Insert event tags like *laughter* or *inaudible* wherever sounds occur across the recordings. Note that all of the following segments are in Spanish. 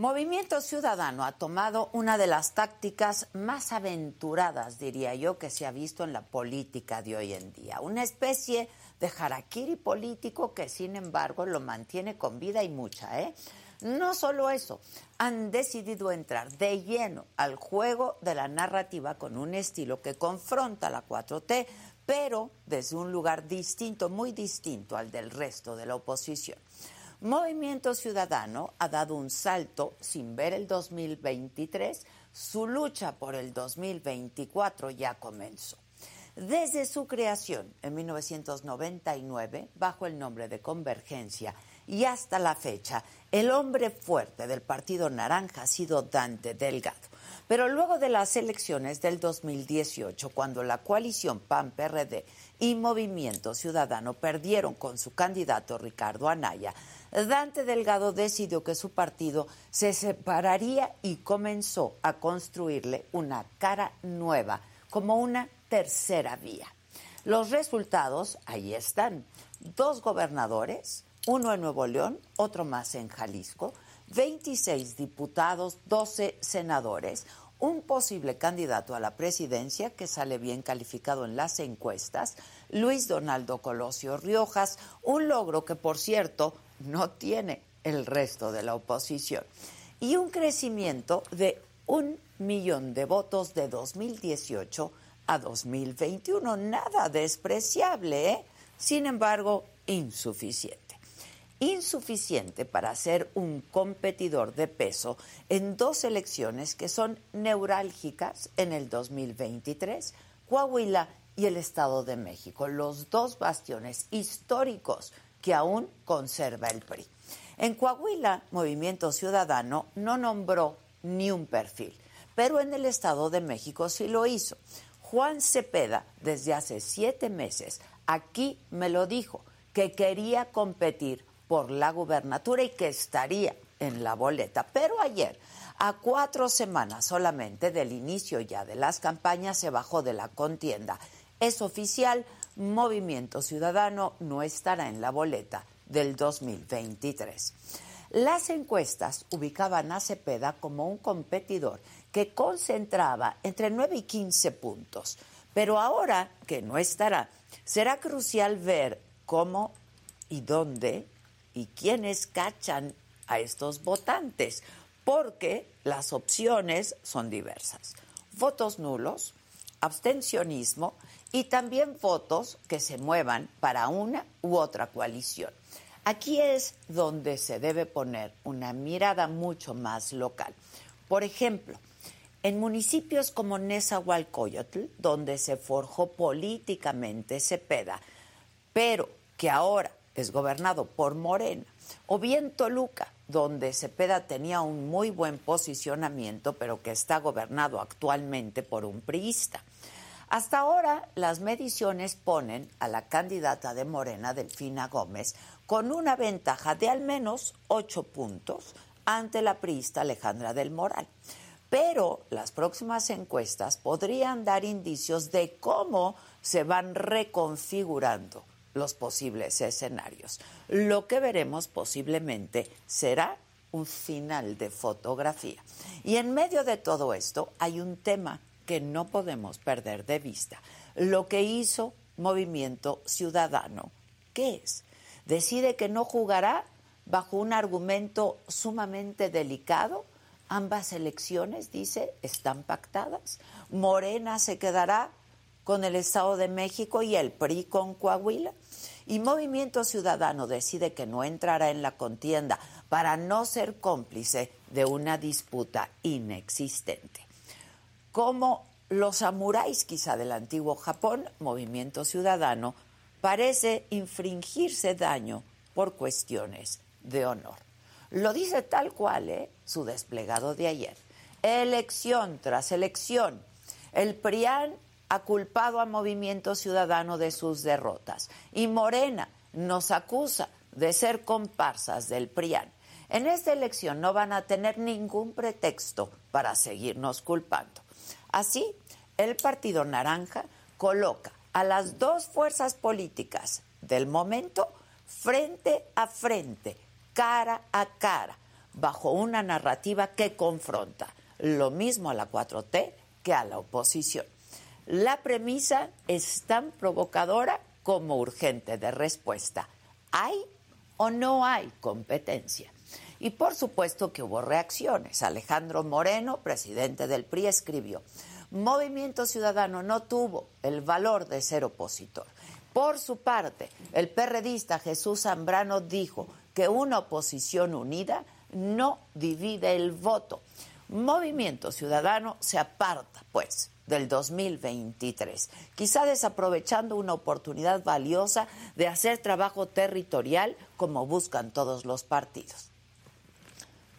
Movimiento Ciudadano ha tomado una de las tácticas más aventuradas, diría yo, que se ha visto en la política de hoy en día. Una especie de harakiri político que, sin embargo, lo mantiene con vida y mucha, ¿eh? No solo eso, han decidido entrar de lleno al juego de la narrativa con un estilo que confronta la 4T, pero desde un lugar distinto, muy distinto al del resto de la oposición. Movimiento Ciudadano ha dado un salto sin ver el 2023, su lucha por el 2024 ya comenzó. Desde su creación en 1999, bajo el nombre de Convergencia, y hasta la fecha, el hombre fuerte del Partido Naranja ha sido Dante Delgado. Pero luego de las elecciones del 2018, cuando la coalición PAN-PRD y Movimiento Ciudadano perdieron con su candidato Ricardo Anaya, Dante Delgado decidió que su partido se separaría y comenzó a construirle una cara nueva, como una tercera vía. Los resultados ahí están. Dos gobernadores, uno en Nuevo León, otro más en Jalisco, 26 diputados, 12 senadores, un posible candidato a la presidencia que sale bien calificado en las encuestas, Luis Donaldo Colosio Riojas, un logro que por cierto no tiene el resto de la oposición, y un crecimiento de un millón de votos de 2018 a 2021, nada despreciable, ¿eh? sin embargo, insuficiente. Insuficiente para ser un competidor de peso en dos elecciones que son neurálgicas en el 2023, Coahuila y el Estado de México, los dos bastiones históricos que aún conserva el PRI. En Coahuila, Movimiento Ciudadano no nombró ni un perfil, pero en el Estado de México sí lo hizo. Juan Cepeda, desde hace siete meses, aquí me lo dijo, que quería competir por la gubernatura y que estaría en la boleta. Pero ayer, a cuatro semanas solamente del inicio ya de las campañas, se bajó de la contienda. Es oficial, Movimiento Ciudadano no estará en la boleta del 2023. Las encuestas ubicaban a Cepeda como un competidor que concentraba entre 9 y 15 puntos. Pero ahora que no estará, será crucial ver cómo y dónde y quiénes cachan a estos votantes, porque las opciones son diversas. Votos nulos, abstencionismo y también votos que se muevan para una u otra coalición. Aquí es donde se debe poner una mirada mucho más local. Por ejemplo, en municipios como Nezahualcóyotl, donde se forjó políticamente Cepeda, pero que ahora es gobernado por Morena, o bien Toluca, donde Cepeda tenía un muy buen posicionamiento, pero que está gobernado actualmente por un priista. Hasta ahora, las mediciones ponen a la candidata de Morena, Delfina Gómez, con una ventaja de al menos ocho puntos ante la priista Alejandra del Moral. Pero las próximas encuestas podrían dar indicios de cómo se van reconfigurando los posibles escenarios. Lo que veremos posiblemente será un final de fotografía. Y en medio de todo esto hay un tema que no podemos perder de vista. Lo que hizo Movimiento Ciudadano. ¿Qué es? Decide que no jugará bajo un argumento sumamente delicado. Ambas elecciones, dice, están pactadas. Morena se quedará con el Estado de México y el PRI con Coahuila. Y Movimiento Ciudadano decide que no entrará en la contienda para no ser cómplice de una disputa inexistente. Como los samuráis quizá del antiguo Japón, Movimiento Ciudadano parece infringirse daño por cuestiones de honor. Lo dice tal cual ¿eh? su desplegado de ayer. Elección tras elección. El PRIAN ha culpado a Movimiento Ciudadano de sus derrotas y Morena nos acusa de ser comparsas del PRIAN. En esta elección no van a tener ningún pretexto para seguirnos culpando. Así, el Partido Naranja coloca a las dos fuerzas políticas del momento frente a frente, cara a cara, bajo una narrativa que confronta lo mismo a la 4T que a la oposición. La premisa es tan provocadora como urgente de respuesta. ¿Hay o no hay competencia? Y por supuesto que hubo reacciones. Alejandro Moreno, presidente del PRI, escribió, Movimiento Ciudadano no tuvo el valor de ser opositor. Por su parte, el perredista Jesús Zambrano dijo que una oposición unida no divide el voto. Movimiento Ciudadano se aparta, pues, del 2023, quizá desaprovechando una oportunidad valiosa de hacer trabajo territorial como buscan todos los partidos.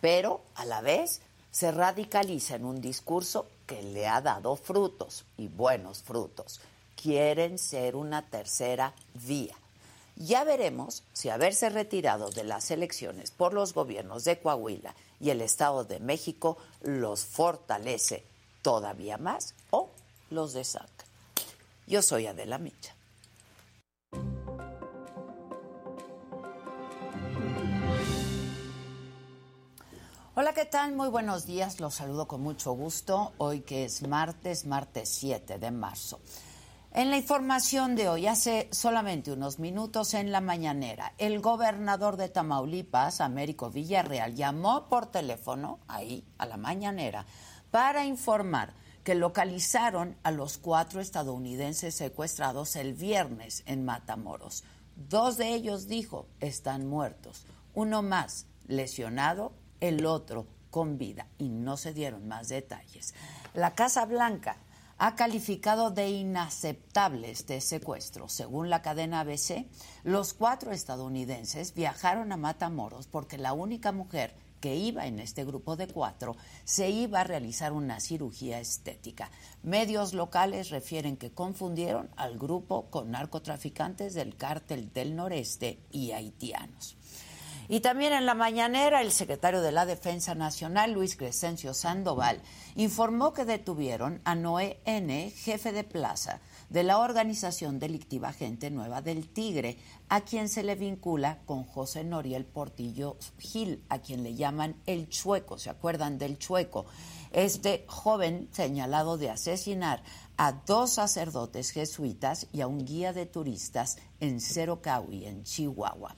Pero, a la vez, se radicaliza en un discurso que le ha dado frutos y buenos frutos. Quieren ser una tercera vía. Ya veremos si haberse retirado de las elecciones por los gobiernos de Coahuila y el Estado de México los fortalece todavía más o los desaca. Yo soy Adela Micha. Hola, ¿qué tal? Muy buenos días. Los saludo con mucho gusto. Hoy que es martes, martes 7 de marzo. En la información de hoy, hace solamente unos minutos en la mañanera, el gobernador de Tamaulipas, Américo Villarreal, llamó por teléfono, ahí, a la mañanera, para informar que localizaron a los cuatro estadounidenses secuestrados el viernes en Matamoros. Dos de ellos, dijo, están muertos. Uno más lesionado, el otro con vida. Y no se dieron más detalles. La Casa Blanca ha calificado de inaceptable este secuestro. Según la cadena ABC, los cuatro estadounidenses viajaron a Matamoros porque la única mujer que iba en este grupo de cuatro se iba a realizar una cirugía estética. Medios locales refieren que confundieron al grupo con narcotraficantes del cártel del noreste y haitianos. Y también en la mañanera, el secretario de la Defensa Nacional, Luis Crescencio Sandoval, informó que detuvieron a Noé N., jefe de plaza de la organización delictiva Gente Nueva del Tigre, a quien se le vincula con José Noriel Portillo Gil, a quien le llaman el Chueco, ¿se acuerdan del Chueco? Este joven señalado de asesinar a dos sacerdotes jesuitas y a un guía de turistas en Cerocahui, en Chihuahua.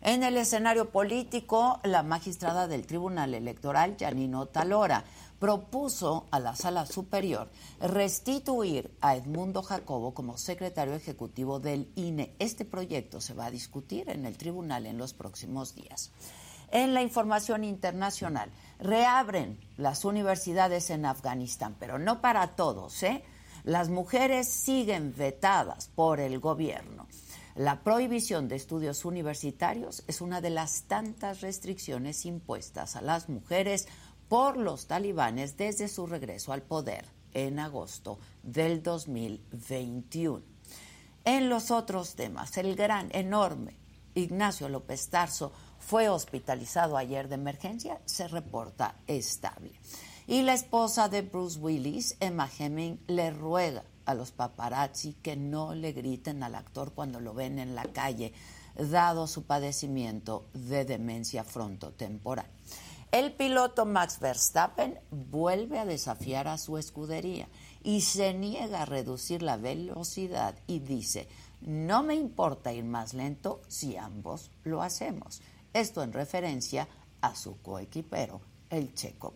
En el escenario político, la magistrada del Tribunal Electoral, Janino Talora, propuso a la Sala Superior restituir a Edmundo Jacobo como secretario ejecutivo del INE. Este proyecto se va a discutir en el tribunal en los próximos días. En la información internacional, reabren las universidades en Afganistán, pero no para todos, ¿eh? Las mujeres siguen vetadas por el gobierno. La prohibición de estudios universitarios es una de las tantas restricciones impuestas a las mujeres por los talibanes desde su regreso al poder en agosto del 2021. En los otros temas, el gran, enorme Ignacio López Tarso fue hospitalizado ayer de emergencia, se reporta estable. Y la esposa de Bruce Willis, Emma Hemming, le ruega a los paparazzi que no le griten al actor cuando lo ven en la calle, dado su padecimiento de demencia frontotemporal. El piloto Max Verstappen vuelve a desafiar a su escudería y se niega a reducir la velocidad y dice, no me importa ir más lento si ambos lo hacemos. Esto en referencia a su coequipero, el checo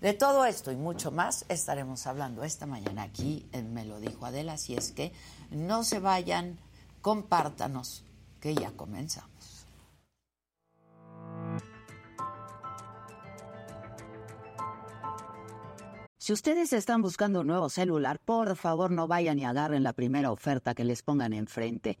de todo esto y mucho más estaremos hablando esta mañana aquí en Me lo dijo Adela, así es que no se vayan, compártanos que ya comenzamos. Si ustedes están buscando un nuevo celular, por favor no vayan y agarren la primera oferta que les pongan enfrente.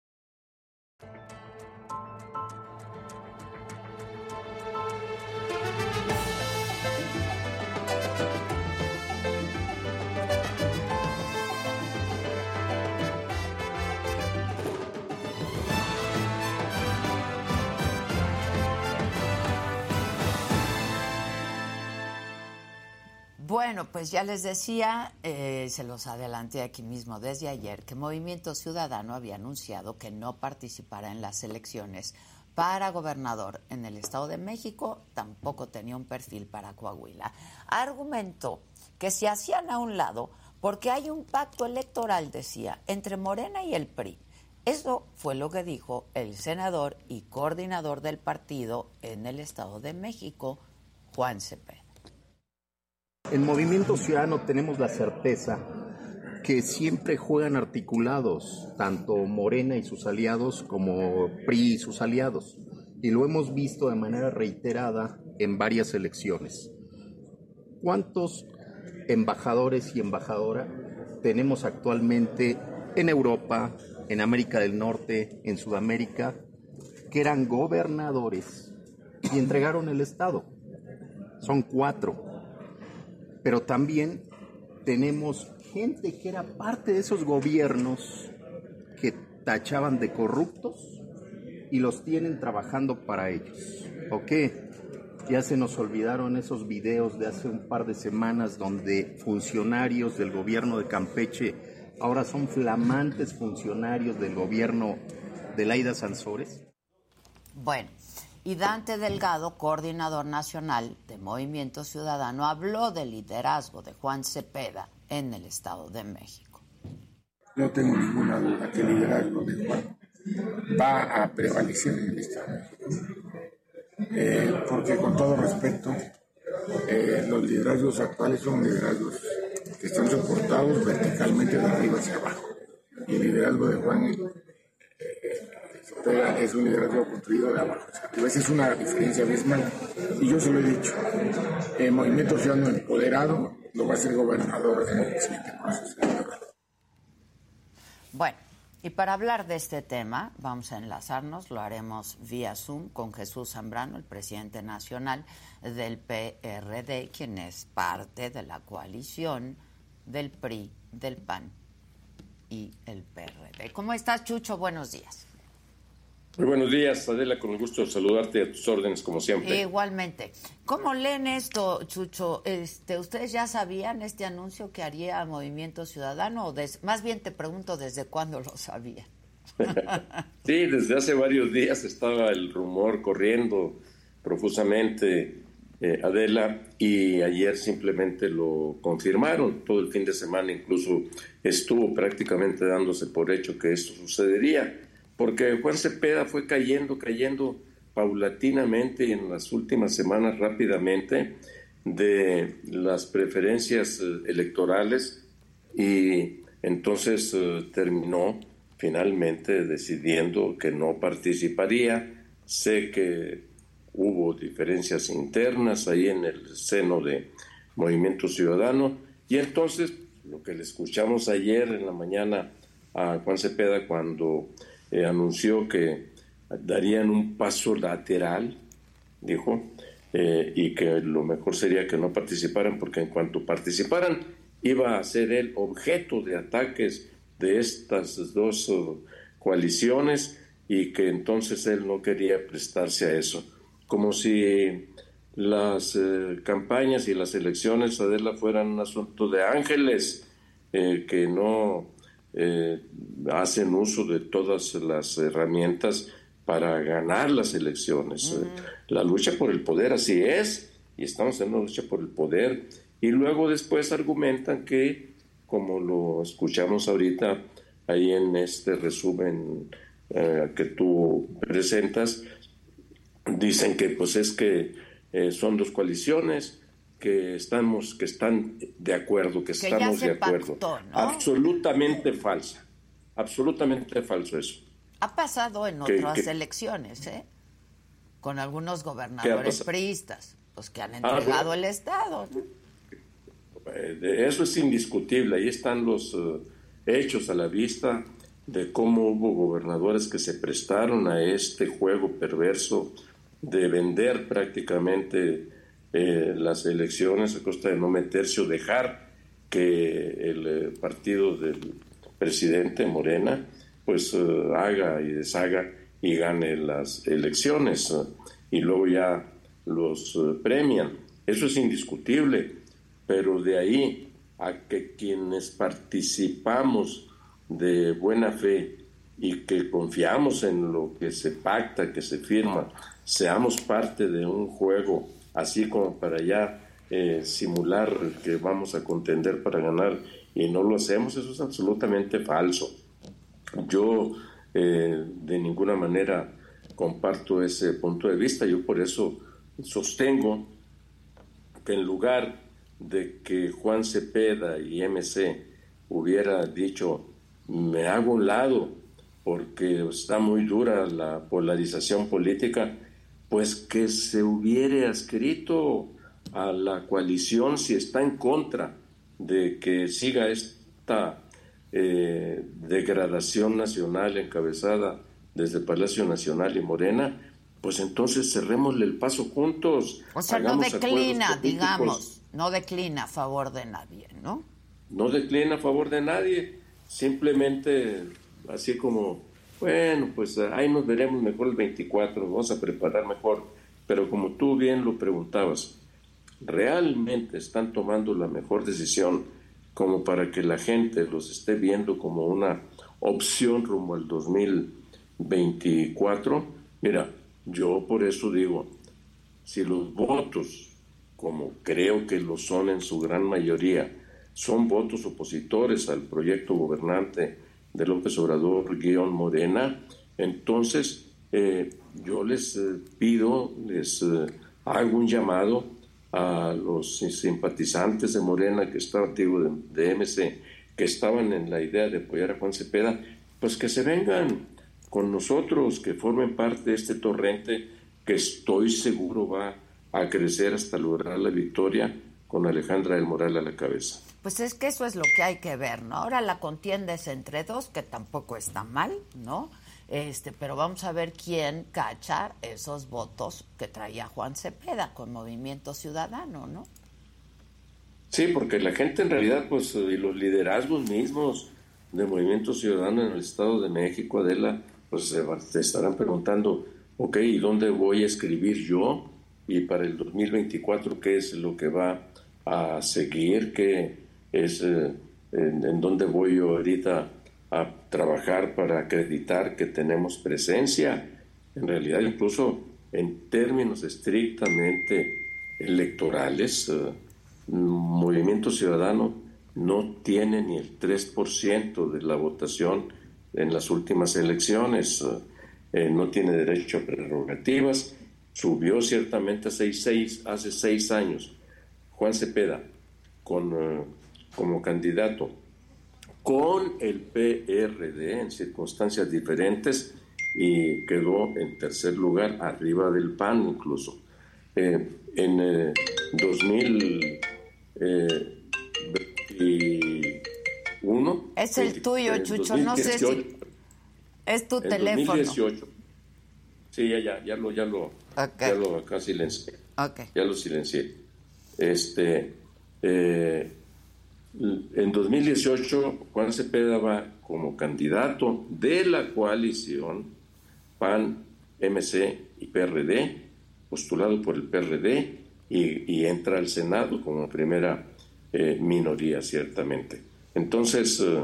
Bueno, pues ya les decía, eh, se los adelanté aquí mismo desde ayer, que Movimiento Ciudadano había anunciado que no participará en las elecciones para gobernador en el Estado de México, tampoco tenía un perfil para Coahuila. Argumentó que se hacían a un lado porque hay un pacto electoral, decía, entre Morena y el PRI. Eso fue lo que dijo el senador y coordinador del partido en el Estado de México, Juan Cepeda. En Movimiento Ciudadano tenemos la certeza que siempre juegan articulados, tanto Morena y sus aliados como PRI y sus aliados. Y lo hemos visto de manera reiterada en varias elecciones. ¿Cuántos embajadores y embajadora tenemos actualmente en Europa, en América del Norte, en Sudamérica, que eran gobernadores y entregaron el Estado? Son cuatro pero también tenemos gente que era parte de esos gobiernos que tachaban de corruptos y los tienen trabajando para ellos. ¿Ok? Ya se nos olvidaron esos videos de hace un par de semanas donde funcionarios del gobierno de Campeche ahora son flamantes funcionarios del gobierno de Laida Sansores. Bueno, y Dante Delgado, coordinador nacional de Movimiento Ciudadano, habló del liderazgo de Juan Cepeda en el Estado de México. No tengo ninguna duda que el liderazgo de Juan va a prevalecer en el Estado de México. Eh, porque con todo respeto, eh, los liderazgos actuales son liderazgos que están soportados verticalmente de arriba hacia abajo. Y el liderazgo de Juan es un liderazgo construido de abajo. A veces es una diferencia abismal. Y yo se lo he dicho, el movimiento ciudadano empoderado lo va a ser gobernador en el siguiente proceso. Bueno, y para hablar de este tema, vamos a enlazarnos, lo haremos vía Zoom con Jesús Zambrano, el presidente nacional del PRD, quien es parte de la coalición del PRI, del PAN y el PRD. ¿Cómo estás, Chucho? Buenos días. Muy buenos días, Adela, con el gusto de saludarte a tus órdenes, como siempre. Igualmente. ¿Cómo leen esto, Chucho? Este, ¿Ustedes ya sabían este anuncio que haría Movimiento Ciudadano? O más bien te pregunto desde cuándo lo sabían. *laughs* sí, desde hace varios días estaba el rumor corriendo profusamente, eh, Adela, y ayer simplemente lo confirmaron. Todo el fin de semana incluso estuvo prácticamente dándose por hecho que esto sucedería porque Juan Cepeda fue cayendo, cayendo paulatinamente y en las últimas semanas rápidamente de las preferencias eh, electorales y entonces eh, terminó finalmente decidiendo que no participaría. Sé que hubo diferencias internas ahí en el seno de Movimiento Ciudadano y entonces lo que le escuchamos ayer en la mañana a Juan Cepeda cuando eh, anunció que darían un paso lateral, dijo, eh, y que lo mejor sería que no participaran, porque en cuanto participaran iba a ser el objeto de ataques de estas dos uh, coaliciones y que entonces él no quería prestarse a eso. Como si las eh, campañas y las elecciones, Adela, fueran un asunto de ángeles que no eh, hacen uso de todas las herramientas para ganar las elecciones. Eh, la lucha por el poder así es, y estamos en una lucha por el poder. Y luego después argumentan que, como lo escuchamos ahorita ahí en este resumen eh, que tú presentas, dicen que pues es que son dos coaliciones, que estamos, que están de acuerdo, que, estamos de acuerdo. Absolutamente falsa, absolutamente falso eso. Ha pasado en otras elecciones, ¿eh? Con algunos gobernadores priistas, los que han ah, entregado el Estado. Eh, eso es indiscutible, ahí están los, eh, hechos a la vista de cómo hubo gobernadores que se prestaron a este juego perverso de vender prácticamente eh, las elecciones a costa de no meterse o dejar que el eh, partido del presidente Morena pues eh, haga y deshaga y gane las elecciones y luego ya los premian. Eso es indiscutible, pero de ahí a que quienes participamos de buena fe y que confiamos en lo que se pacta, que se firma, seamos parte de un juego así como para ya eh, simular que vamos a contender para ganar y no lo hacemos, eso es absolutamente falso. Yo eh, de ninguna manera comparto ese punto de vista, yo por eso sostengo que en lugar de que Juan Cepeda y MC hubiera dicho me hago un lado porque está muy dura la polarización política, pues que se hubiera escrito a la coalición si está en contra de que siga esta eh, degradación nacional encabezada desde Palacio Nacional y Morena, pues entonces cerrémosle el paso juntos. O sea, no declina, digamos, no declina a favor de nadie, ¿no? No declina a favor de nadie, simplemente así como, bueno, pues ahí nos veremos mejor el 24, vamos a preparar mejor, pero como tú bien lo preguntabas, ¿realmente están tomando la mejor decisión como para que la gente los esté viendo como una opción rumbo al 2024? Mira, yo por eso digo, si los votos, como creo que lo son en su gran mayoría, son votos opositores al proyecto gobernante de López Obrador guion Morena, entonces eh, yo les eh, pido, les eh, hago un llamado a los simpatizantes de Morena que estaban, de, de, MC, que estaban en la idea de apoyar a Juan Cepeda, pues que se vengan con nosotros, que formen parte de este torrente que estoy seguro va a crecer hasta lograr la victoria con Alejandra del Moral a la cabeza. Pues es que eso es lo que hay que ver, ¿no? Ahora la contienda es entre dos, que tampoco está mal, ¿no? Este, pero vamos a ver quién cacha esos votos que traía Juan Cepeda con Movimiento Ciudadano, ¿no? Sí, porque la gente en realidad, pues, y los liderazgos mismos de Movimiento Ciudadano en el Estado de México, Adela, pues se, estarán preguntando, ok, ¿y dónde voy a escribir yo? Y para el 2024, ¿qué es lo que va a seguir? ¿Qué es eh, en, dónde voy yo ahorita a trabajar para acreditar que tenemos presencia? En realidad, incluso en términos estrictamente electorales, eh, Movimiento Ciudadano no tiene ni el 3% de la votación en las últimas elecciones, eh, no tiene derecho a prerrogativas, subió ciertamente hace seis, hace seis años Juan Cepeda con, eh, como candidato con el PRD en circunstancias diferentes y quedó en tercer lugar, arriba del PAN incluso. Eh, en 2000 uno. Es el tuyo, Chucho, no sé si es tu teléfono. 2018. Sí, ya, ya, ya lo, ya lo, ya lo acá silencié. Ya lo silencié. Este, eh, en 2018, Juan Cepeda va como candidato de la coalición PAN, MC y PRD, postulado por el PRD, y, entra al Senado como primera eh, minoría, ciertamente. Entonces, eh,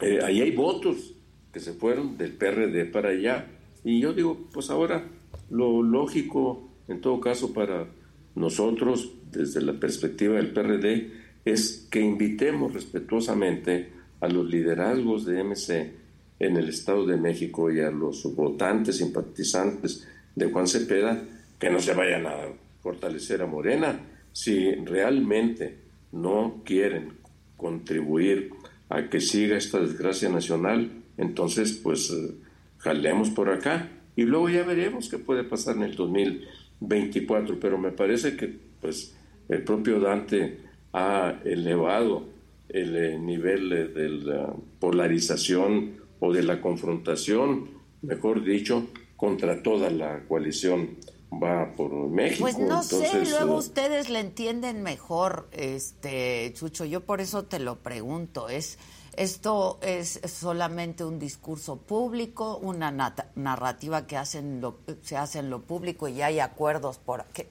eh, ahí hay votos que se fueron del PRD para allá. Y yo digo, pues ahora lo lógico, en todo caso, para nosotros, desde la perspectiva del PRD, es que invitemos respetuosamente a los liderazgos de MC en el Estado de México y a los votantes simpatizantes de Juan Cepeda que no se vayan a fortalecer a Morena. Si realmente no quieren contribuir a que siga esta desgracia nacional, entonces pues eh, jalemos por acá. Y luego ya veremos qué puede pasar en el 2024, pero me parece que pues el propio Dante ha elevado el eh, nivel de la polarización o de la confrontación, mejor dicho, contra toda la coalición va por México. Pues no sé, luego ustedes le entienden mejor, este Chucho. Yo por eso te lo pregunto. Es esto es solamente un discurso público, una narrativa que hacen lo, se hace en lo público y hay acuerdos por ¿qué,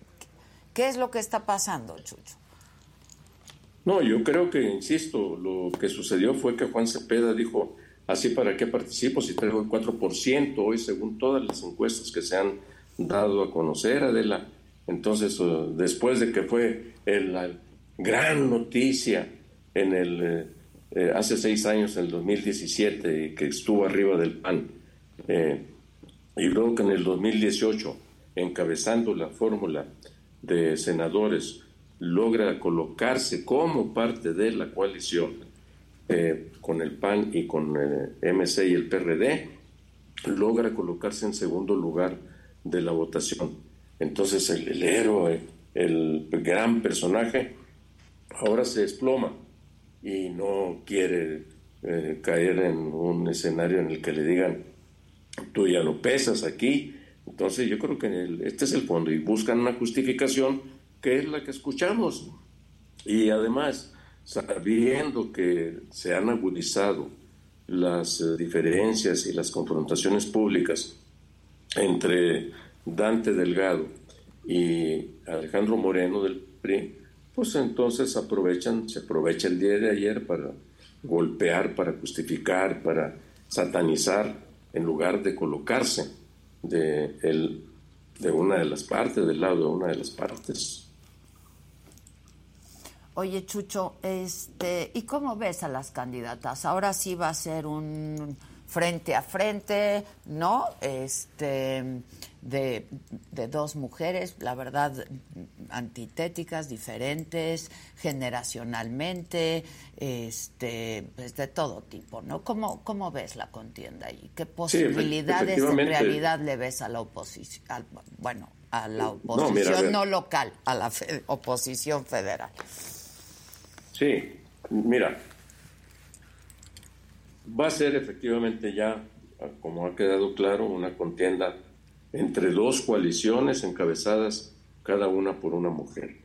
qué es lo que está pasando, Chucho? No, yo creo que, insisto, lo que sucedió fue que Juan Cepeda dijo, así para qué participo si traigo el 4% hoy según todas las encuestas que se han dado a conocer, Adela. Entonces, eh, después de que fue la gran noticia en el, eh, eh, hace seis años, en el 2017, que estuvo arriba del PAN, y luego que en el 2018, encabezando la fórmula de senadores, logra colocarse como parte de la coalición con el PAN y con el MC y el PRD, logra colocarse en segundo lugar de la votación. Entonces el, héroe, el gran personaje, ahora se desploma y no quiere eh, caer en un escenario en el que le digan, tú ya lo pesas aquí. Entonces yo creo que este es el fondo y buscan una justificación que es la que escuchamos. Y además, sabiendo que se han agudizado las eh, diferencias y las confrontaciones públicas entre Dante Delgado y Alejandro Moreno del PRI, pues entonces aprovechan, se aprovecha el día de ayer para golpear, para justificar, para satanizar, en lugar de colocarse de, el, de una de las partes, del lado de una de las partes. Oye, Chucho, este, ¿y cómo ves a las candidatas? Ahora sí va a ser un frente a frente, ¿no? Este, de, dos mujeres, la verdad, antitéticas, diferentes, generacionalmente, este, pues de todo tipo, ¿no? ¿Cómo, cómo ves la contienda ahí? ¿Qué posibilidades en realidad le ves a la oposición? bueno, a la oposición no, local, a la oposición federal. Sí, mira, va a ser efectivamente ya, como ha quedado claro, una contienda entre dos coaliciones encabezadas cada una por una mujer.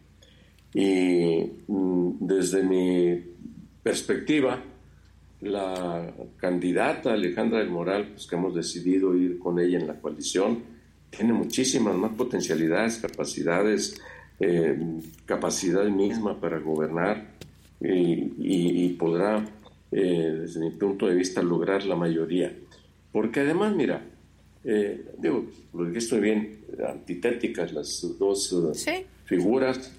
Y mm, desde mi perspectiva, la candidata Alejandra del Moral, pues que hemos decidido ir con ella en la coalición, tiene muchísimas más potencialidades, capacidades, eh, capacidad misma para gobernar y podrá eh, desde mi punto de vista, lograr la mayoría. Porque además, mira, eh, digo, lo que estoy bien, antitéticas las dos eh, figuras,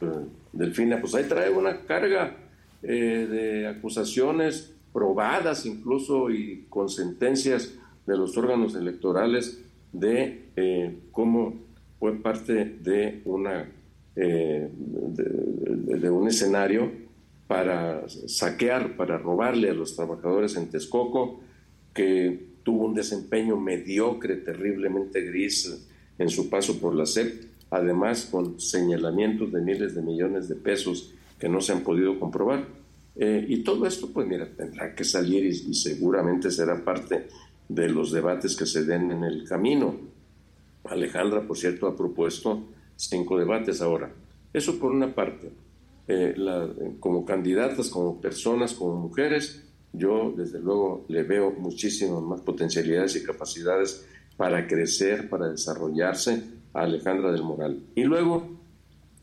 Delfina, pues ahí trae una carga de acusaciones probadas incluso y con sentencias de los órganos electorales de cómo fue parte de una de un escenario para saquear, para robarle a los trabajadores en Texcoco, que tuvo un desempeño mediocre, terriblemente gris en su paso por la SEP, además con señalamientos de miles de millones de pesos que no se han podido comprobar. Eh, y todo esto, pues mira, tendrá que salir y, y, seguramente será parte de los debates que se den en el camino. Alejandra, por cierto, ha propuesto cinco debates ahora. Eso por una parte. Eh, como candidatas, como personas, como mujeres, yo desde luego le veo muchísimas más potencialidades y capacidades para crecer, para desarrollarse a Alejandra del Moral. Y luego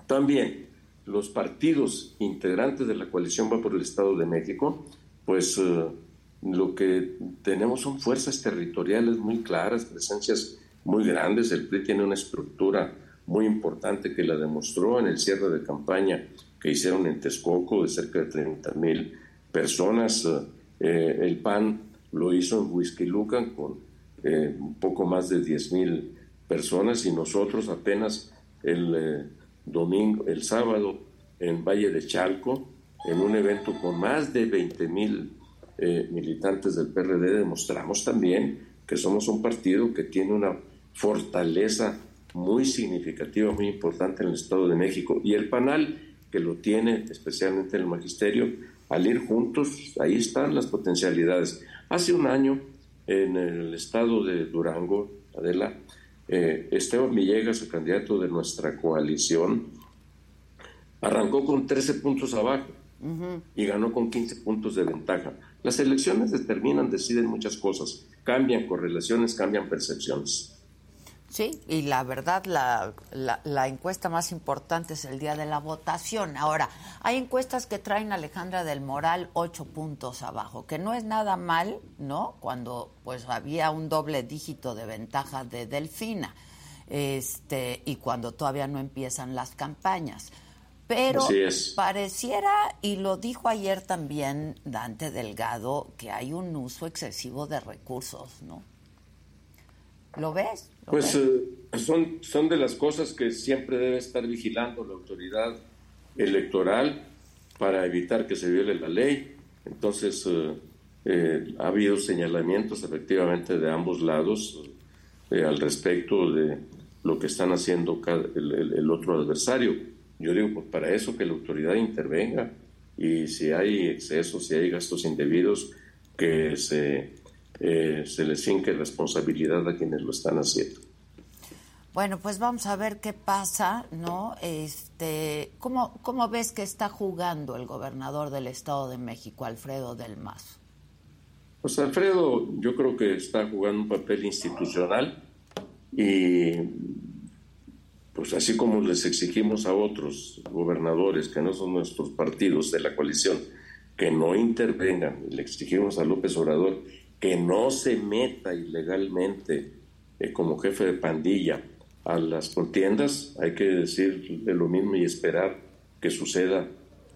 también los partidos integrantes de la coalición va por el Estado de México, pues eh, lo que tenemos son fuerzas territoriales muy claras, presencias muy grandes. El PRI tiene una estructura muy importante que la demostró en el cierre de campaña que hicieron en Texcoco de cerca de 30 mil personas. Eh, el PAN lo hizo en Whisky Lucan con eh, un poco más de 10 mil personas y nosotros apenas el eh, domingo, el sábado en Valle de Chalco, en un evento con más de 20 mil militantes del PRD, demostramos también que somos un partido que tiene una fortaleza muy significativa, muy importante en el Estado de México. Y el PANAL que lo tiene, especialmente el magisterio, al ir juntos, ahí están las potencialidades. Hace un año, en el estado de Durango, Adela, eh, Esteban Villegas, el candidato de nuestra coalición, arrancó con 13 puntos abajo y ganó con 15 puntos de ventaja. Las elecciones determinan, deciden muchas cosas, cambian correlaciones, cambian percepciones. Sí, y la verdad, la, la, encuesta más importante es el día de la votación. Ahora, hay encuestas que traen a Alejandra del Moral ocho puntos abajo, que no es nada mal, ¿no? Cuando pues había un doble dígito de ventaja de Delfina, este, y cuando todavía no empiezan las campañas. Pero pareciera, y lo dijo ayer también Dante Delgado, que hay un uso excesivo de recursos, ¿no? ¿Lo ves? pues eh, son, son de las cosas que siempre debe estar vigilando la autoridad electoral para evitar que se viole la ley. Entonces, eh, eh, ha habido señalamientos efectivamente de ambos lados al respecto de lo que están haciendo el, otro adversario. Yo digo, pues para eso que la autoridad intervenga y si hay excesos, si hay gastos indebidos, que se eh, se les finque responsabilidad a quienes lo están haciendo. Bueno, pues vamos a ver qué pasa, ¿no? Este, ¿cómo, ¿Cómo ves que está jugando el gobernador del Estado de México, Alfredo del Mazo? Pues Alfredo yo creo que está jugando un papel institucional y pues así como les exigimos a otros gobernadores que no son nuestros partidos de la coalición que no intervengan, le exigimos a López Obrador que no se meta ilegalmente eh, como jefe de pandilla a las contiendas, hay que decir lo mismo y esperar que suceda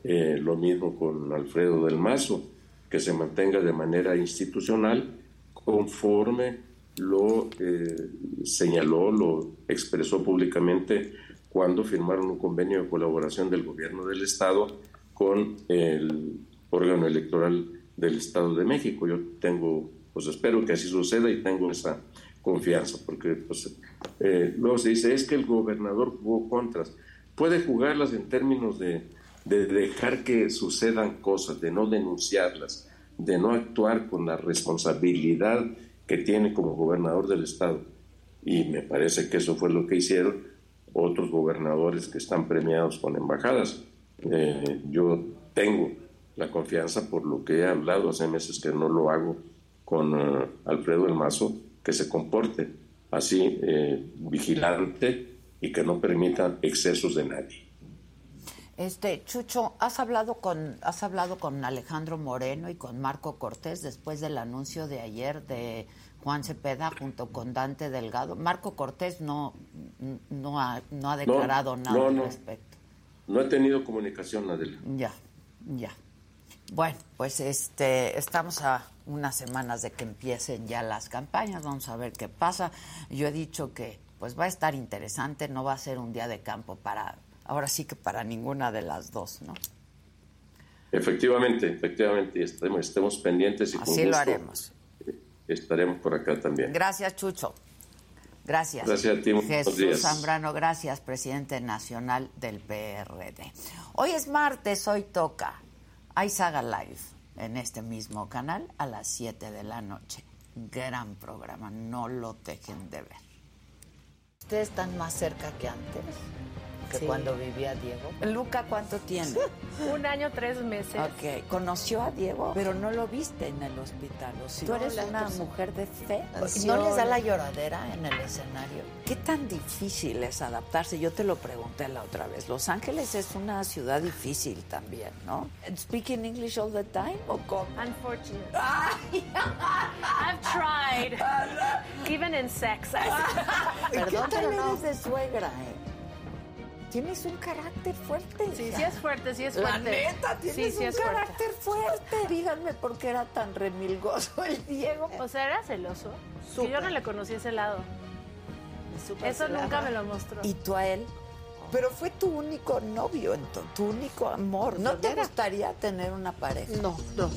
eh, lo mismo con Alfredo del Mazo, que se mantenga de manera institucional conforme lo eh, señaló, lo expresó públicamente cuando firmaron un convenio de colaboración del gobierno del Estado con el órgano electoral del Estado de México. Yo tengo pues espero que así suceda y tengo esa confianza, porque pues, eh, luego se dice, es que el gobernador jugó contras. Puede jugarlas en términos de, de dejar que sucedan cosas, de no denunciarlas, de no actuar con la responsabilidad que tiene como gobernador del Estado. Y me parece que eso fue lo que hicieron otros gobernadores que están premiados con embajadas. Eh, yo tengo la confianza por lo que he hablado hace meses que no lo hago con eh, Alfredo El Mazo que se comporte así eh, vigilante y que no permita excesos de nadie. Este Chucho, has hablado con has hablado con Alejandro Moreno y con Marco Cortés después del anuncio de ayer de Juan Cepeda junto con Dante Delgado. Marco Cortés no no ha, no ha declarado nada al respecto. No he tenido comunicación, Adela. Ya, ya. Bueno, pues este estamos a unas semanas de que empiecen ya las campañas, vamos a ver qué pasa. Yo he dicho que pues va a estar interesante, no va a ser un día de campo para, ahora sí que para ninguna de las dos, ¿no? Efectivamente, efectivamente, estemos, estemos pendientes y Así lo haremos. Estaremos por acá también. Gracias, Chucho. Gracias. Gracias a ti. Jesús Zambrano, gracias, presidente nacional del PRD. Hoy es martes, hoy toca. Hay Saga Live en este mismo canal a las 7 de la noche. Gran programa, no lo dejen de ver. Ustedes están más cerca que antes que cuando vivía Diego. Luca, ¿cuánto tiene? *laughs* Un año, tres meses. Ok, conoció a Diego, pero no lo viste en el hospital. ¿o Tú eres una mujer de fe. ¿No les da la lloradera en el escenario? ¿Qué tan difícil es adaptarse? Yo te lo pregunté la otra vez. Los Ángeles es una ciudad difícil también, ¿no? ¿Speaking English all the time o cómo? Unfortunately. *laughs* I've tried. *laughs* Even in sex. Perdón, ¿Qué tal eres de suegra, eh? Tienes un carácter fuerte. Sí, sí es fuerte, sí es fuerte. La neta, tienes sí, un carácter fuerte. Díganme por qué era tan remilgoso el Diego. O sea, era celoso. Si yo no le conocí ese lado. Eso nunca me lo mostró. ¿Y tú a él? Pero fue tu único novio, tu único amor. ¿No te gustaría tener una pareja? No, no.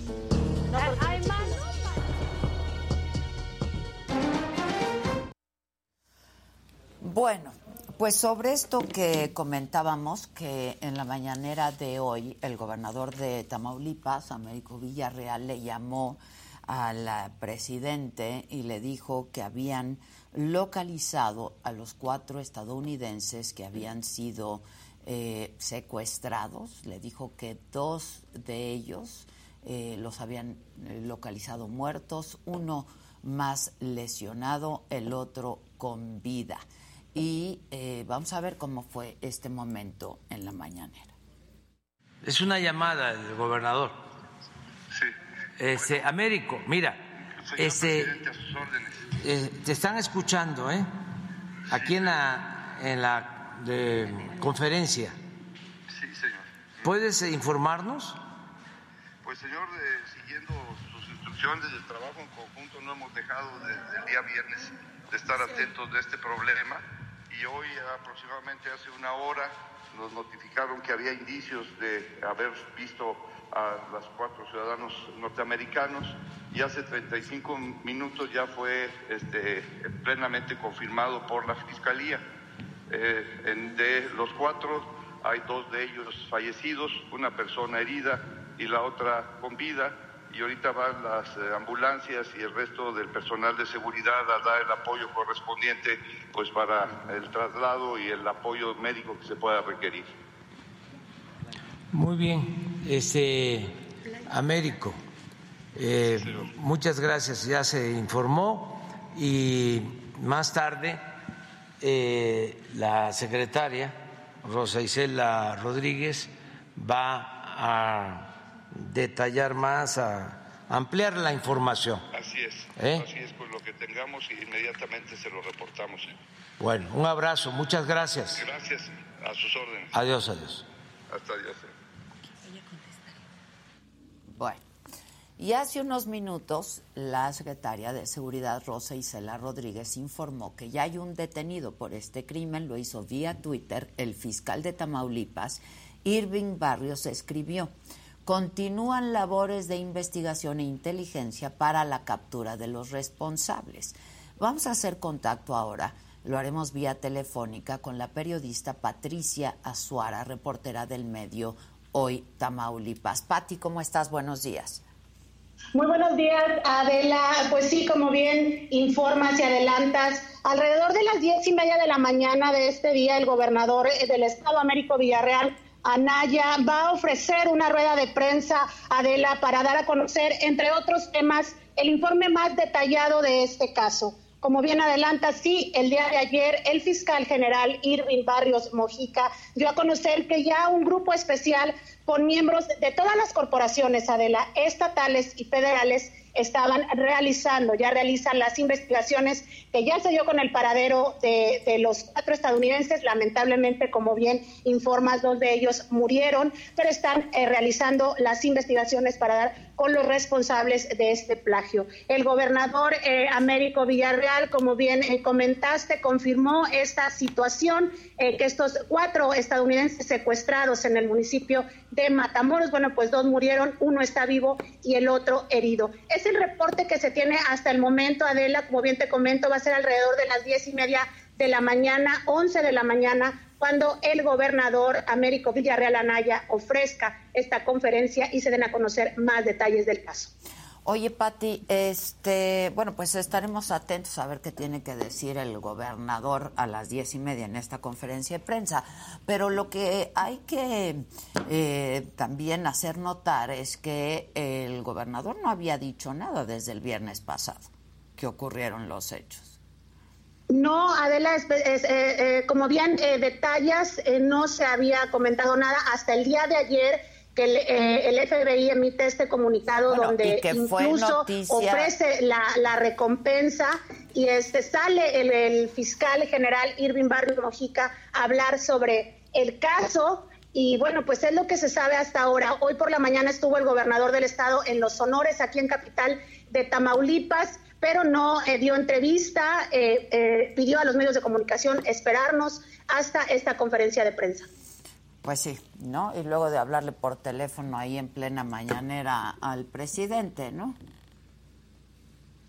no Hay más. Bueno, Pues sobre esto que comentábamos, que en la mañanera de hoy el gobernador de Tamaulipas, Américo Villarreal, le llamó al presidente y le dijo que habían localizado a los cuatro estadounidenses que habían sido eh, secuestrados. Le dijo que dos de ellos eh, los habían eh, localizado muertos, uno más lesionado, el otro con vida. Y vamos a ver cómo fue este momento en la mañanera. Es una llamada del gobernador. Sí. Este, Américo, mira, este, te están escuchando, ¿eh? Aquí en la, en la de conferencia. Sí, señor. ¿Puedes informarnos? Pues, señor, siguiendo sus instrucciones del trabajo en conjunto, no hemos dejado desde el día viernes de estar atentos de este problema y hoy aproximadamente hace una hora nos notificaron que había indicios de haber visto a los cuatro ciudadanos norteamericanos y hace 35 minutos ya fue este, plenamente confirmado por la Fiscalía. Eh, de los cuatro hay dos de ellos fallecidos, una persona herida y la otra con vida. Y ahorita van las eh, ambulancias y el resto del personal de seguridad a dar el apoyo correspondiente pues para el traslado y el apoyo médico que se pueda requerir. Muy bien, este Américo, eh, muchas gracias, ya se informó y más tarde eh, la secretaria Rosa Isela Rodríguez va a detallar más, a ampliar la información. Así es, ¿Eh? así es, pues lo que tengamos inmediatamente se lo reportamos. Bueno, un abrazo, muchas gracias. Gracias, a sus órdenes. Adiós, adiós. Hasta adiós. Bueno. Y hace unos minutos, la secretaria de Seguridad, Rosa Isela Rodríguez, informó que ya hay un detenido por este crimen, lo hizo vía Twitter, el fiscal de Tamaulipas, Irving Barrios, escribió, continúan labores de investigación e inteligencia para la captura de los responsables. Vamos a hacer contacto ahora, lo haremos vía telefónica con la periodista Patricia Azuara, reportera del medio Hoy Tamaulipas. Pati, ¿cómo estás? Buenos días. Muy buenos días, Adela. Pues sí, como bien informas y adelantas, alrededor de las diez y media de la mañana de este día, el gobernador del Estado, Américo Villarreal, Anaya, va a ofrecer una rueda de prensa, Adela, para dar a conocer, entre otros temas, el informe más detallado de este caso. Como bien adelanta, sí, el día de ayer el fiscal general Irving Barrios Mojica dio a conocer que ya un grupo especial con miembros de todas las corporaciones, Adela, estatales y federales, estaban realizando, ya realizan las investigaciones que ya se dio con el paradero de, los cuatro estadounidenses. Lamentablemente, como bien informas, dos de ellos murieron, pero están eh, realizando las investigaciones para dar con los responsables de este plagio. El gobernador eh, Américo Villarreal, como bien eh, comentaste, confirmó esta situación, que estos cuatro estadounidenses secuestrados en el municipio de Matamoros, bueno, pues dos murieron, uno está vivo y el otro herido. El reporte que se tiene hasta el momento, Adela, como bien te comento, va a ser alrededor de las diez y media de la mañana, once de la mañana, cuando el gobernador Américo Villarreal Anaya ofrezca esta conferencia y se den a conocer más detalles del caso. Oye, Pati, este, bueno, pues estaremos atentos a ver qué tiene que decir el gobernador a las diez y media en esta conferencia de prensa. Pero lo que hay que eh, también hacer notar es que el gobernador no había dicho nada desde el viernes pasado que ocurrieron los hechos. No, Adela, eh, eh, como bien eh, detallas, no se había comentado nada hasta el día de ayer que el, FBI emite este comunicado donde incluso ofrece la, recompensa y este sale el, fiscal general Irving Barrio Mojica a hablar sobre el caso y bueno, pues es lo que se sabe hasta ahora. Hoy por la mañana estuvo el gobernador del estado en Los Honores, aquí en capital de Tamaulipas pero no eh, dio entrevista, eh, eh, pidió a los medios de comunicación esperarnos hasta esta conferencia de prensa. Pues sí, ¿no? Y luego de hablarle por teléfono ahí en plena mañanera al presidente, ¿no?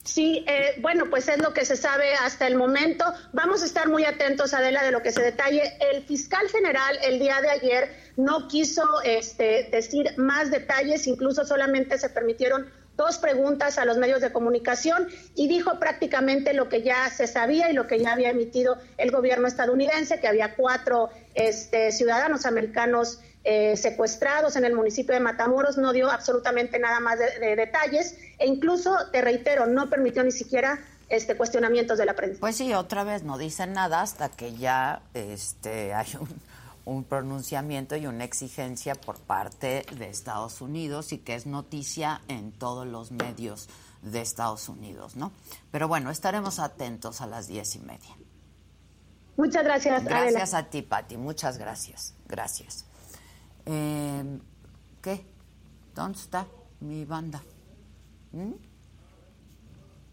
Sí, eh, bueno, pues es lo que se sabe hasta el momento. Vamos a estar muy atentos, Adela, de lo que se detalle. El fiscal general el día de ayer no quiso este, decir más detalles, incluso solamente se permitieron dos preguntas a los medios de comunicación y dijo prácticamente lo que ya se sabía y lo que ya había emitido el gobierno estadounidense, que había cuatro este, ciudadanos americanos eh, secuestrados en el municipio de Matamoros, no dio absolutamente nada más de, detalles e incluso, te reitero, no permitió ni siquiera este cuestionamientos de la prensa. Pues sí, otra vez no dicen nada hasta que ya este, *laughs* hay un un pronunciamiento y una exigencia por parte de Estados Unidos y que es noticia en todos los medios de Estados Unidos, ¿no? Pero bueno, estaremos atentos a las diez y media. Muchas gracias. Gracias a ti, Patti. Muchas gracias. Gracias. Eh, ¿Qué? ¿Dónde está mi banda? ¿Mm?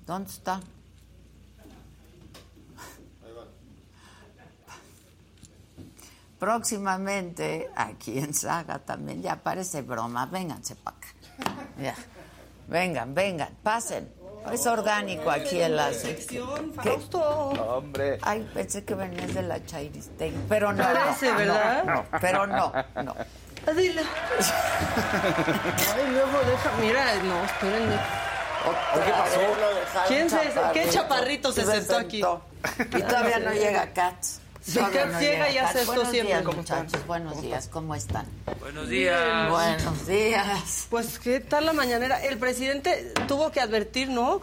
¿Dónde está? Próximamente, aquí en Saga también, ya parece broma, vénganse para acá. Vengan, vengan, pasen. Es orgánico aquí el la sección. Fausto. Hombre. Ay, pensé que venías de la Chairistegui, pero no. Parece, ¿verdad? No, pero no, no. Adila. Ay, luego deja, mira, no, espérenme. ¿Qué pasó? ¿Quién se, ¿Qué chaparrito se, sentó aquí? Y todavía no llega Katz. Si llega y hace esto Buenos siempre. días, ¿cómo están? muchachos. Buenos días, ¿cómo están? Buenos días. Buenos días. Pues, ¿qué tal la mañanera? El presidente tuvo que advertir, ¿no?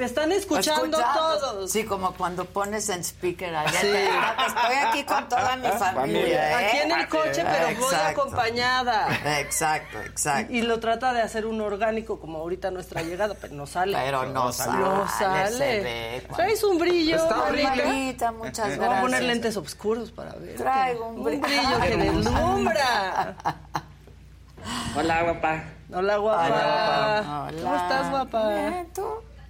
Te están escuchando todos. Sí, como cuando pones en speaker allá. Sí. Estoy aquí con toda mi familia. ¿eh? Aquí en el coche, pero voy Exacto. acompañada. Exacto, exacto. Y lo trata de hacer un orgánico como ahorita nuestra llegada, pero no sale. Pero no sale, No se sale. ve cuando- Traes un brillo. Está horrible. muchas Voy a gracias. poner lentes oscuros para ver. Traigo un brillo. brillo que deslumbra. Hola, guapa. Hola, guapa. Hola. ¿Cómo estás, guapa? Bien, ¿tú?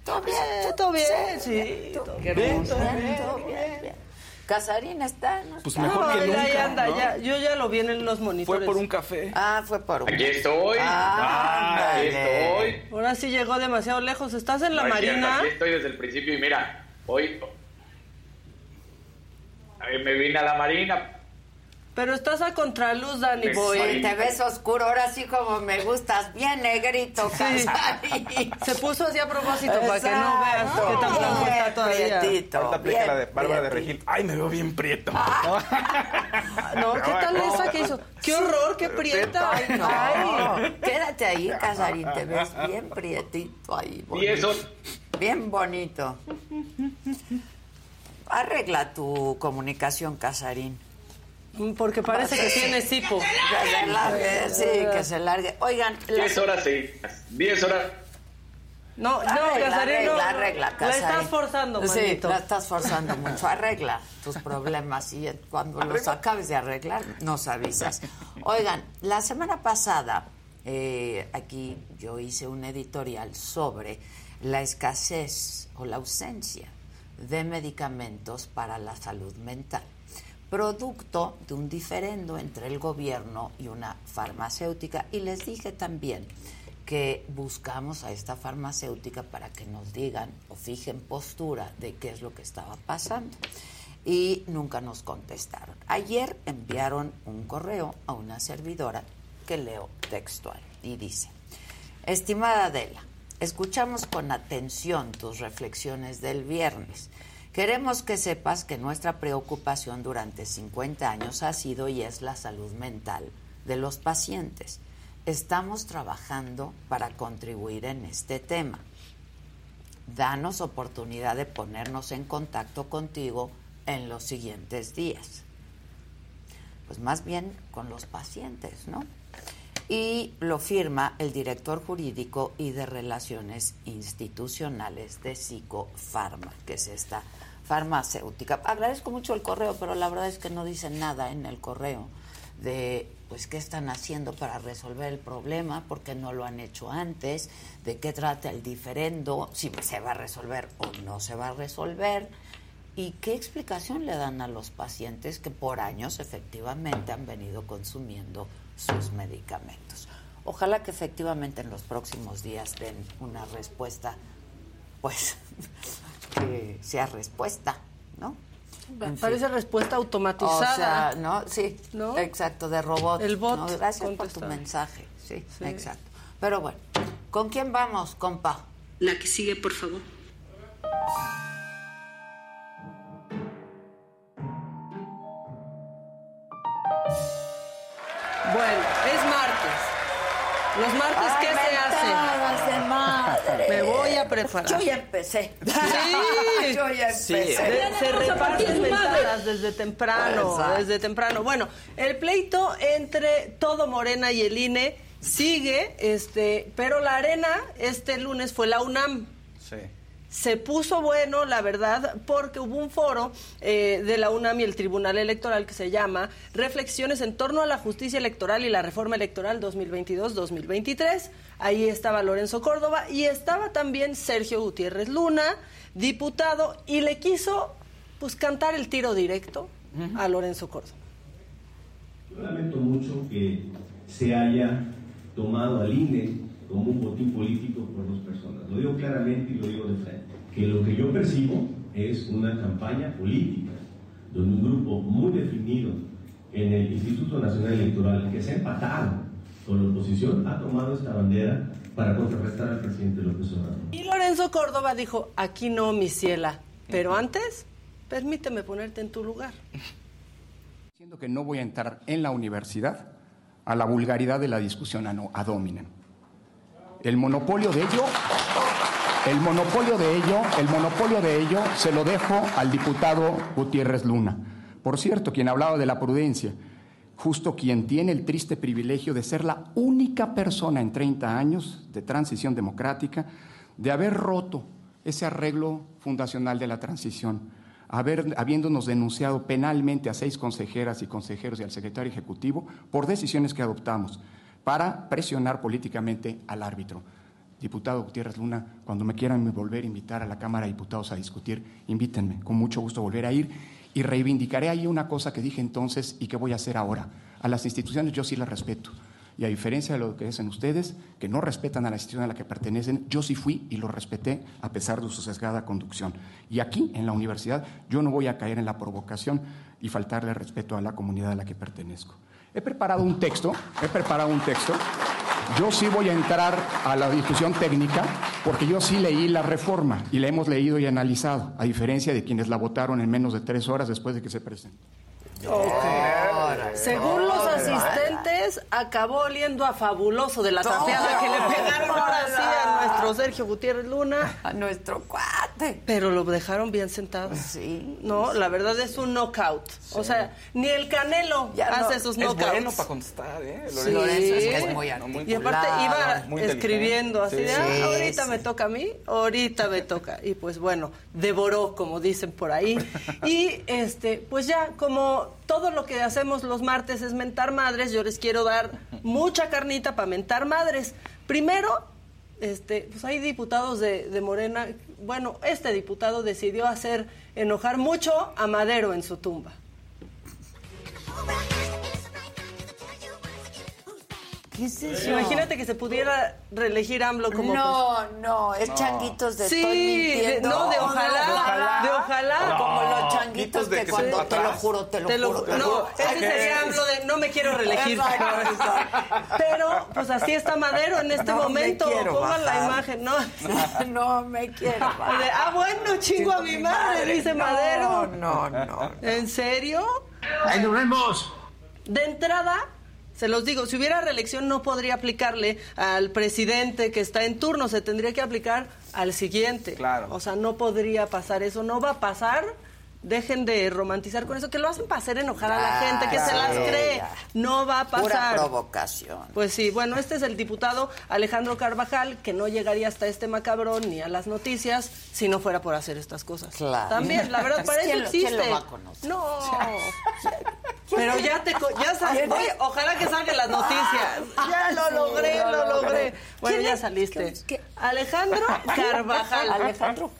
¿Todo bien? ¿Todo bien? Sí. todo Qué bien. todo bien, bien. Casarín está. ¿no Pues está? mejor No, que mira, ahí nunca, anda, ¿no? ya, yo ya lo vi en los Fue monitores. por un café. Ah, fue por un. Aquí estoy. Ah, aquí estoy. Ahora sí llegó demasiado lejos. ¿Estás en la No es cierto, marina? Aquí estoy desde el principio y mira, hoy Ahí me vine a la marina. Pero estás a contraluz, Danny Me Boy. Te ves oscuro, ahora sí como me gustas, bien negrito, Sí. Casarín. Se puso así a propósito para que no veas qué tan blanco está todavía. Prietito, Ahorita aplica bien la de Bárbara de. Regil. Ay, me veo bien prieto. *laughs* No, ¿qué tal esa que hizo? ¡Qué horror, qué prieta! Ay, no. Quédate ahí, Casarín, te ves bien prietito ahí. Y eso, bonito. Bien bonito. Arregla tu comunicación, Casarín. Porque parece que tiene cipo. Que se largue, sí, que se largue. Oigan, la- 10 horas seguidas. 10 horas. No, no, Arregla, Casarín, no. arregla, arregla, La estás forzando, Sí, manito. la estás forzando mucho. Arregla tus problemas y cuando los acabes de arreglar, nos avisas. Oigan, la semana pasada, eh, aquí yo hice un editorial sobre la escasez o la ausencia de medicamentos para la salud mental, producto de un diferendo entre el gobierno y una farmacéutica. Y les dije también que buscamos a esta farmacéutica para que nos digan o fijen postura de qué es lo que estaba pasando. Y nunca nos contestaron. Ayer enviaron un correo a una servidora que leo textual y dice, estimada Adela, escuchamos con atención tus reflexiones del viernes. Queremos que sepas que nuestra preocupación durante 50 años ha sido y es la salud mental de los pacientes. Estamos trabajando para contribuir en este tema. Danos oportunidad de ponernos en contacto contigo en los siguientes días. Pues más bien con los pacientes, ¿no? Y lo firma el director jurídico y de relaciones institucionales de Psicofarma, que es esta farmacéutica. Agradezco mucho el correo, pero la verdad es que no dicen nada en el correo de pues qué están haciendo para resolver el problema, porque no lo han hecho antes, de qué trata el diferendo, si se va a resolver o no se va a resolver, y qué explicación le dan a los pacientes que por años efectivamente han venido consumiendo sus medicamentos. Ojalá que efectivamente en los próximos días den una respuesta pues *laughs* que sea respuesta, ¿no? Parece respuesta automatizada. O sea, ¿no? Sí, ¿no? exacto, de robot. El bot. Gracias por tu mensaje. Sí, sí, exacto. Pero bueno, ¿con quién vamos, compa? La que sigue, por favor. Bueno, es martes. Los martes, ¿qué hace? de Me voy a preparar. Yo ya empecé. Sí. *laughs* Yo ya empecé. Se reparten mentadas desde temprano, desde temprano. Bueno, el pleito entre todo Morena y el INE sigue, este, pero la arena este lunes fue la UNAM. Sí se puso bueno, la verdad, porque hubo un foro eh, de la UNAM y el Tribunal Electoral que se llama Reflexiones en torno a la justicia electoral y la reforma electoral 2022-2023. Ahí estaba Lorenzo Córdoba y estaba también Sergio Gutiérrez Luna, diputado, y le quiso pues cantar el tiro directo a Lorenzo Córdoba. Yo lamento mucho que se haya tomado al INE como un botín político por dos personas. Lo digo claramente y lo digo de frente. Que lo que yo percibo es una campaña política, donde un grupo muy definido en el Instituto Nacional Electoral, que se ha empatado con la oposición, ha tomado esta bandera para contrarrestar al presidente López Obrador. Y Lorenzo Córdoba dijo, aquí no, mi ciela, pero antes, permíteme ponerte en tu lugar. Diciendo que no voy a entrar en la universidad a la vulgaridad de la discusión a dominen el monopolio de ello, el monopolio de ello, el monopolio de ello se lo dejo al diputado Gutiérrez Luna. Por cierto, quien hablaba de la prudencia, justo quien tiene el triste privilegio de ser la única persona en 30 años de transición democrática de haber roto ese arreglo fundacional de la transición, habiéndonos denunciado penalmente a seis consejeras y consejeros y al secretario ejecutivo por decisiones que adoptamos para presionar políticamente al árbitro. Diputado Gutiérrez Luna, cuando me quieran volver a invitar a la Cámara de Diputados a discutir, invítenme, con mucho gusto volver a ir y reivindicaré ahí una cosa que dije entonces y que voy a hacer ahora. A las instituciones yo sí las respeto. Y a diferencia de lo que dicen ustedes, que no respetan a la institución a la que pertenecen, yo sí fui y lo respeté a pesar de su sesgada conducción. Y aquí, en la universidad, yo no voy a caer en la provocación y faltarle respeto a la comunidad a la que pertenezco. He preparado un texto, he preparado un texto. Yo sí voy a entrar a la discusión técnica porque yo sí leí la reforma y la hemos leído y analizado, a diferencia de quienes la votaron en menos de tres horas después de que se presentó. Según los asistentes, acabó oliendo a fabuloso de la tapeada que le pegaron ahora sí a nuestro Sergio Gutiérrez Luna. A nuestro cuate. Pero lo dejaron bien sentado. Sí. No, la verdad es un knockout. O sea, ni el Canelo hace sus knockouts. Es bueno para contestar, ¿eh? Lorenzo, es, que es muy articulado. Y aparte iba escribiendo así de, ah, ahorita me toca a mí, ahorita me toca. Y pues bueno, devoró, como dicen por ahí. y este, pues ya, como todo lo que hacemos los martes es mentar madres, yo les quiero dar mucha carnita para mentar madres. Primero, este, pues hay diputados de, de, Morena, bueno, este diputado decidió hacer enojar mucho a Madero en su tumba. ¿Qué es eso? Imagínate que se pudiera reelegir AMLO como... No, no, es changuitos de sí, no, de ojalá, de ojalá. De ojalá. como los changuitos que, que cuando te lo juro, te lo te juro. Lo, no, ese sería AMLO de no me quiero reelegir. *laughs* Pero, pues así está Madero en este no momento. Pongan la imagen, ¿no? *laughs* no me quiero bajar. ah, bueno, chingo a mi madre, dice Madero. No, no, no. ¿En serio? ¡Ahí nos vemos! De entrada, se los digo, si hubiera reelección no podría aplicarle al presidente que está en turno, se tendría que aplicar al siguiente. Claro. O sea, no podría pasar eso, no va a pasar. Dejen de romantizar con eso, que lo hacen para hacer enojar a la gente, que se las cree. No va a pasar. Pura provocación. Pues sí, bueno, este es el diputado Alejandro Carvajal, que no llegaría hasta este macabrón ni a las noticias si no fuera por hacer estas cosas. Claro. También, la verdad, *laughs* para eso ¿Quién, existe. ¿quién lo va a conocer? No. *laughs* Pero ya te ya sabes, oye, ojalá que salgan las *laughs* noticias. Ya lo logré, lo logré. Bueno, ya saliste. Alejandro Carvajal. Alejandro.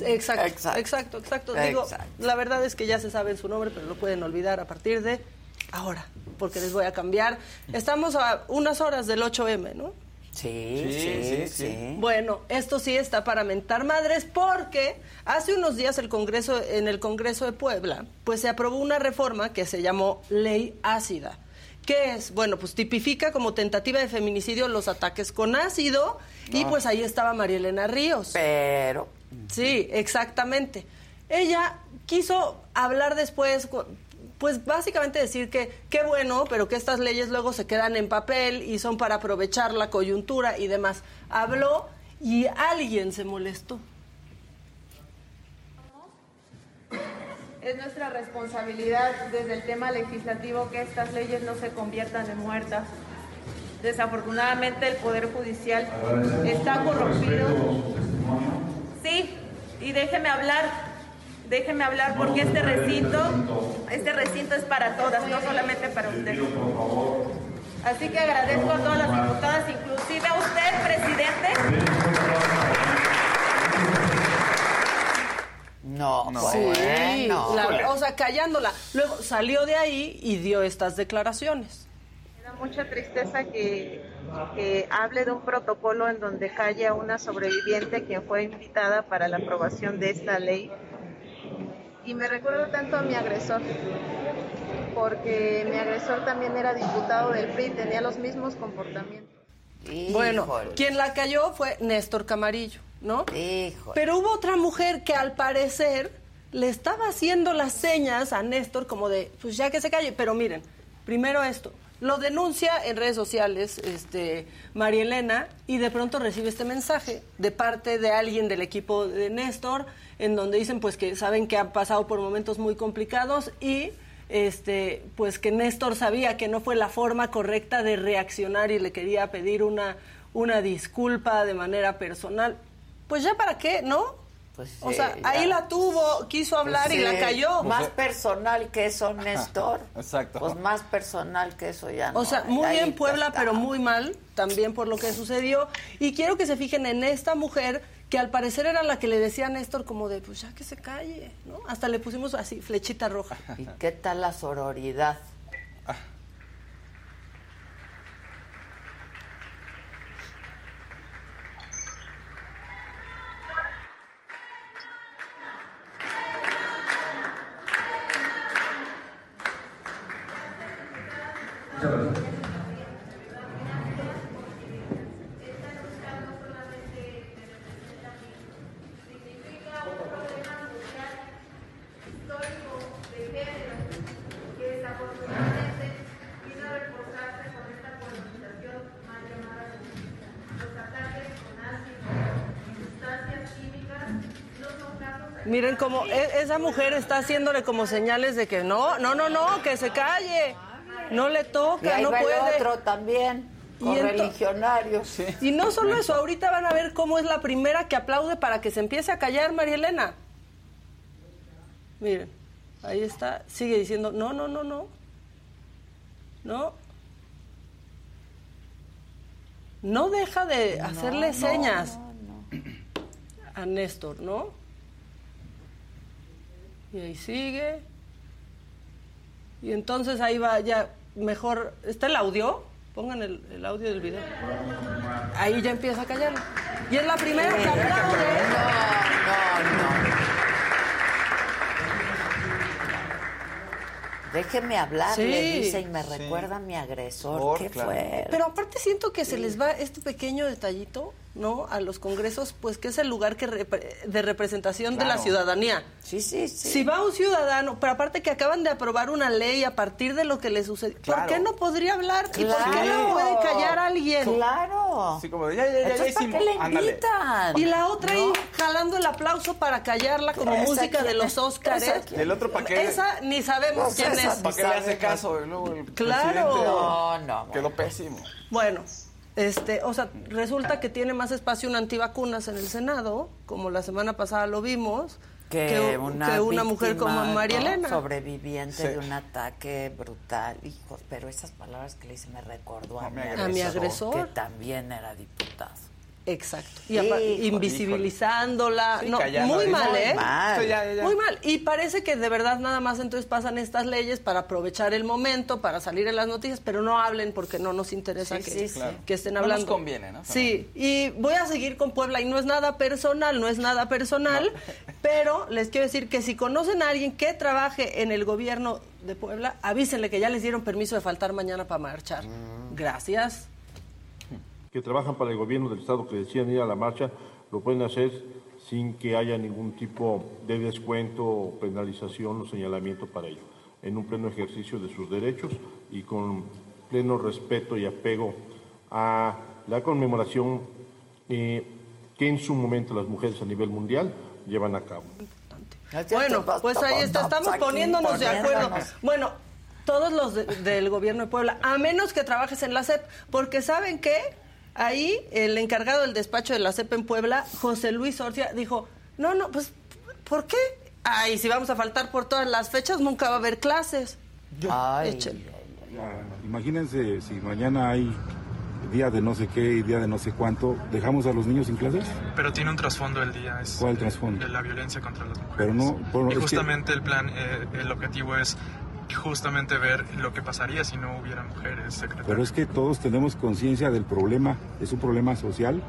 Exacto, exacto, exacto. Digo, la verdad es que ya se sabe su nombre, pero lo pueden olvidar a partir de ahora, porque les voy a cambiar. Estamos a unas horas del 8M, ¿no? Sí, sí, sí, Bueno, esto sí está para mentar madres porque hace unos días el Congreso, en el Congreso de Puebla, pues se aprobó una reforma que se llamó Ley Ácida. ¿Qué es? Bueno, pues tipifica como tentativa de feminicidio los ataques con ácido y pues ahí estaba María Elena Ríos. Pero. Sí, exactamente. Ella quiso hablar después pues básicamente decir que qué bueno, pero que estas leyes luego se quedan en papel y son para aprovechar la coyuntura y demás. Habló y alguien se molestó. Es nuestra responsabilidad desde el tema legislativo que estas leyes no se conviertan en muertas. Desafortunadamente el Poder Judicial está corrompido. Sí, y déjeme hablar déjenme hablar porque este recinto, este recinto es para todas, no solamente para usted. Así que agradezco a todas las diputadas, inclusive a usted, presidente. No, no. Sí, o sea, callándola. Luego salió de ahí y dio estas declaraciones. Me da mucha tristeza que, que hable de un protocolo en donde calle a una sobreviviente quien fue invitada para la aprobación de esta ley y me recuerdo tanto a mi agresor, porque mi agresor también era diputado del PRI, tenía los mismos comportamientos. Bueno, quien la cayó fue Néstor Camarillo, ¿no? Pero hubo otra mujer que al parecer le estaba haciendo las señas a Néstor como de, pues ya que se calle, pero miren, primero esto, lo denuncia en redes sociales este, María Elena y de pronto recibe este mensaje de parte de alguien del equipo de Néstor en donde dicen pues que saben que han pasado por momentos muy complicados y este pues que Néstor sabía que no fue la forma correcta de reaccionar y le quería pedir una una disculpa de manera personal. Pues ya para qué, ¿no? Pues o sea, ahí la tuvo, quiso pues hablar y la cayó. Más personal que eso, Néstor. Exacto. Pues más personal que eso ya no. O sea, muy bien Puebla, pero muy mal también por lo que sucedió. Y quiero que se fijen en esta mujer que al parecer era la que le decía a Néstor como de, pues ya que se calle, ¿no? Hasta le pusimos así, flechita roja. ¿Y qué tal la sororidad? Mujer está haciéndole como señales de que no, no, no, no, que se calle. No le toca, no puede. otro también. Con y religionarios. Y no solo eso, ahorita van a ver cómo es la primera que aplaude para que se empiece a callar María Elena. Miren, ahí está, sigue diciendo, no, no, no, no. No. No deja de hacerle señas a Néstor, ¿no? Y ahí sigue. Y entonces ahí va ya mejor. ¿Está el audio? Pongan el, audio del video. Ahí ya empieza a callar. Y es la primera que aplaude. No, no, no. Déjeme hablar, le dice, y me recuerda a mi agresor. ¿Qué fue? Pero aparte siento que se les va este pequeño detallito ¿no? A los congresos, pues que es el lugar que de representación de la ciudadanía. Sí, sí, sí. Si va un ciudadano, pero aparte que acaban de aprobar una ley a partir de lo que le sucede, ¿por qué no podría hablar? ¿Y por qué no puede callar a alguien? Claro. Sí, como ya, ya, ya, ya le invitan? Y la otra ahí jalando el aplauso para callarla como música de los Óscares. El otro qué. Esa ni sabemos quién es. ¿Para qué le hace caso? claro. No, no. Quedó pésimo. Bueno, este, o sea, resulta que tiene más espacio un antivacunas en el Senado, como la semana pasada lo vimos, que, una, mujer como María Elena. Sobreviviente de un ataque brutal. Hijos, pero esas palabras que le hice me recordó a, mi, agresor, que también era diputado. Exacto. Y invisibilizándola. no, muy mal, ¿eh? Muy mal. Y parece que de verdad nada más entonces pasan estas leyes para aprovechar el momento, para salir en las noticias, pero no hablen porque no nos interesa que, que, estén hablando. No nos conviene, ¿no? Sí. Y voy a seguir con Puebla y no es nada personal, no es nada personal, *laughs* pero les quiero decir que si conocen a alguien que trabaje en el gobierno de Puebla, avísenle que ya les dieron permiso de faltar mañana para marchar. Mm. Gracias que trabajan para el gobierno del Estado que decían ir a la marcha, lo pueden hacer sin que haya ningún tipo de descuento, penalización o señalamiento para ello, en un pleno ejercicio de sus derechos y con pleno respeto y apego a la conmemoración eh, que en su momento las mujeres a nivel mundial llevan a cabo. Bueno, pues ahí está, estamos poniéndonos de acuerdo. Bueno, todos los del gobierno de Puebla, a menos que trabajes en la SEP, porque ¿saben qué? Ahí el encargado del despacho de la CEP en Puebla, José Luis Orcia, dijo, no, no, pues, ¿por qué? Ay, si vamos a faltar por todas las fechas, nunca va a haber clases. Ay, imagínense si mañana hay día de no sé qué y día de no sé cuánto, ¿dejamos a los niños sin clases? Pero tiene un trasfondo el día. Es ¿Cuál trasfondo? La violencia contra las mujeres. Pero no, y justamente el plan, eh, el objetivo es justamente ver lo que pasaría si no hubiera mujeres secretarias. Pero es que todos tenemos conciencia del problema, es un problema social,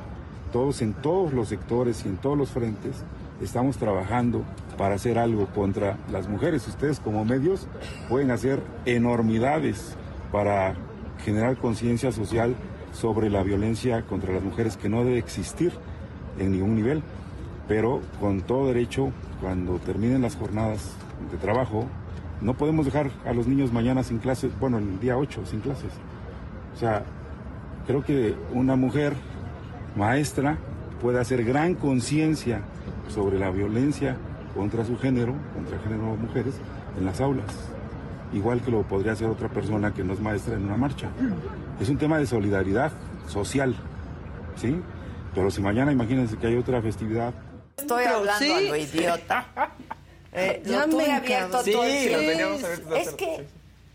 todos en todos los sectores y en todos los frentes estamos trabajando para hacer algo contra las mujeres. Ustedes como medios pueden hacer enormidades para generar conciencia social sobre la violencia contra las mujeres que no debe existir en ningún nivel, pero con todo derecho, cuando terminen las jornadas de trabajo, no podemos dejar a los niños mañana sin clases, bueno, el día 8 sin clases. O sea, creo que una mujer maestra puede hacer gran conciencia sobre la violencia contra su género, contra el género de mujeres, en las aulas. Igual que lo podría hacer otra persona que no es maestra en una marcha. Es un tema de solidaridad social, ¿sí? Pero si mañana imagínense que hay otra festividad. Estoy hablando a lo idiota. *laughs* Eh, lo tuve abierto sí, todo el tiempo. teníamos abiertos Es que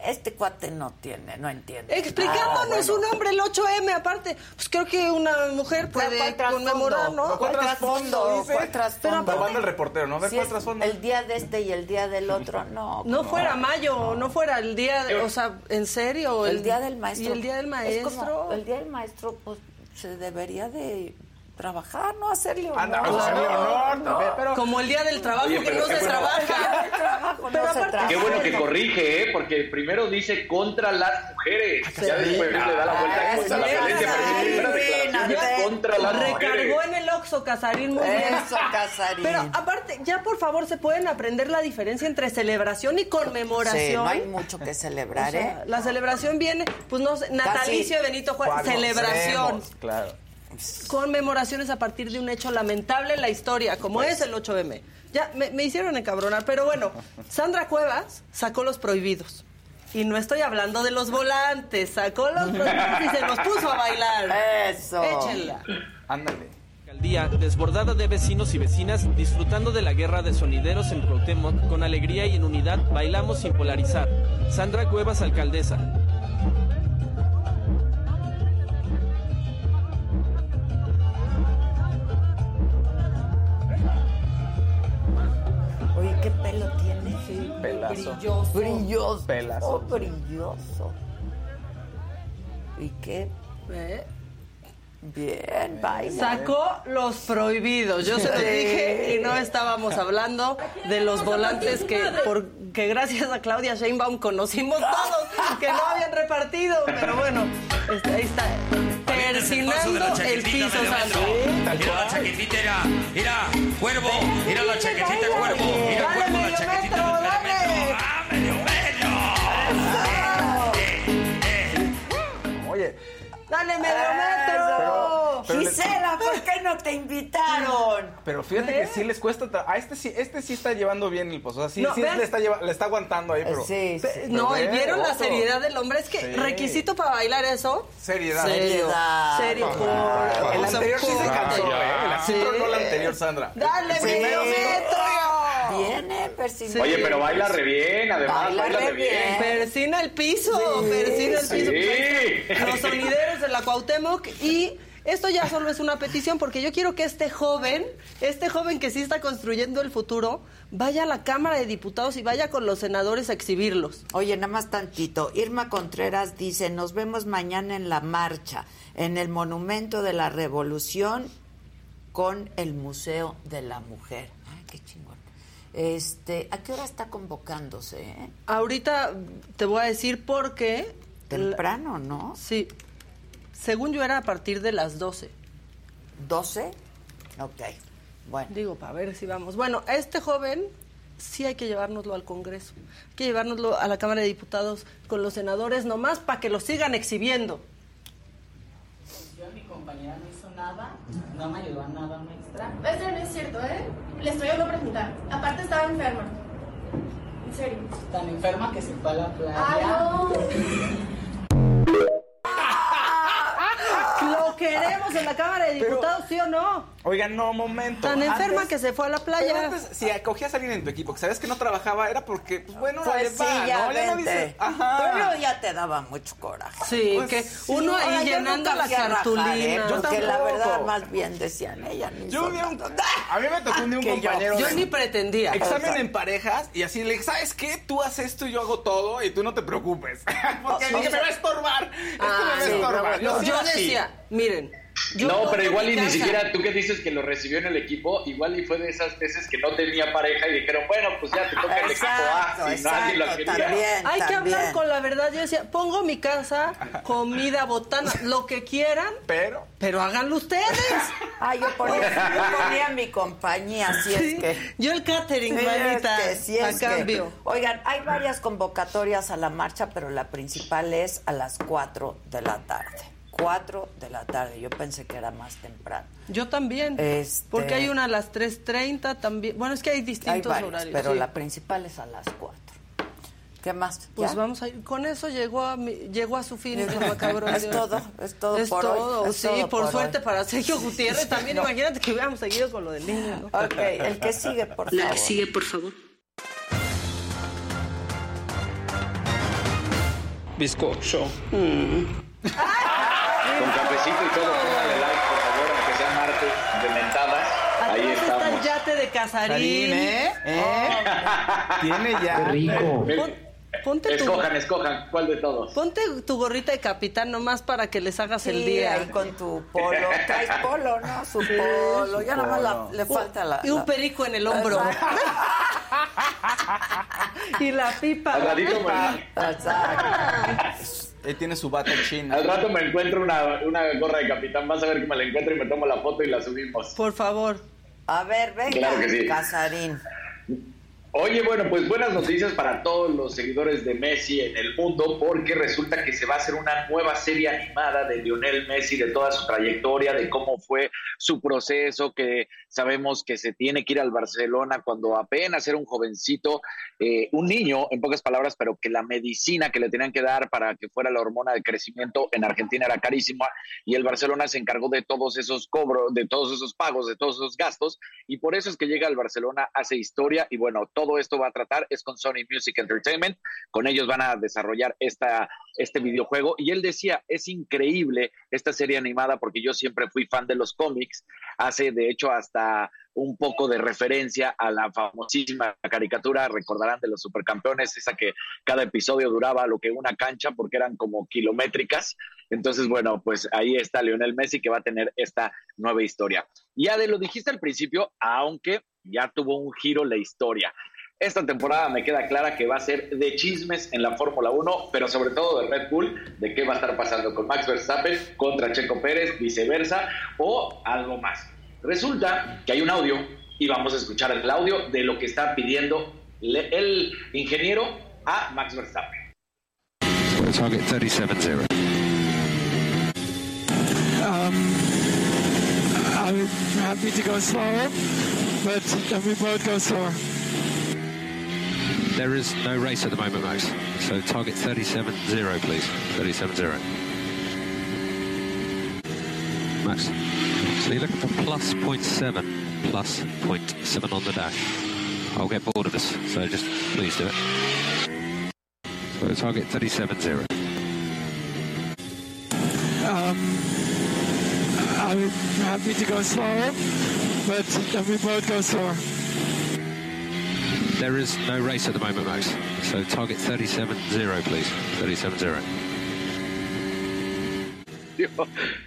este cuate no tiene, no entiende. Explicándonos Ah, un hombre el 8M, aparte, pues creo que una mujer puede conmemorar, ¿no? ¿Cuál trasfondo? trasfondo? El reportero, ¿no? A ver, Si ¿cuál es trasfondo? el día de este y el día del otro, no. No fuera mayo, no fuera el día, de- o sea, en serio. el día del maestro. Y el día del Es maestro. como, el día del maestro, pues se debería de trabajar, no hacerle honor. Anda, vamos a hacerle honor, No, también, pero- Como el día del trabajo Oye, que no qué se bueno. trabaja. *laughs* Trabajo no se. Qué bueno que corrige, ¿eh? Porque primero dice contra las mujeres. Ya después le da la vuelta Ah, contra la sí, violencia. Pero sí, es contra las mujeres. Recargó en el Oxxo Casarín muy bien. Eso, Casarín. Pero aparte, ya por favor, ¿se pueden aprender la diferencia entre celebración y conmemoración? Sí, no hay mucho que O celebrar, sea, ¿eh? La celebración viene, pues no sé, natalicio de Benito Juárez, celebración. Claro. Conmemoraciones a partir de un hecho lamentable en la historia, como es el 8M. Ya, me, me hicieron encabronar, pero bueno, Sandra Cuevas sacó los prohibidos. Y no estoy hablando de los volantes, sacó los prohibidos y se los puso a bailar. Eso. Échenla. Ándale. Alcaldía, desbordada de vecinos y vecinas, disfrutando de la guerra de sonideros en Cuauhtémoc, con alegría y en unidad, bailamos sin polarizar. Sandra Cuevas, alcaldesa. Oye, ¿qué pelo tiene? Sí, Pelazo. Brilloso. Brilloso. Pelazo. Oh, brilloso. ¿Y qué? ¿Eh? Bien, baila. Sacó los prohibidos. Yo se los dije y no estábamos hablando de los volantes que, por, que gracias a Claudia Sheinbaum conocimos todos, que no habían repartido. Pero bueno, este, ahí está. Persinando el piso, Sandra. Mira la chaquetita, era, mira, cuervo, mira la chaquetita, cuervo, mira Dale, cuervo, la chaquetita ¡Dale, medio metro! Pero Gisela, ¿por qué no te invitaron? pero fíjate que sí les cuesta. A este sí, este sí está llevando bien el pozo. O sea, sí, No, sí vean- le, está lleva- le está aguantando ahí, pero. Sí, sí. Pe- No, y vieron la seriedad del hombre. Es que Sí. requisito para bailar eso. Seriedad. Seriedad. Serio. El anterior sí se cansó, ¿eh? El no la anterior, Sandra. ¡Dale, Primero metro! Viene persinando. Oye, pero baila re bien, además, Baila baila, re re bien. Persina el piso, persina el piso. Sí. Los sonideros de la Cuauhtémoc y esto ya solo es una petición porque yo quiero que este joven, este joven que sí está construyendo el futuro, vaya a la Cámara de Diputados y vaya con los senadores a exhibirlos. Oye, nada más tantito. Irma Contreras dice, nos vemos mañana en la marcha, en el Monumento de la Revolución con el Museo de la Mujer. Ay, qué chingón. Este, ¿A qué hora está convocándose? Eh? Ahorita te voy a decir por qué. Temprano, ¿no? Sí. Según yo era a partir de las 12. ¿12? Ok. Bueno. Digo, para ver si vamos. Bueno, a este joven sí hay que llevárnoslo al Congreso. Hay que llevárnoslo a la Cámara de Diputados con los senadores nomás para que lo sigan exhibiendo. Yo, mi compañera no hizo nada, no me ayudó a nada un extra. Eso no es cierto, ¿eh? Le estoy a presentar. Aparte estaba enferma. En serio. Tan enferma que se fue a la playa. Ay, no. *laughs* ¿Lo queremos en la Cámara de Diputados, sí o no? Oigan, no, momento. Tan enferma Antes- que se fue a la Pero playa. antes, si acogías a alguien en tu equipo que sabes que no trabajaba, era porque, pues bueno, Pues ahí sí, va, ya ¿no? Ya no dices, ajá. Pero ya te daba mucho coraje. Sí, Pues que sí. uno ahí yo llenando la fui a rajar, ¿eh? cartulina. Porque la verdad más bien decían, ella ni Yo vi un- a mí me tocó un día un yo- compañero. Yo ni pretendía. Examen en parejas y así le dije, ¿sabes qué? Tú haces esto y yo hago todo y tú no te preocupes. *laughs* Porque O dije, sea- me va a estorbar. Esto Ah, me va a sí, estorbar. yo decía, miren. yo no, pero igual y ni siquiera tú que dices que lo recibió en el equipo, igual y fue de esas veces que no tenía pareja y dijeron, bueno, pues ya te toca el equipo A, si nadie lo exacto, quería. también. Hay que hablar con la verdad. Yo decía, pongo mi casa, comida, botana, lo que quieran, Pero, pero háganlo ustedes. *laughs* Ah, yo ponía, yo ponía mi compañía, si Sí, es que... Yo el catering, Sí, es manita, que sí, a es que- cambio. Oigan, hay varias convocatorias a la marcha, pero la principal es a las 4 de la tarde. 4 de la tarde. Yo pensé que era más temprano. Yo también. Este- Porque hay una a las 3.30 también. Bueno, es que hay Hay distintos horarios. pero sí. la principal es a las 4. ¿Qué más? Pues ¿Ya? vamos a ir. Con eso llegó a, mi- llegó a su fin el Es todo, es todo Es por hoy, todo, es sí, todo por, por suerte hoy. para Sergio Gutiérrez Sí, también. no. Imagínate que hubiéramos seguido con lo del niño, ¿no? Ok, el que sigue, por La favor. que sigue, por favor. Bizcocho. Con cafecito y todo, póngale like, por favor, aunque sea martes de mentadas. Ahí Atrás está el estamos. yate de Casarín. ¿eh? ¿Eh? *laughs* Tiene ya. Pon- ponte, tu, Escojan, escojan, ¿cuál de todos? ponte tu gorrita de capitán nomás para que les hagas el día. ahí con tu polo. Traes polo, ¿no? Su polo. Ya nada más la- le falta la... Y un la- perico en el hombro. *laughs* y la pipa. Al Él tiene su bata china. al rato me encuentro una, una gorra de capitán. Vas a ver que me la encuentro y me tomo la foto y la subimos. Por favor. A ver, venga, Claro que sí. Casarín. Oye, bueno, pues buenas noticias para todos los seguidores de Messi en el mundo, porque resulta que se va a hacer una nueva serie animada de Lionel Messi, de toda su trayectoria, de cómo fue su proceso, que sabemos que se tiene que ir al Barcelona cuando apenas era un jovencito, eh, un niño, en pocas palabras, pero que la medicina que le tenían que dar para que fuera la hormona de crecimiento en Argentina era carísima, y el Barcelona se encargó de todos esos cobros, de todos esos pagos, de todos esos gastos, y por eso es que llega al Barcelona, hace historia, y bueno, todo esto va a tratar, es con Sony Music Entertainment, con ellos van a desarrollar esta, este videojuego, y él decía, es increíble esta serie animada, porque yo siempre fui fan de los cómics, hace de hecho hasta un poco de referencia a la famosísima caricatura, recordarán de los supercampeones, esa que cada episodio duraba lo que una cancha porque eran como kilométricas. Entonces, bueno, pues ahí está Lionel Messi que va a tener esta nueva historia. Ya de lo dijiste al principio, aunque ya tuvo un giro la historia. Esta temporada me queda clara que va a ser de chismes en la Fórmula 1, pero sobre todo de Red Bull, de qué va a estar pasando con Max Verstappen contra Checo Pérez, viceversa, o algo más. Resulta que hay un audio y vamos a escuchar el audio de lo que está pidiendo el ingeniero a Max Verstappen. Target 37-0. Um, I'm happy to go slower, but then we both go slower. There is no race at the moment, Max. So target 37-0, please. 37-0. Max, so you're looking for plus 0.7, plus 0.7 on the dash. I'll get bored of this, so just please do it. So target 37-0. Um, I'm happy to go slower, but we both go slower. There is no race at the moment, Max. So target 37.0, please. 37.0.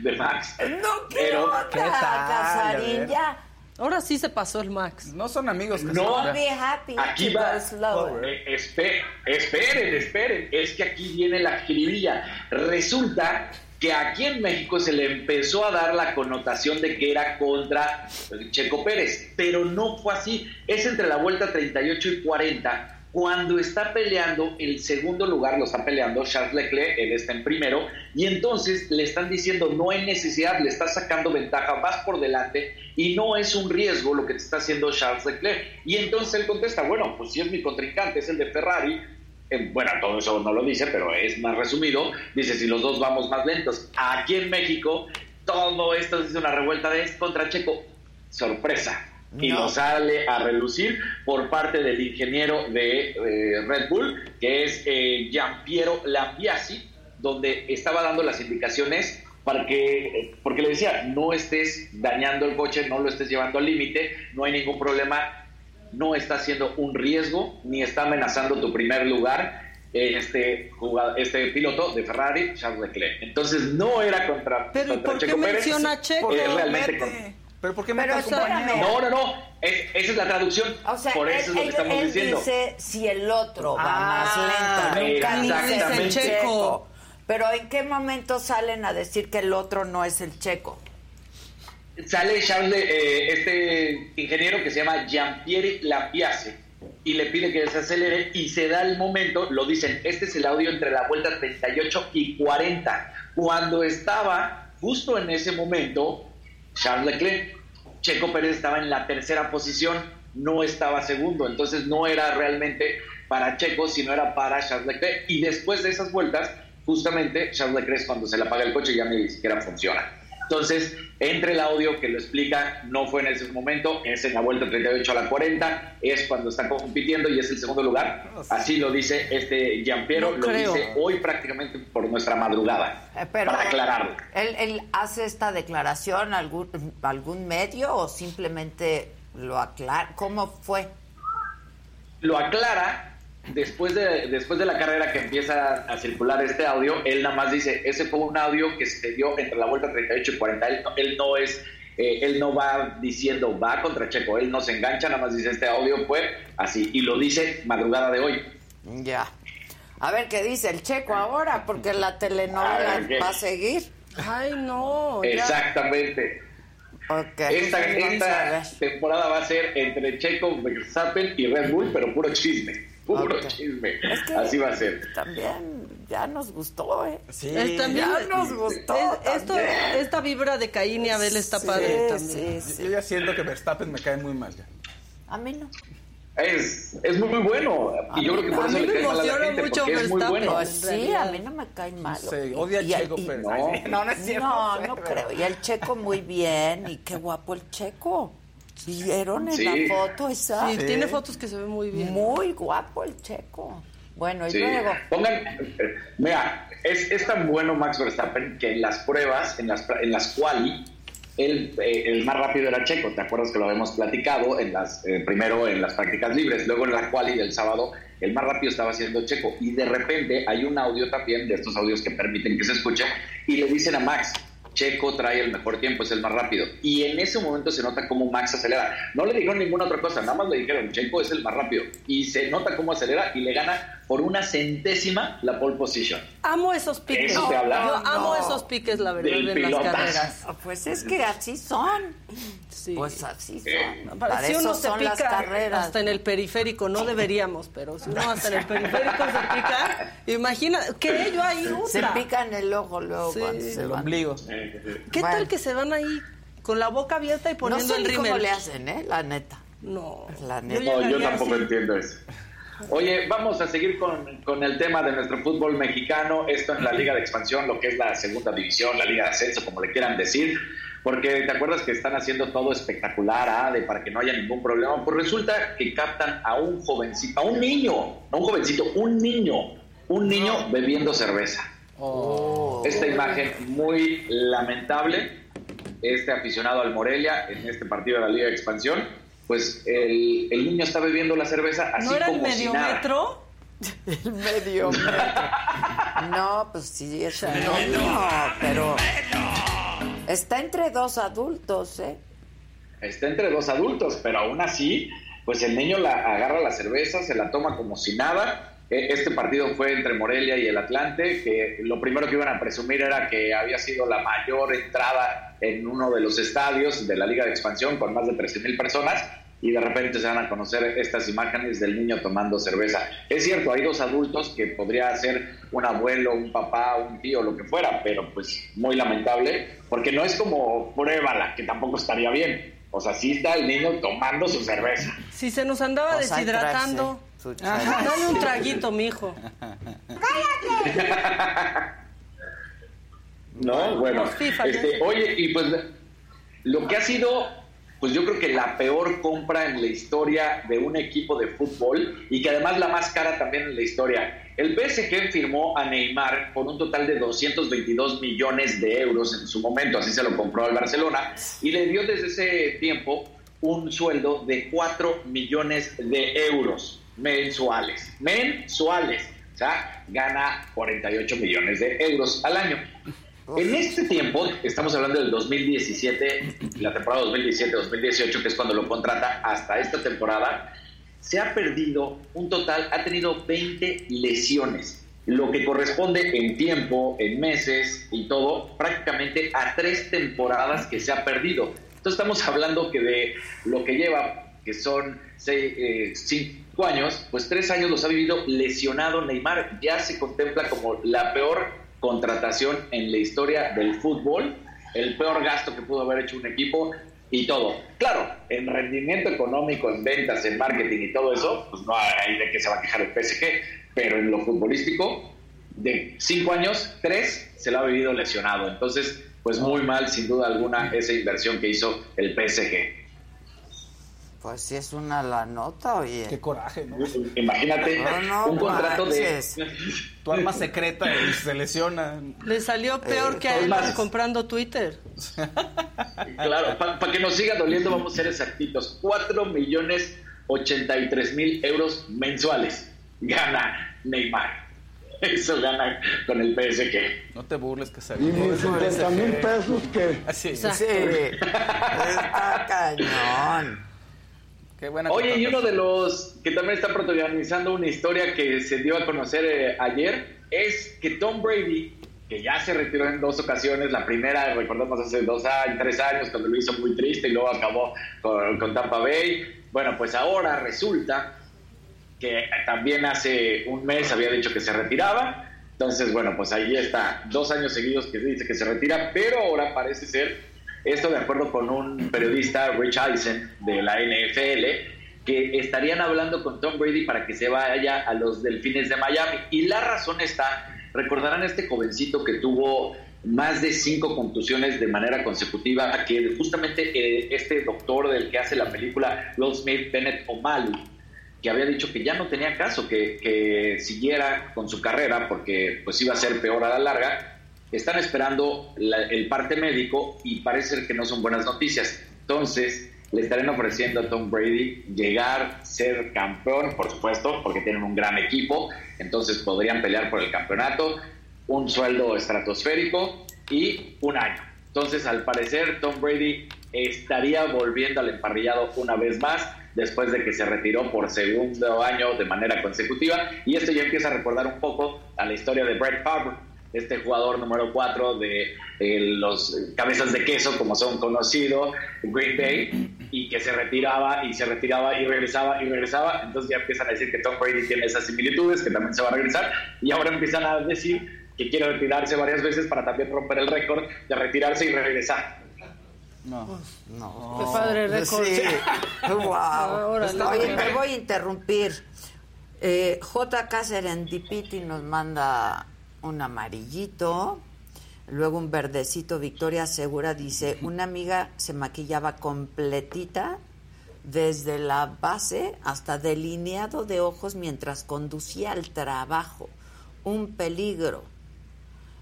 de Max. No Pero, ¿Qué Casarín, ya. Ahora sí se pasó el Max. No son amigos. No, Don't be happy aquí va. Eh, espe- esperen, esperen. Es que aquí viene la jiribilla. Resulta que aquí en México se le empezó a dar la connotación de que era contra Checo Pérez, pero no fue así. Es entre la vuelta 38 y 40 cuando está peleando el segundo lugar, lo está peleando Charles Leclerc, él está en primero, y entonces le están diciendo no hay necesidad, le estás sacando ventaja, vas por delante y no es un riesgo lo que te está haciendo Charles Leclerc. Y entonces él contesta, bueno, pues si es mi contrincante, es el de Ferrari, bueno, todo eso no lo dice, pero es más resumido, dice si los dos vamos más lentos. Aquí en México, todo esto es una revuelta de es contra Checo. Sorpresa. Y lo sale a relucir por parte del ingeniero de eh, Red Bull, que es eh, Giampiero Lambiasi, donde estaba dando las indicaciones para que, porque le decía, no estés dañando el coche, no lo estés llevando al límite, no hay ningún problema, no está haciendo un riesgo, ni está amenazando tu primer lugar este, jugado- este piloto de Ferrari, Charles Leclerc. Entonces no era contra, Pero ¿y contra por qué Checo Pérez, menciona a Checo? es realmente con- ¿Pero por qué Pero compañero? espérame. no, no, no. Es- esa es la traducción. O sea, Por eso él, es lo que él- estamos él diciendo. dice si el otro va Ah, más lento. Nunca dice el exactamente. checo. Pero ¿en qué momento salen a decir que el otro no es el checo? Sale Charles, eh, este ingeniero que se llama Giampieri Lambiase y le pide que desacelere y se da el momento, lo dicen, este es el audio entre la vuelta 38 y 40, cuando estaba justo en ese momento Charles Leclerc. Checo Pérez estaba en la tercera posición, no estaba segundo, entonces no era realmente para Checo, sino era para Charles Leclerc. Y después de esas vueltas, justamente Charles Leclerc cuando se le apaga el coche ya ni siquiera funciona. Entonces, entre el audio que lo explica, no fue en ese momento, es en la vuelta 38 a la 40, es cuando está compitiendo y es el segundo lugar. Así lo dice este Giampiero, No lo creo. dice hoy prácticamente por nuestra madrugada, Eh, pero- para aclararlo. ¿Él, él hace esta declaración algún algún medio o simplemente lo aclara? ¿Cómo fue? lo aclara después de, después de la carrera que empieza a circular este audio, él nada más dice, ese fue un audio que se dio entre la vuelta 38 y 40, él, no- él no es, eh, él no va diciendo va contra Checo, él no se engancha, nada más dice este audio fue así, y lo dice madrugada de hoy. Ya. A ver qué dice el checo ahora, porque la telenovela A ver, ¿qué? va a seguir. Ay, no. ya. Exactamente. Esta, esta temporada va a ser entre Checo, Verstappen y Red Bull, pero puro chisme, puro chisme. Es que Así va a ser. También ya nos gustó, ¿eh? Sí. Es también- ya nos gustó. es- esto, esta vibra de Caín y Abel está Sí, padre también. sí, Yo- Yo ya siento que Verstappen me cae muy mal ya. A mí no. Es, es muy bueno. Y yo creo que por A eso mí le me cae mal a la emociona gente, mucho porque es muy Verstappen. bueno. Pues sí, a mí no me cae mal. Sí, odia a Y- Checo y- Pérez. no. No, no es cierto. No, no pero- creo. Y el checo muy bien. Y qué guapo el checo. ¿Vieron en Sí. la foto esa? Sí, tiene fotos que se ven muy bien. Muy guapo el checo. Bueno, y Sí. luego. Pongan, eh, mira, es, es tan bueno Max Verstappen que en las pruebas, en las, pra- en las quali, él, eh, el más rápido era Checo. ¿Te acuerdas que lo habíamos platicado? En las, eh, primero en las prácticas libres, luego en la quali del sábado, el más rápido estaba siendo Checo. Y de repente hay un audio también, de estos audios que permiten que se escuche, y le dicen a Max, Checo trae el mejor tiempo, es el más rápido. Y en ese momento se nota cómo Max acelera. No le dijeron ninguna otra cosa, nada más le dijeron, Checo es el más rápido. Y se nota cómo acelera y le gana por una centésima la pole position. Amo esos piques. Eso te habla. Yo No, amo no. esos piques, la verdad, Del en las carreras. Pues es que así son. Sí. Pues así Eh, son. Para- Para si eso uno se son las pica carreras. hasta en el periférico, no deberíamos, pero si uno hasta en el periférico se pica, imagina, ¿qué? Yo ahí Se otra. pican el ojo luego Sí. cuando se El van. ombligo. ¿Qué Bueno. tal que se van ahí con la boca abierta y No poniendo sé el rímel? le hacen, ¿eh? La neta. No. La Yo neta. No, yo llegaría tampoco así. entiendo eso. Oye, vamos a seguir con, con el tema de nuestro fútbol mexicano, esto en la Liga de Expansión, lo que es la segunda división, la Liga de Ascenso, como le quieran decir, porque te acuerdas que están haciendo todo espectacular, ah, de para que no haya ningún problema, pues resulta que captan a un jovencito, a un niño, no un jovencito, un niño, un niño bebiendo cerveza. Oh. Esta imagen muy lamentable. este aficionado al Morelia en este partido de la Liga de Expansión, pues el, el niño está bebiendo la cerveza así ¿No era como el si medio nada. metro? *laughs* El medio metro. No, pues sí, es un niño, pero está entre dos adultos, ¿eh? Está entre dos adultos, pero aún así, pues el niño la agarra la cerveza, se la toma como si nada. E- Este partido fue entre Morelia y el Atlante, que lo primero que iban a presumir era que había sido la mayor entrada en uno de los estadios de la Liga de Expansión con más de 13 mil personas y de repente se van a conocer estas imágenes del niño tomando cerveza. Es cierto, hay dos adultos que podría ser un abuelo, un papá, un tío, lo que fuera, pero pues muy lamentable, porque no es como pruébala, que tampoco estaría bien. O sea, sí está el niño tomando su cerveza. Si se nos andaba deshidratando. Su Ajá, Dale un traguito, mijo. No, bueno. Este, oye, y pues lo que ha sido, pues yo creo que la peor compra en la historia de un equipo de fútbol y que además la más cara también en la historia. El PSG firmó a Neymar por un total de 222 millones de euros en su momento, así se lo compró al Barcelona, y le dio desde ese tiempo un sueldo de 4 millones de euros mensuales. Mensuales. O sea, gana 48 millones de euros al año. En este tiempo, estamos hablando del 2017, la temporada 2017-2018, que es cuando lo contrata, hasta esta temporada, se ha perdido un total, ha tenido 20 lesiones, lo que corresponde en tiempo, en meses y todo, prácticamente a tres temporadas que se ha perdido. Entonces estamos hablando que de lo que lleva, que son seis, eh, cinco años, pues tres años los ha vivido lesionado Neymar. Ya se contempla como la peor contratación en la historia del fútbol, el peor gasto que pudo haber hecho un equipo y todo. Claro, en rendimiento económico, en ventas, en marketing y todo eso, pues no hay de qué se va a quejar el PSG, pero en lo futbolístico, de cinco años, tres se lo ha vivido lesionado. Entonces, pues muy mal, sin duda alguna, esa inversión que hizo el PSG. Pues sí es una la nota, oye. Qué coraje, ¿no? Imagínate No, no un contrato manches. de... Tu arma secreta y se lesiona. Le salió peor Eh, que a él más- comprando Twitter. Claro, para que nos siga doliendo, vamos a ser exactitos. 4 millones 83 mil euros mensuales gana Neymar. Eso gana con el PSG. No te burles que se Y mis 70 mil pesos que... Así. Sí, está cañón. Qué buena Oye, y uno de los que también está protagonizando una historia que se dio a conocer eh, ayer es que Tom Brady, que ya se retiró en dos ocasiones, la primera, recordamos, hace dos años, tres años, cuando lo hizo muy triste y luego acabó con, con Tampa Bay. Bueno, pues ahora resulta que también hace un mes había dicho que se retiraba. Entonces, bueno, pues ahí está, dos años seguidos que dice que se retira, pero ahora parece ser, esto de acuerdo con un periodista, Rich Eisen, de la NFL, que estarían hablando con Tom Brady para que se vaya a los Delfines de Miami. Y la razón está, recordarán este jovencito que tuvo más de cinco contusiones de manera consecutiva, que justamente eh, este doctor del que hace la película, Will Smith Bennett O'Malley, que había dicho que ya no tenía caso que, que siguiera con su carrera porque pues iba a ser peor a la larga. Están esperando el parte médico y parece que no son buenas noticias. Entonces, le estarán ofreciendo a Tom Brady llegar, ser campeón, por supuesto, porque tienen un gran equipo, entonces podrían pelear por el campeonato, un sueldo estratosférico y un año. Entonces, al parecer, Tom Brady estaría volviendo al emparrillado una vez más después de que se retiró por segundo año de manera consecutiva. Y esto ya empieza a recordar un poco a la historia de Brett Favre, este jugador número 4 de eh, los cabezas de queso, como son conocidos, Green Bay, y que se retiraba y se retiraba y regresaba y regresaba. Entonces ya empiezan a decir que Tom Brady tiene esas similitudes, que también se va a regresar. Y ahora empiezan a decir que quiere retirarse varias veces para también romper el récord de retirarse y regresar. No. No. Qué padre récord. Sí. *laughs* wow. Ahora, Oye, la- me voy a interrumpir. Eh, JK Serendipity nos manda un amarillito. Luego un verdecito. Victoria Segura dice: Una amiga se maquillaba completita desde la base hasta delineado de ojos mientras conducía al trabajo. Un peligro.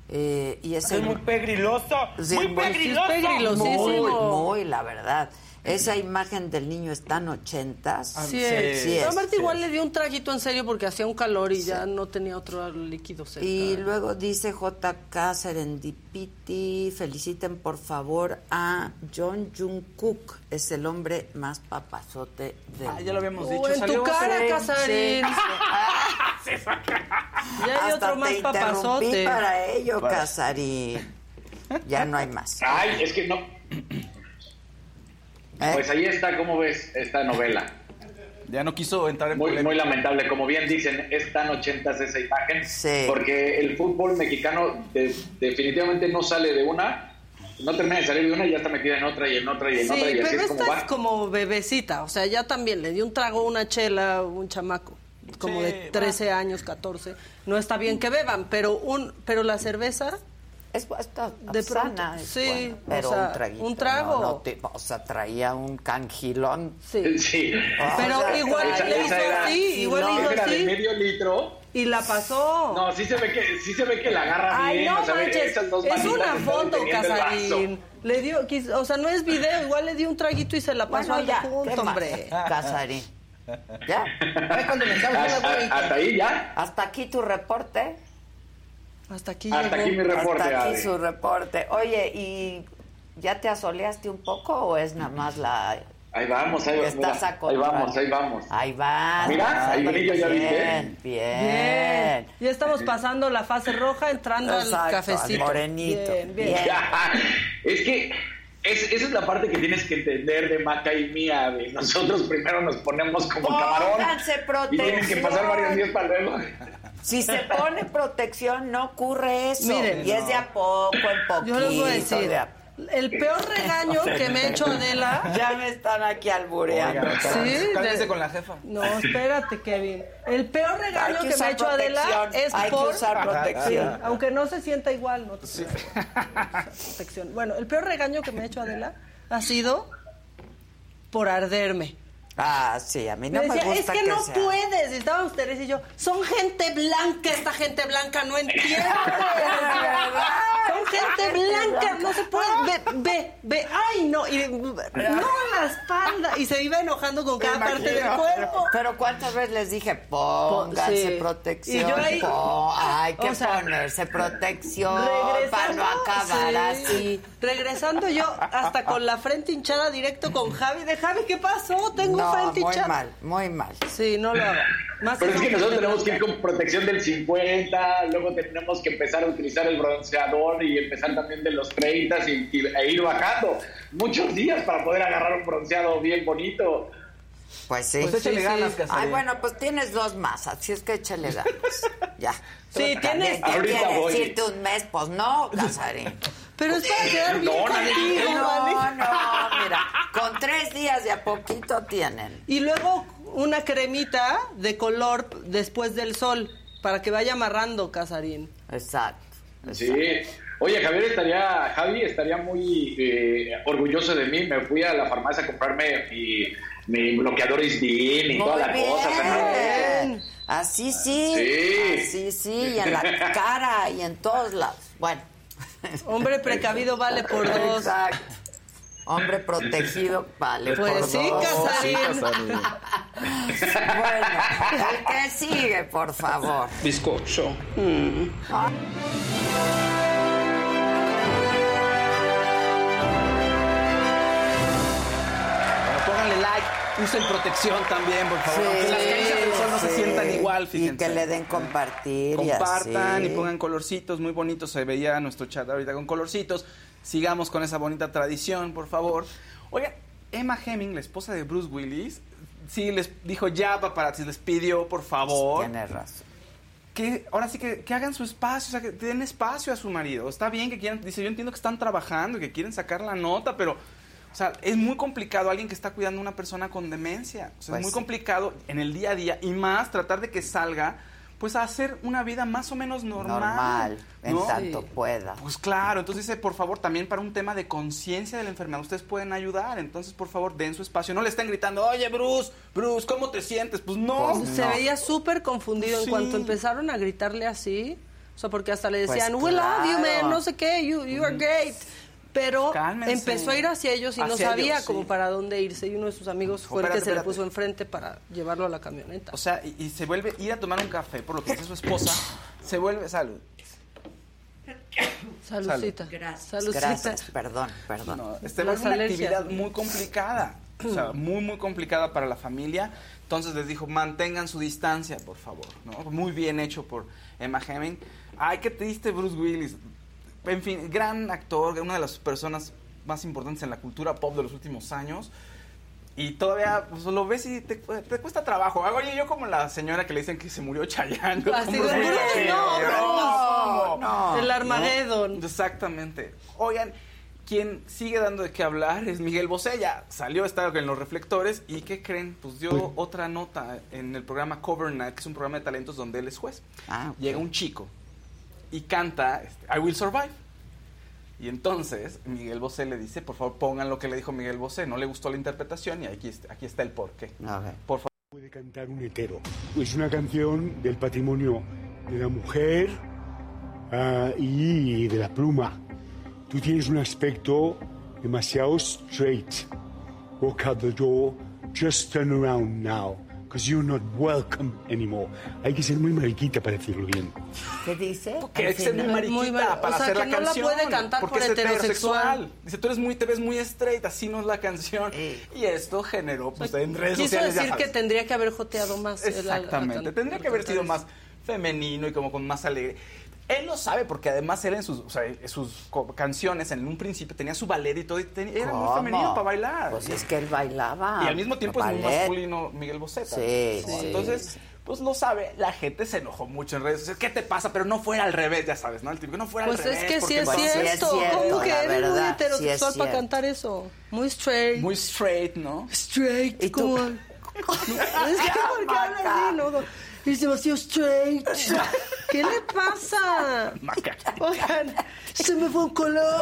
Eh, y es, muy pegriloso. muy pegriloso. Es pegrilosísimo. Muy, muy, la verdad. Esa imagen del niño está en ochentas. Sí, es. Sí, es. Marta igual le dio un traguito en serio porque hacía un calor y ya no tenía otro líquido cerca. Y luego dice JK Serendipity, feliciten por favor a John Jungkook, es el hombre más papazote del Ah, ya lo habíamos dicho. Oh, en tu cara, Casarín. *laughs* sí. Ya hay Hasta otro más te papazote. para ello, Para- Casarín. Ya no hay más. Ay, es que no. ¿Eh? Pues ahí está, ¿cómo ves esta novela? Ya no quiso entrar en Muy, polémica. muy lamentable, como bien dicen, es tan ochentas esa imagen, Sí. porque el fútbol mexicano de- definitivamente no sale de una, no termina de salir de una y ya está metida en otra y en otra y en Sí, otra y así pero es como esta va. es como bebecita, o sea, ya también le dio un trago, una chela, un chamaco, como Sí, de 13 años, 14. No está bien que beban, pero un pero la cerveza Es está De sana, es sí, buena, o pero sea, un traguito. un trago. no, no te- o sea, traía un canjilón. Sí. *laughs* Sí. Pero O sea, igual esa- le hizo era- así, igual no, le hizo Era de así medio litro. y la pasó. No, sí se ve que, sí se ve que la agarra Ay, bien. no o sea, manches, es una foto. Casarín. Le dio, o sea, no es video, igual le dio un traguito y se la pasó Bueno, al ya, junto, hombre. Casarín. ¿Ya? *laughs* Hasta, hasta ahí ya. Hasta aquí tu reporte. Hasta aquí Hasta aquí mi reporte. Hasta aquí su reporte. Oye, ¿y ya te asoleaste un poco o es nada más la... Ahí vamos, ahí, mira, ahí vamos, ahí vamos. Ahí va. Mira, ahí brillo, ya viste. Bien, bien. Bien. Ya estamos pasando la fase roja, entrando Exacto, al al cafecito. morenito. Bien, bien. Bien. es que es- esa es la parte que tienes que entender de Maca y mía. de nosotros primero nos ponemos como camarón Pónganse y tienen que pasar varios días para luego. Si se *laughs* pone protección, no ocurre eso. Miren, y es de a poco, en poquito. Yo les voy a decir, de a- el peor regaño *laughs* que me ha hecho Adela... *laughs* Ya me están aquí albureando. Oiga, Sí, de- con la jefa. No, espérate, Kevin. El peor regaño que que, me ha hecho Adela es hay que por... usar protección. Sí, aunque no se sienta igual, no te preocupes. protección. Bueno, el peor regaño que me ha hecho Adela ha sido por arderme. Ah, sí, a mí no me me, decía, gusta es que, no sea- puedes. Y estaban ustedes y yo, son gente blanca, esta gente blanca no entiende. *laughs* son gente blanca, no se puede. Ve, ve, ve, ay, no, y no la espalda. Y se iba enojando con cada parte del cuerpo. Pero cuántas veces les dije, pónganse Sí. protección. Y yo ahí- hay que o sea, ponerse protección para no acabar sí. así. Regresando yo hasta con la frente hinchada directo con Javi. De Javi, ¿qué pasó? Tengo No, muy mal, muy mal. Sí, no lo hago. Más Pero es que nosotros tenemos que ir con protección del 50, luego tenemos que empezar a utilizar el bronceador y empezar también de los 30 y, y- e ir bajando. Muchos días para poder agarrar un bronceado bien bonito. Pues sí. Pues échale Sí, ganas, sí. Casarín. Ay, bueno, pues tienes dos más, así es que échale ganas. *laughs* ya. Sí, tienes- ¿qué quieres decirte un mes? Pues no, Casarín. Pero es para quedar bien No, no, contigo, No, ¿vale? no, mira, con tres días de a poquito tienen. Y luego una cremita de color después del sol para que vaya amarrando, Casarín. Exacto. Sí. Oye, Javier estaría, Javi estaría muy eh, orgulloso de mí. Me fui a la farmacia a comprarme mi, mi bloqueador Isdin y toda la Muy cosa. Fernando. bien. Así sí. Sí. Así sí, y en la cara y en todos lados. Bueno. *laughs* Hombre precavido vale por dos. Exacto. Hombre protegido vale Pues por sí, dos. Casarín. Bueno, el que sigue, por favor. Bizcocho. Bueno, pónganle like, usen protección también, por favor. Aunque las caricias del sol no se Y que le den compartir. Compartan y, así. pongan colorcitos muy bonitos. Se veía nuestro chat ahorita con colorcitos. Sigamos con esa bonita tradición, por favor. Oigan, Emma Hemming, la esposa de Bruce Willis, sí les dijo ya, paparazzi, les pidió, por favor, Tienes razón. que ahora sí que, que hagan su espacio, o sea, que den espacio a su marido. Está bien que quieran, dice, yo entiendo que están trabajando y que quieren sacar la nota, pero, o sea, es muy complicado alguien que está cuidando a una persona con demencia. O sea, Pues es muy sí. complicado en el día a día y más tratar de que salga, pues a hacer una vida más o menos normal. Normal, en ¿no? tanto pueda. Pues claro, entonces dice, por favor, también para un tema de conciencia de la enfermedad, ustedes pueden ayudar. Entonces, por favor, den su espacio. No le estén gritando, oye, Bruce, Bruce, ¿cómo te sientes? Pues no. Se No. veía súper confundido. Sí. En cuanto empezaron a gritarle así, O sea, porque hasta le Pues decían, we love you, man, no sé qué, you, you are great. Pero Cálmense. empezó a ir hacia ellos y no sabía ellos, como sí. para dónde irse. Y uno de sus amigos fue el que se le puso enfrente para llevarlo a la camioneta. O sea, y, y se vuelve ir a tomar un café, por lo que dice su esposa, se vuelve salud. *coughs* Saludcita. Gracias. Saludcita. Gracias, perdón, perdón. No, este vuelve una actividad muy complicada. O sea, *coughs* muy, muy complicada para la familia. Entonces les dijo, mantengan su distancia, por favor. ¿no? Muy bien hecho por Emma Hemming. Ay, qué triste Bruce Willis. En fin, gran actor, una de las personas más importantes en la cultura pop de los últimos años. Y todavía pues, lo ves y te, te cuesta trabajo. Oye, yo como la señora que le dicen que se murió. Así de, Willis. no, No, no. El Armagedón. Exactamente. Oigan, quien sigue dando de qué hablar es Miguel Bosé. Ya salió, está en los reflectores. ¿Y qué creen? Pues dio otra nota en el programa Cover Night, que es un programa de talentos donde él es juez. Ah, ok. Llega un chico y canta este, I Will Survive. Y entonces Miguel Bosé le dice, por favor pongan lo que le dijo Miguel Bosé. No le gustó la interpretación y aquí, está- aquí está el porqué. Por favor. Puede cantar un hetero. Es una canción del patrimonio de la mujer ah, y de la pluma. Tú tienes un aspecto demasiado straight. Walk out the door, just turn around now, because you're not welcome anymore. Hay que ser muy mariquita para decirlo bien. ¿Qué dice? Que es muy mariquita Muy mar- para o sea, hacer que la no la canción. puede cantar porque por es heterosexual. Dice, tú eres muy, te ves muy straight, así no es la canción. Y esto generó, pues, en redes Quiso sociales. ya decir que sabes. tendría que haber joteado más. Exactamente. can- Tendría que haber sido más femenino y como con más alegre. Él lo sabe porque además él en sus, o sea, en sus co- canciones en un principio tenía su ballet y todo y tenía- era muy femenino para bailar. Pues es que él bailaba. y al mismo tiempo es muy masculino Miguel Boceta. Sí, ¿no? sí, Entonces, pues lo sabe. La gente se enojó mucho en redes sociales. ¿Qué te pasa? Pero no fuera al revés, ya sabes, ¿no? El típico no fuera Pues al es revés. que sí porque es pues, cierto. ¿Cómo que eres muy verdad, heterosexual sí es para cierto. cantar eso? Muy straight. Muy straight, ¿no? Straight. ¿Y tú? como... *laughs* es que ¿por qué habla así? No, no. Es demasiado straight. *laughs* ¿Qué le pasa? Oigan, se me fue un color.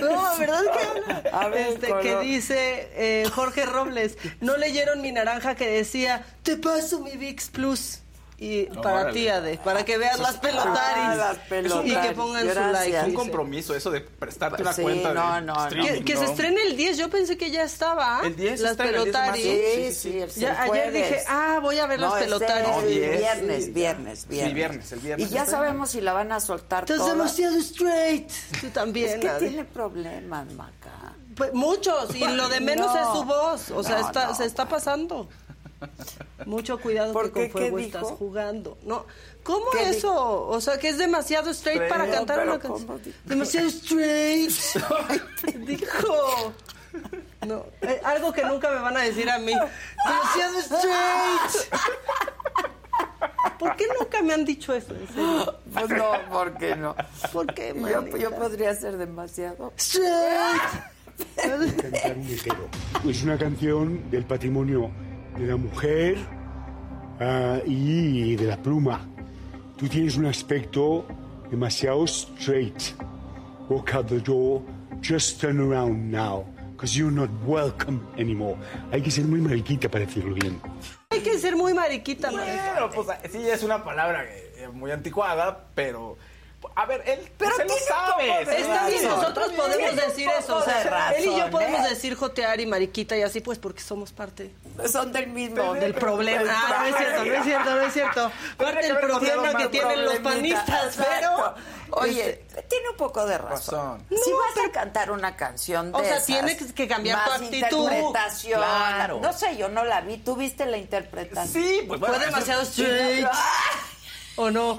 No, ¿verdad que habla? A ver, Este, que dice eh, Jorge Robles, no leyeron mi naranja que decía, te paso mi VIX Plus. Y para Órale. ti, Ade, para que veas las pelotaris. Ah, las Y que pelotaris, pongan su gracias. like. Es un compromiso eso de prestarte Pues una sí, cuenta no, de no, no. streaming, Que, que se ¿no? estrene el 10, yo pensé que ya estaba. El 10 las está en el 10 de marzo. pelotaris. Sí, sí, el- Ya, ayer dije, ah, voy a ver las No, pelotaris. el No, viernes, Sí. viernes, viernes. Sí, viernes, el viernes. Y ya sabemos si la van a soltar Estás toda. demasiado straight. Tú también. Es que tiene problemas, Maca. Pues, muchos, y lo de menos No. es su voz. O sea, No, está, no, se está pasando. Mucho cuidado ¿Por que con fuego ¿Qué estás dijo? jugando. No, ¿cómo ¿Qué eso? O sea, que es demasiado straight para cantar una ¿cómo canción. Demasiado straight. dijo. No, eh, algo que nunca me van a decir a mí. Demasiado straight. ¿Por qué nunca me han dicho eso? Pues no, ¿por qué no? ¿Por qué, Yo, yo podría ser demasiado. Straight. Cantar un hetero. Es una canción del patrimonio de la mujer ah, y de la pluma. Tú tienes un aspecto demasiado straight. Walk out the door, just turn around now, because you're not welcome anymore. Hay que ser muy mariquita para decirlo bien. Hay que ser muy mariquita, pues, sí, es una palabra eh, muy anticuada, pero... A ver, él Pero se lo sabe. Está bien, nosotros podemos decir eso. O sea, razón, él y yo podemos ¿eh? decir jotear y mariquita y así, pues porque somos parte Son del mismo. del problema. Ah, no es cierto, no es cierto, no es cierto. Parte del problema que tienen los panistas, pero. Oye, tiene un poco de razón. Razón. si vas a cantar una canción de O sea, esas, tienes que cambiar tu actitud. interpretación. Claro. No sé, yo no la vi. ¿Tú viste la interpretación? Sí, pues bueno, Fue demasiado eso-. ¿O no?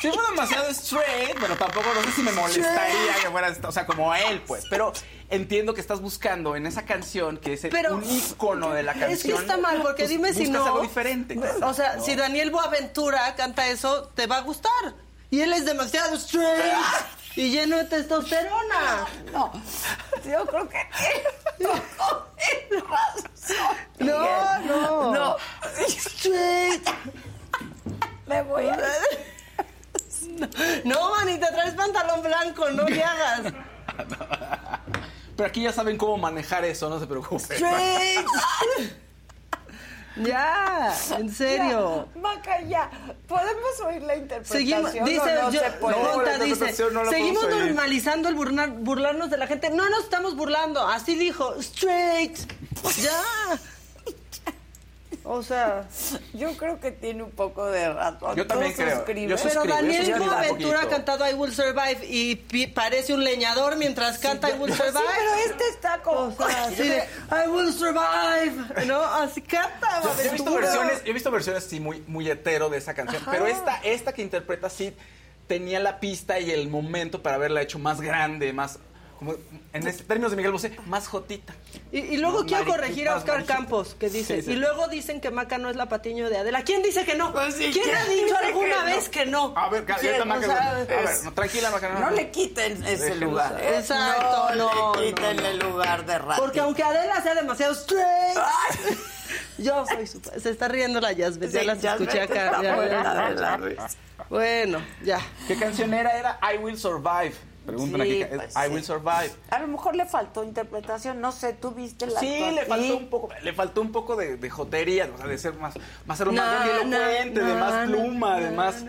Sí, fue demasiado straight, pero tampoco no sé si me molestaría que fuera, o sea, como él, pues. Pero entiendo que estás buscando en esa canción, que es el- Pero un ícono de la canción. Es que está mal, porque pues, dime si no. algo diferente. O sea, ¿no? si Daniel Boaventura canta eso, te va a gustar. Y él es demasiado straight y lleno de testosterona. No, yo creo que razón. No, Miguel. no. No, Straight. Me voy a... *laughs* No, manita, traes pantalón blanco, no le hagas. Pero aquí ya saben cómo manejar eso, no se preocupen. Straight. Ya, en serio. Ya, Maca, ya. ¿Podemos oír la interpretación? Seguimos, dice, no, no yo- se puede? Monta No, la dice, interpretación no la seguimos podemos oír". normalizando el burlar- burlarnos de la gente. No nos estamos burlando, así dijo, straight. Ya. O sea, Yo creo que tiene un poco de razón. Yo también ¿Tú creo. Yo pero Daniel Boaventura ha cantado I Will Survive y pi- parece un leñador mientras canta I Will *laughs* Sí, Survive. pero este está como... O sea, *laughs* así de, I will survive, ¿no? Así canta, Yo, yo he visto versiones, yo he visto versiones sí muy, muy hetero de esa canción, Ajá. pero esta, esta que interpreta Sid tenía la pista y el momento para haberla hecho más grande, más como en este, términos de Miguel Bosé, más jotita. Y, y luego No, quiero corregir a Oscar. Campos, que dice, Sí, sí. y luego dicen que Maca no es la patiño de Adela. ¿Quién dice que no? Pues sí, ¿Quién ¿quién ha dicho alguna que no? vez que no? A ver, Maca- O sea, a ver, no, tranquila, Maca, no, No no. le quiten ese lugar. ¿eh? Exacto, no, le quiten el lugar de rato. Porque aunque Adela sea demasiado straight, *laughs* yo soy super... Se está riendo la Yazbet, ya las escuché acá. Bueno, ya. ¿Qué canción era? Era I Will Survive. Preguntan Sí, aquí. pues, I sí. Will Survive. A lo mejor le faltó interpretación, no sé, ¿tú viste la Sí, le faltó un poco, le faltó un poco de, de jotería, o sea, de ser más, más, No, más grandilocuente, no, de más no, pluma, de más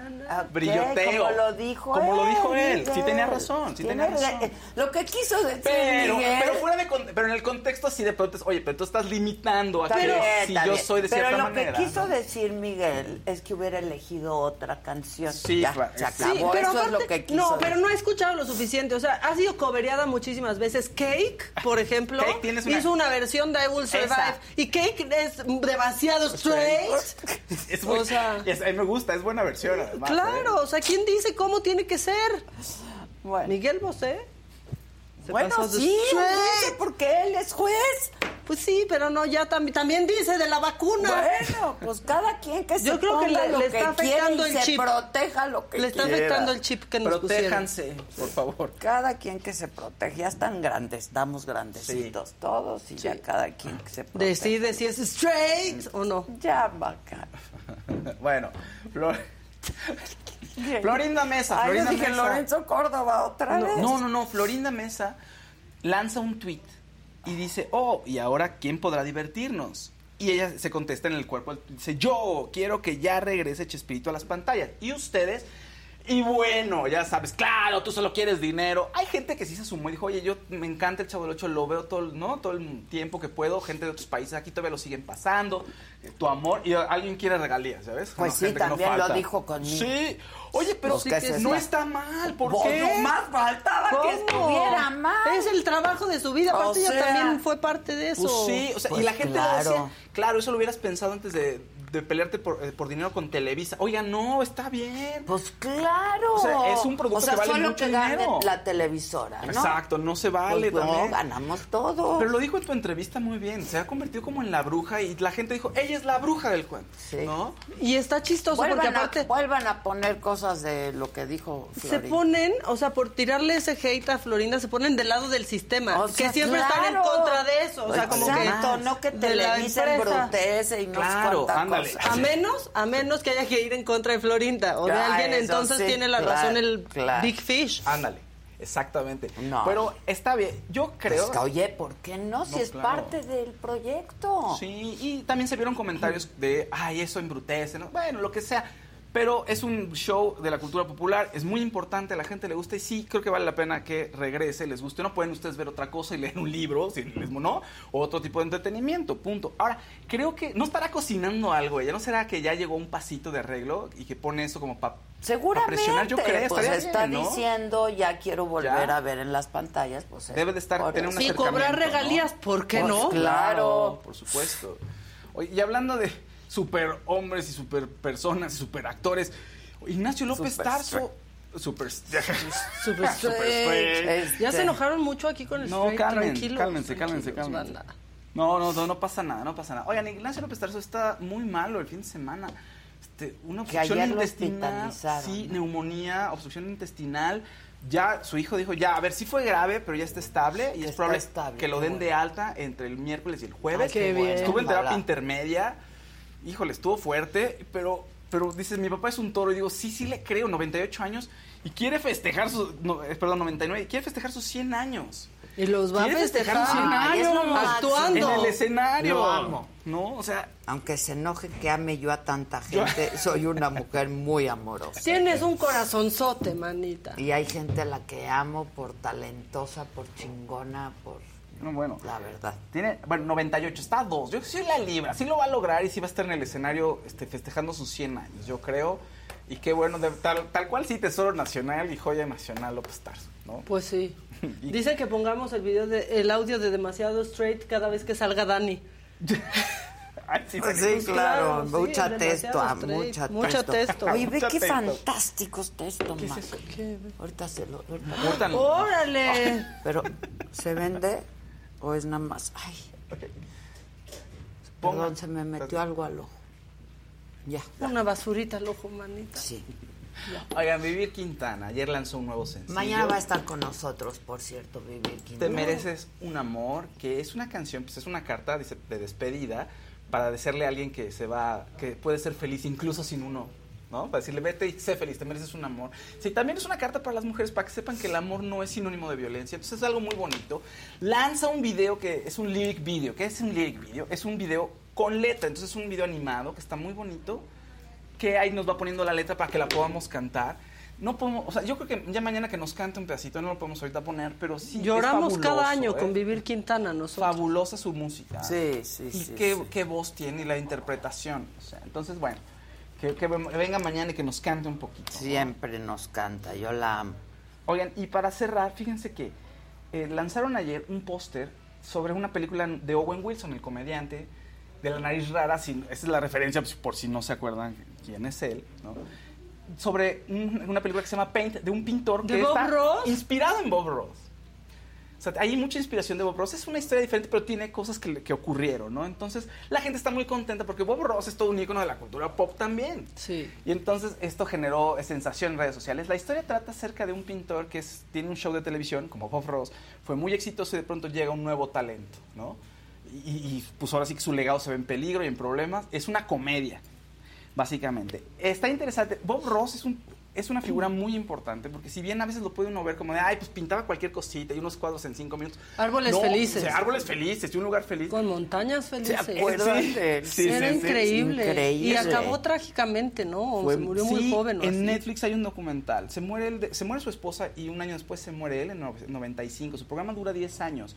brilloteo. Como lo dijo Como él. lo dijo él, sí tenía razón, sí tenía razón. Lo que quiso decir Pero, Miguel. pero fuera de con- pero en el contexto así de pronto es, oye, pero tú estás limitando a Está que bien, si yo bien. soy de Pero cierta lo manera. que quiso ¿no? decir Miguel es que hubiera elegido otra canción. Sí, Ya, claro, se sí. acabó. Sí, pero Eso es lo que quiso No, pero no he escuchado lo suficiente. O sea, ha sido cobereada muchísimas veces. Cake, por ejemplo, Cake, tienes una- hizo una versión de I Will Survive. Esa. Y Cake es demasiado straight. *laughs* Es muy- O sea- es- a mí me gusta, es buena versión además. ¿eh? Claro, o sea, ¿quién dice cómo tiene que ser? Bueno. Miguel Bosé. Se Bueno, pasó de sí, porque él es juez. Pues sí, pero no, ya también, también dice de la vacuna. Bueno, pues cada quien que se Yo creo que ponga le- lo le que está quiera afectando el se chip. proteja lo que Le está quiera. afectando el chip que nos pusieron. Protéjanse, por favor. Cada quien que se proteja, ya están grandes, estamos grandecitos todos y ya cada quien que se proteja. Decide si es straight o no. Ya, vaca. *laughs* Bueno, Flor- Florinda Mesa, Ay, yo Florinda dije Mesa. Lorenzo Córdoba otra vez. No, no, no, Florinda Mesa lanza un tweet y dice, oh, ¿y ahora quién podrá divertirnos? Y ella se contesta en el cuerpo, dice, yo quiero que ya regrese Chespirito a las pantallas. Y ustedes, y bueno, ya sabes, claro, tú solo quieres dinero. Hay gente que sí se sumó y dijo, oye, yo me encanta el Chavo del Ocho, lo veo todo, el- ¿no? todo el tiempo que puedo, gente de otros países aquí todavía lo siguen pasando, eh, tu amor, y alguien quiere regalías, ¿sabes? Pues sí, gente que no también lo dijo conmigo. Sí, oye, pero Pues que se no está- está mal, ¿por Pues qué? no más faltaba que ¿Cómo? estuviera mal. Es el trabajo de su vida. O Aparte, ella sea, también fue parte de eso. Pues sí, o sea, Pues y la gente lo claro. decía, claro, eso lo hubieras pensado antes de, de pelearte por, eh, por dinero con Televisa. Oiga, no, está bien. Pues claro. O sea, es un producto O sea, que vale solo mucho que gane dinero. la televisora, ¿no? Exacto, no se vale Pues no, también. ganamos todo. Pero lo dijo en tu entrevista muy bien, se ha convertido como en la bruja y la gente dijo, ella es la bruja del cuento, ¿no? Y está chistoso porque aparte a, vuelvan a poner cosas de lo que dijo se Florín. ponen, o sea, por tirarle ese hate a Florinda, se ponen del lado del sistema. O que sea, siempre están en contra de eso. O sea, como Exacto, que. no que Televisa embrutece y no sé Claro, ándale. A menos, a menos que haya que ir en contra de Florinda o de Ah, alguien, eso entonces sí, tiene la claro, razón el claro. Big Fish. Ándale, exactamente. No. Pero está bien, yo creo... Pues que, oye, ¿por qué no? Si No, es claro. parte del proyecto. Sí, y también se vieron comentarios de, ay, eso embrutece, ¿no? Bueno, lo que sea. Pero es un show de la cultura popular, es muy importante, a la gente le gusta y sí, creo que vale la pena que regrese, les guste. No pueden ustedes ver otra cosa y *laughs* leer un libro, si les no, o otro tipo de entretenimiento, punto. Ahora, creo que no estará cocinando algo ella, ¿no será que ya llegó un pasito de arreglo y que pone eso como para Seguramente, presionar? Yo creo, pues estaría está bien, ¿no? diciendo, ya quiero volver Ya. a ver en las pantallas, pues es Debe de estar, tener un. Y cobrar ¿no? regalías, ¿por qué Pues no? claro. por supuesto. Oye, y hablando de super hombres y super personas y super actores, Ignacio López Super Tarso. Super, *laughs* Super *laughs* Super straight. Este, Ya se enojaron mucho aquí con el No, straight. calmen, tranquilos, cálmense, cálmense, cálmense. No, no, no, no pasa nada, no pasa nada. Oigan, Ignacio López Tarso está muy malo el fin de semana. Este, una obstrucción intestinal. Sí, neumonía, obstrucción intestinal. Ya su hijo dijo, ya, a ver, sí fue grave, pero ya está estable y es probable estable, que lo qué den bueno. de alta entre el miércoles y el jueves. Ay, qué bien. Estuvo en terapia intermedia. Híjole, estuvo fuerte, pero, pero dices, mi papá es un toro. Y digo, sí, sí le creo, 98 años. Y quiere festejar sus, no, eh, perdón, 99, y quiere festejar sus 100 años. Y los va a festejar festejar. un Ay, es lo escenario, actuando. En el escenario. Lo amo. ¿No? O sea, Aunque se enoje que ame yo a tanta gente, soy una mujer muy amorosa. Tienes un corazonzote, manita. Y hay gente a la que amo por talentosa, por chingona, por... no, bueno. La verdad. Tiene, bueno, 98, está a dos. Yo sí la libra, sí lo va a lograr y sí va a estar en el escenario este, festejando sus 100 años, yo creo. Y qué bueno, de- tal, tal cual sí, Tesoro Nacional y Joya Nacional López Tarso, ¿no? Pues sí. *laughs* *laughs* Dice que pongamos el video de, el audio de demasiado straight cada vez que salga Dani. *laughs* Ay, sí, Pues sí. claro, mucha testo, ah, straight, mucha, mucho testo. Oye, ve Mucha qué testo. fantástico está esto, ¿Qué es Mac. eso? Ahorita se lo... ahorita-. ¡Órale! Pero, ¿se vende o es nada más? Ay, perdón, se me metió algo al ojo. Ya, Una basurita al ojo, manita. sí. Oigan, Vivir Quintana, ayer lanzó un nuevo sencillo. Mañana va a estar con nosotros, por cierto, Vivir Quintana. Te mereces un amor, que es una canción, pues es una carta de despedida para decirle a alguien que se va, que puede ser feliz incluso sin uno, ¿no? Para decirle, vete y sé feliz, te mereces un amor. Sí, también es una carta para las mujeres, para que sepan que el amor no es sinónimo de violencia. Entonces es algo muy bonito. Lanza un video que es un lyric video. ¿Qué es un lyric video? Es un video con letra, entonces es un video animado que está muy bonito, que ahí nos va poniendo la letra para que la podamos cantar. No podemos, o sea, yo creo que ya mañana que nos cante un pedacito, no lo podemos ahorita poner, pero sí. es Lloramos fabuloso, cada año ¿eh? con Vivir Quintana nosotros. Fabulosa su música. Sí, sí, Y sí, qué, sí. qué voz tiene y la interpretación. O sea, entonces, bueno, que, que venga mañana y que nos cante un poquito. Siempre nos canta, yo la amo. Oigan, y para cerrar, fíjense que eh, lanzaron ayer un póster sobre una película de Owen Wilson, el comediante, de la nariz rara, esa es la referencia pues, por si no se acuerdan quién es él, ¿no? sobre un- una película que se llama Paint, de un pintor ¿De que Bob está Ross? inspirado en Bob Ross. O sea, hay mucha inspiración de Bob Ross. Es una historia diferente, pero tiene cosas que, que ocurrieron, ¿no? Entonces, la gente está muy contenta porque Bob Ross es todo un ícono de la cultura pop también. Sí. Y entonces esto generó sensación en redes sociales. La historia trata acerca de un pintor que es- tiene un show de televisión, como Bob Ross, fue muy exitoso y de pronto llega un nuevo talento, ¿no? Y, y, pues ahora sí que su legado se ve en peligro y en problemas. Es una comedia, básicamente. Está interesante. Bob Ross es un es una figura muy importante porque si bien a veces lo puede uno ver como de, ay, pues pintaba cualquier cosita y unos cuadros en cinco minutos. Árboles No, felices. o sea, árboles felices y un lugar feliz. Con montañas felices. ¿Se acuerdan? Sí, Era sí, increíble. increíble. Y acabó trágicamente, ¿no? Fue- se murió muy joven. ¿o En así? Netflix hay un documental. Se muere, él de- se muere su esposa y un año después se muere él en no- 95. Su programa dura 10 años.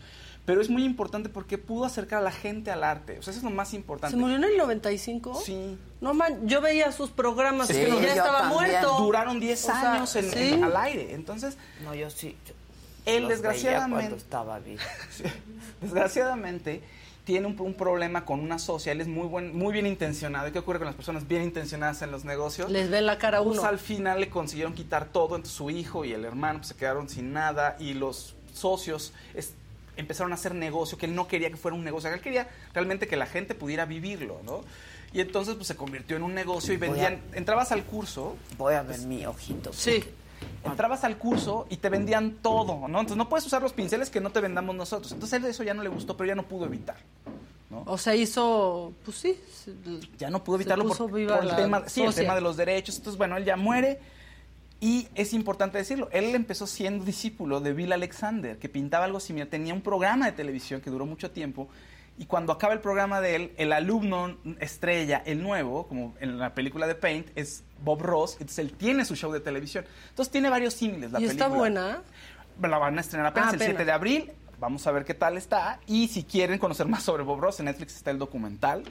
Pero es muy importante porque pudo acercar a la gente al arte. O sea, eso es lo más importante. ¿Se murió en el 95? Sí. No man, yo veía sus programas Sí, y ya yo estaba también. muerto. Duraron 10 O sea, años en- ¿sí? en- al aire. Entonces, No, yo sí. yo él los veía desgraciadamente... cuando estaba vivo. *laughs* desgraciadamente tiene un, un problema con una socia, él es muy buen, muy bien intencionado. ¿Y qué ocurre con las personas bien intencionadas en los negocios? Les ven la cara a Pues uno. al final le consiguieron quitar todo, entonces su hijo y el hermano pues, se quedaron sin nada y los socios es- empezaron a hacer negocio que él no quería que fuera un negocio, él quería realmente que la gente pudiera vivirlo, ¿no? Y entonces pues se convirtió en un negocio y a- vendían, entrabas al curso, Voy a ver mi ojito. Sí. entrabas al curso y te vendían todo, ¿no? Entonces no puedes usar los pinceles que no te vendamos nosotros. Entonces él eso ya no le gustó, pero ya no pudo evitar. O sea, hizo, pues sí. se- ya no pudo evitarlo por, por el la tema, sí, el tema de los derechos. Entonces, bueno, él ya muere y es importante decirlo. Él empezó siendo discípulo de Bill Alexander, que pintaba algo similar. Tenía un programa de televisión que duró mucho tiempo y cuando acaba el programa de él, el alumno estrella, el nuevo, como en la película de Paint, es Bob Ross. Entonces él tiene su show de televisión. Entonces tiene varios símiles la ¿Y está película. buena? La van a estrenar apenas Ah, el 7 apenas. de abril. Vamos a ver qué tal está. Y si quieren conocer más sobre Bob Ross, en Netflix está el documental,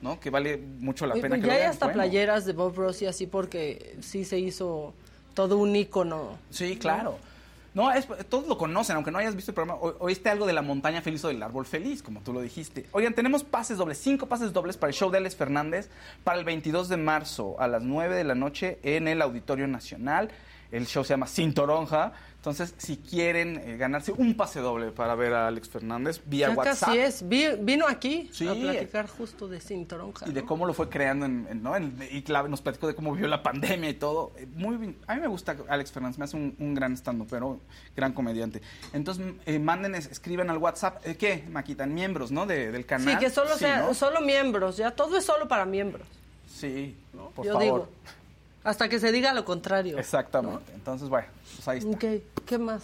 ¿no? Que vale mucho la pena pues que ya lo hay hasta Bueno. playeras de Bob Ross y así porque sí se hizo todo un ícono. Sí, claro. No, es- todos lo conocen, aunque no hayas visto el programa. O- oíste algo de la montaña feliz o del árbol feliz, como tú lo dijiste. Oigan, tenemos pases dobles, cinco pases dobles para el show de Alex Fernández para el 22 de marzo a las 9 de la noche en el Auditorio Nacional. El show se llama Sin Toronja. Entonces, si quieren eh, ganarse un pase doble para ver a Alex Fernández vía Ya WhatsApp. casi es. Vi- vino aquí Sí. a platicar justo de Cintoronja. y de cómo lo fue creando en, en- ¿no? En- y clave, nos platicó de cómo vivió la pandemia y todo. Eh, Muy bien. A mí me gusta Alex Fernández, me hace un, un gran estando, pero gran comediante. Entonces, eh, manden, es- escriban al WhatsApp, eh, ¿qué? Maquitan miembros, ¿no? De- del canal. Sí, que solo Sí, sea, ¿no? solo miembros, ya todo es solo para miembros. Sí, por Yo favor. digo, hasta que se diga lo contrario. Exactamente. Entonces, bueno, pues ahí está. Ok, ¿qué más?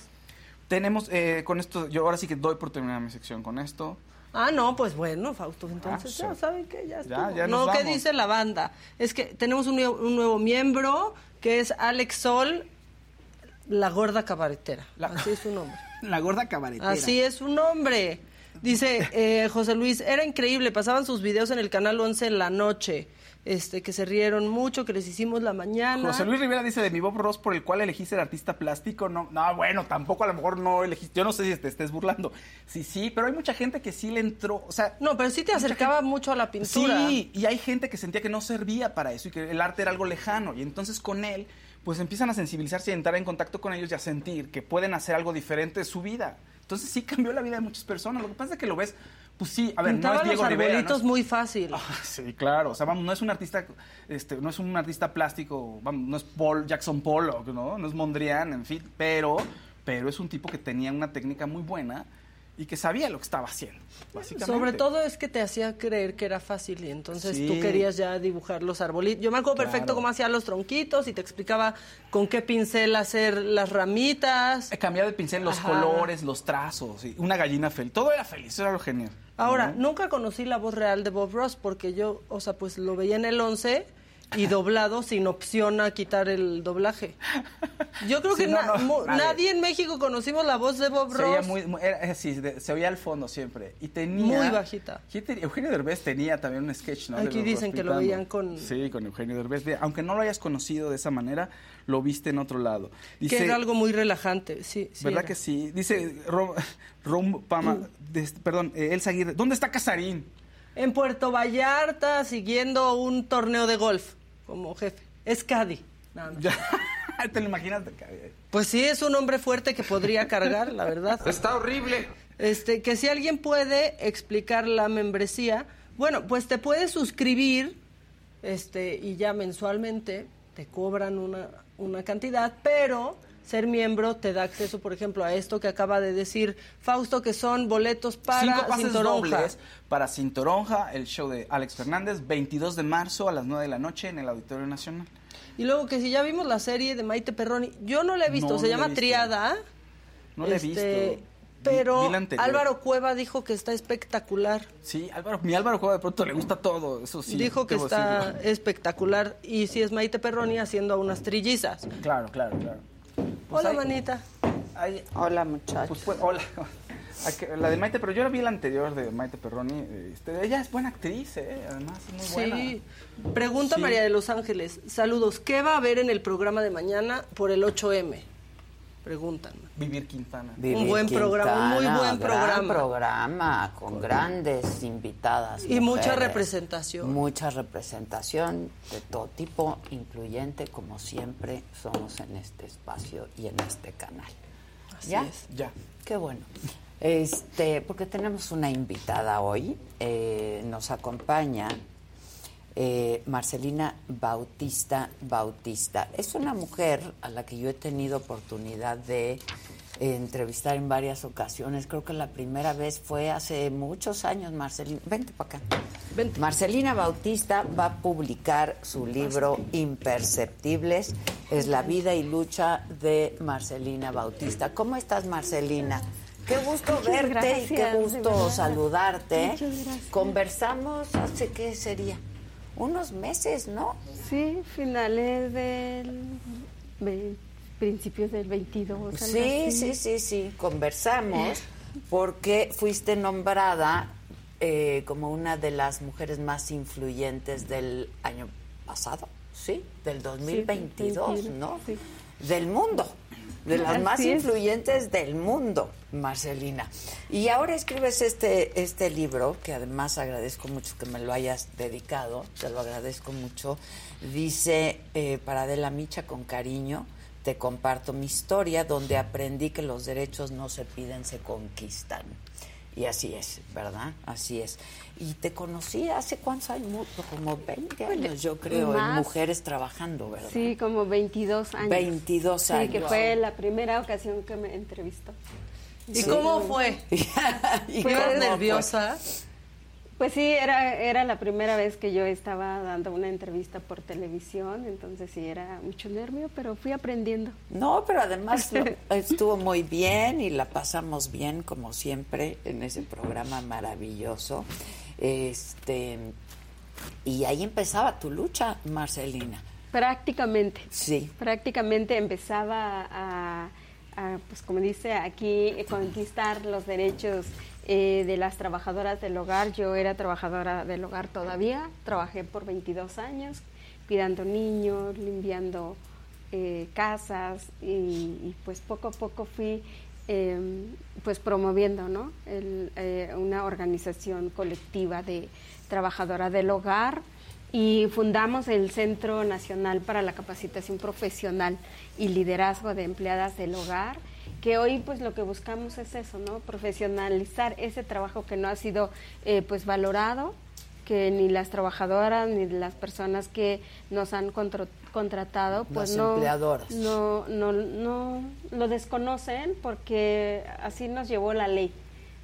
Tenemos, eh, con esto, yo ahora sí que doy por terminar mi sección con esto. Ah, no, pues bueno, Fausto, entonces Ah, ya sí. saben que ya, Ya, ya No, ¿qué dice la banda? Es que tenemos un, nuevo- un nuevo miembro que es Alex Sol, la gorda cabaretera. Así es su nombre. *laughs* La gorda cabaretera. Así es su nombre. Dice eh, José Luis, era increíble, pasaban sus videos en el canal 11 en la noche, este, que se rieron mucho, que les hicimos la mañana. José Luis Rivera dice de mi Bob Ross por el cual elegiste el artista plástico. No, no, bueno, tampoco a lo mejor no elegiste. Yo no sé si te estés burlando. Sí, sí, pero hay mucha gente que sí le entró. O sea, no, pero sí te acercaba mucho a la pintura. Sí, y hay gente que sentía que no servía para eso y que el arte era algo lejano. Y entonces con él, pues empiezan a sensibilizarse y a entrar en contacto con ellos y a sentir que pueden hacer algo diferente de su vida. Entonces sí cambió la vida de muchas personas. Lo que pasa es que lo ves, pues sí, a ver, Pintaba no es Diego los Rivera. ¿no? arbolitos muy fácil. Sí, claro. O sea, vamos, no es un artista, este, no es un artista plástico, vamos, no es Paul Jackson Pollock, ¿no? No es Mondrian, en fin, pero, pero es un tipo que tenía una técnica muy buena y que sabía lo que estaba haciendo, básicamente. Sobre todo es que te hacía creer que era fácil y entonces Sí. tú querías ya dibujar los arbolitos. Yo me acuerdo perfecto Claro. cómo hacía los tronquitos y te explicaba con qué pincel hacer las ramitas. Cambiar de pincel, los Ajá. colores, los trazos, y una gallina feliz. Todo era feliz, eso era lo genial. Ahora, ¿no? nunca conocí la voz real de Bob Ross porque yo, o sea, pues lo veía en el 11 y doblado sin opción a quitar el doblaje. Yo creo Sí, que no, na- no, mu- nadie. nadie en México conocimos la voz de Bob Se oía Ross. muy, muy- era- eh, sí, de- se oía al fondo siempre. Y tenía... Muy bajita. Eugenio Derbez tenía también un sketch, Aquí dicen que lo veían con- Sí, con Eugenio Derbez. Aunque no lo hayas conocido de esa manera, lo viste en otro lado. Dice, que era algo muy relajante, sí. sí ¿Verdad era. que sí? Dice Rom, Rom Pama, *clears throat* des- perdón, eh, Elsa Aguirre. ¿Dónde está Casarín? En Puerto Vallarta, siguiendo un torneo de golf como jefe. Es Caddy. nada más. *laughs* ¿Te lo imaginas? Pues sí, es un hombre fuerte que podría cargar, la verdad. Está horrible. Este, que si alguien puede explicar la membresía, bueno, pues te puedes suscribir, este, y ya mensualmente te cobran una, una cantidad, pero ser miembro te da acceso, por ejemplo, a esto que acaba de decir Fausto, que son boletos para Cinco pases Cintoronja. dobles para Cintoronja, el show de Alex Fernández, 22 de marzo a las 9 de la noche en el Auditorio Nacional. Y luego que si ya vimos la serie de Maite Perroni, yo no la he visto, No, se no llama. Triada. No la he este, visto. Pero. Álvaro Cueva dijo que está espectacular. Sí, Álvaro, mi Álvaro Cueva de pronto le gusta todo, eso sí. dijo que está decirlo. espectacular. Y si es Maite Perroni haciendo a unas trillizas. Claro, claro, claro. Hola, ahí- manita. Hola, muchachos. Pues, pues, hola. *laughs* La de Maite, pero yo la vi la anterior de Maite Perroni. este, ella es buena actriz, ¿eh? además es muy buena. Sí. Pregunta Sí. María de Los Ángeles. Saludos. ¿Qué va a haber en el programa de mañana por el 8M? Preguntan. Vivir Quintana. Un buen programa, un muy buen gran programa. programa con grandes invitadas. Y mucha representación. Mucha representación de todo tipo, incluyente, como siempre somos en este espacio y en este canal. Así ¿Ya? es. Ya. Qué bueno. Este, porque tenemos una invitada hoy, eh, nos acompaña eh, Marcelina Bautista Bautista. Es una mujer a la que yo he tenido oportunidad de eh, entrevistar en varias ocasiones. Creo que la primera vez fue hace muchos años, Marcelina. Vente para acá. Marcelina Bautista va a publicar su libro Imperceptibles. Es la vida y lucha de Marcelina Bautista. ¿Cómo estás, Marcelina? Qué gusto Muchas verte y qué gusto saludarte. Conversamos hace qué sería unos meses, ¿no? Sí, finales del ve- principios del 22. algo Sí, sí, sí, sí. Conversamos porque fuiste nombrada eh, como una de las mujeres más influyentes del año pasado, ¿sí? Del 2022, 21, ¿no? sí. Del mundo. De las Así más es. influyentes del mundo, Marcelina. Y ahora escribes este, este libro, que además agradezco mucho que me lo hayas dedicado, te lo agradezco mucho. Dice, eh, para Adela Micha con cariño, te comparto mi historia donde aprendí que los derechos no se piden, se conquistan. Y así es, ¿verdad? Así es. Y te conocí hace cuántos años, como 20 años, yo creo, en mujeres trabajando, ¿verdad? Sí, como 22 años. 22 Sí, años. que fue la primera ocasión que me entrevistó. ¿Y cómo fue? *laughs* ¿Y ¿Fue cómo fue? nerviosa? Pues sí, era, era la primera vez que yo estaba dando una entrevista por televisión, entonces sí, era mucho nervio, pero fui aprendiendo. No, pero además *laughs* estuvo muy bien y la pasamos bien, como siempre, en ese programa maravilloso. Este, y ahí empezaba tu lucha, Marcelina. Prácticamente. Sí. Prácticamente empezaba a, a pues como dice aquí, conquistar los derechos eh, de las trabajadoras del hogar. Yo era trabajadora del hogar todavía, trabajé por 22 años, cuidando niños, limpiando eh, casas y, pues poco a poco fui em, pues promoviendo ¿no? Eh, una organización colectiva de trabajadoras del hogar y fundamos el Centro Nacional para la Capacitación Profesional y Liderazgo de Empleadas del Hogar que hoy pues lo que buscamos es eso, ¿no? Profesionalizar ese trabajo que no ha sido eh, pues valorado, que ni las trabajadoras ni las personas que nos han contratado pues no, no, no, no lo desconocen porque así nos llevó la ley.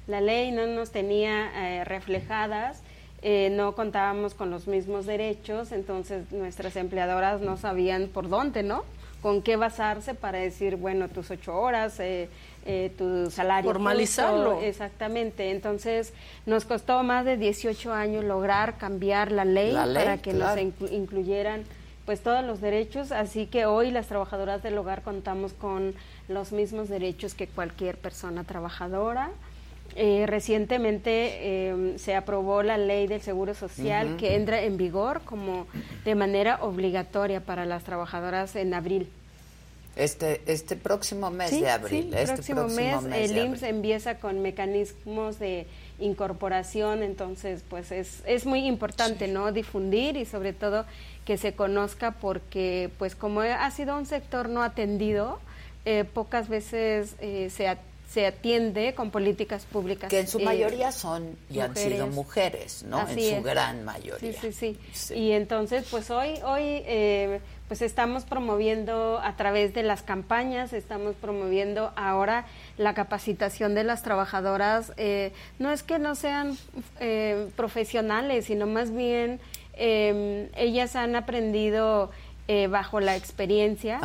La ley no nos tenía eh, reflejadas eh, no contábamos con los mismos derechos, entonces nuestras empleadoras no sabían por dónde, ¿no? con qué basarse para decir, bueno, tus ocho horas, eh, eh, tu salario. Formalizarlo. exactamente. Entonces, nos costó más de 18 años lograr cambiar la ley, para que nos incluyeran pues todos los derechos, así que hoy las trabajadoras del hogar contamos con los mismos derechos que cualquier persona trabajadora. Eh, recientemente em, se aprobó la ley del Seguro Social que entra en vigor como de manera obligatoria para las trabajadoras en abril. Este, este próximo mes de abril. Sí, este próximo, mes, el IMSS empieza con mecanismos de incorporación, entonces pues es, es muy importante no difundir y sobre todo que se conozca porque pues como ha sido un sector no atendido, eh, pocas veces eh, se se atiende con políticas públicas. Que en su eh, mayoría son y han sido mujeres, ¿no? en su gran mayoría. Sí, sí, sí, Y entonces, pues hoy, hoy eh, pues estamos promoviendo a través de las campañas, estamos promoviendo ahora la capacitación de las trabajadoras. Eh, no es que no sean profesionales, sino más bien em, ellas han aprendido bajo la experiencia.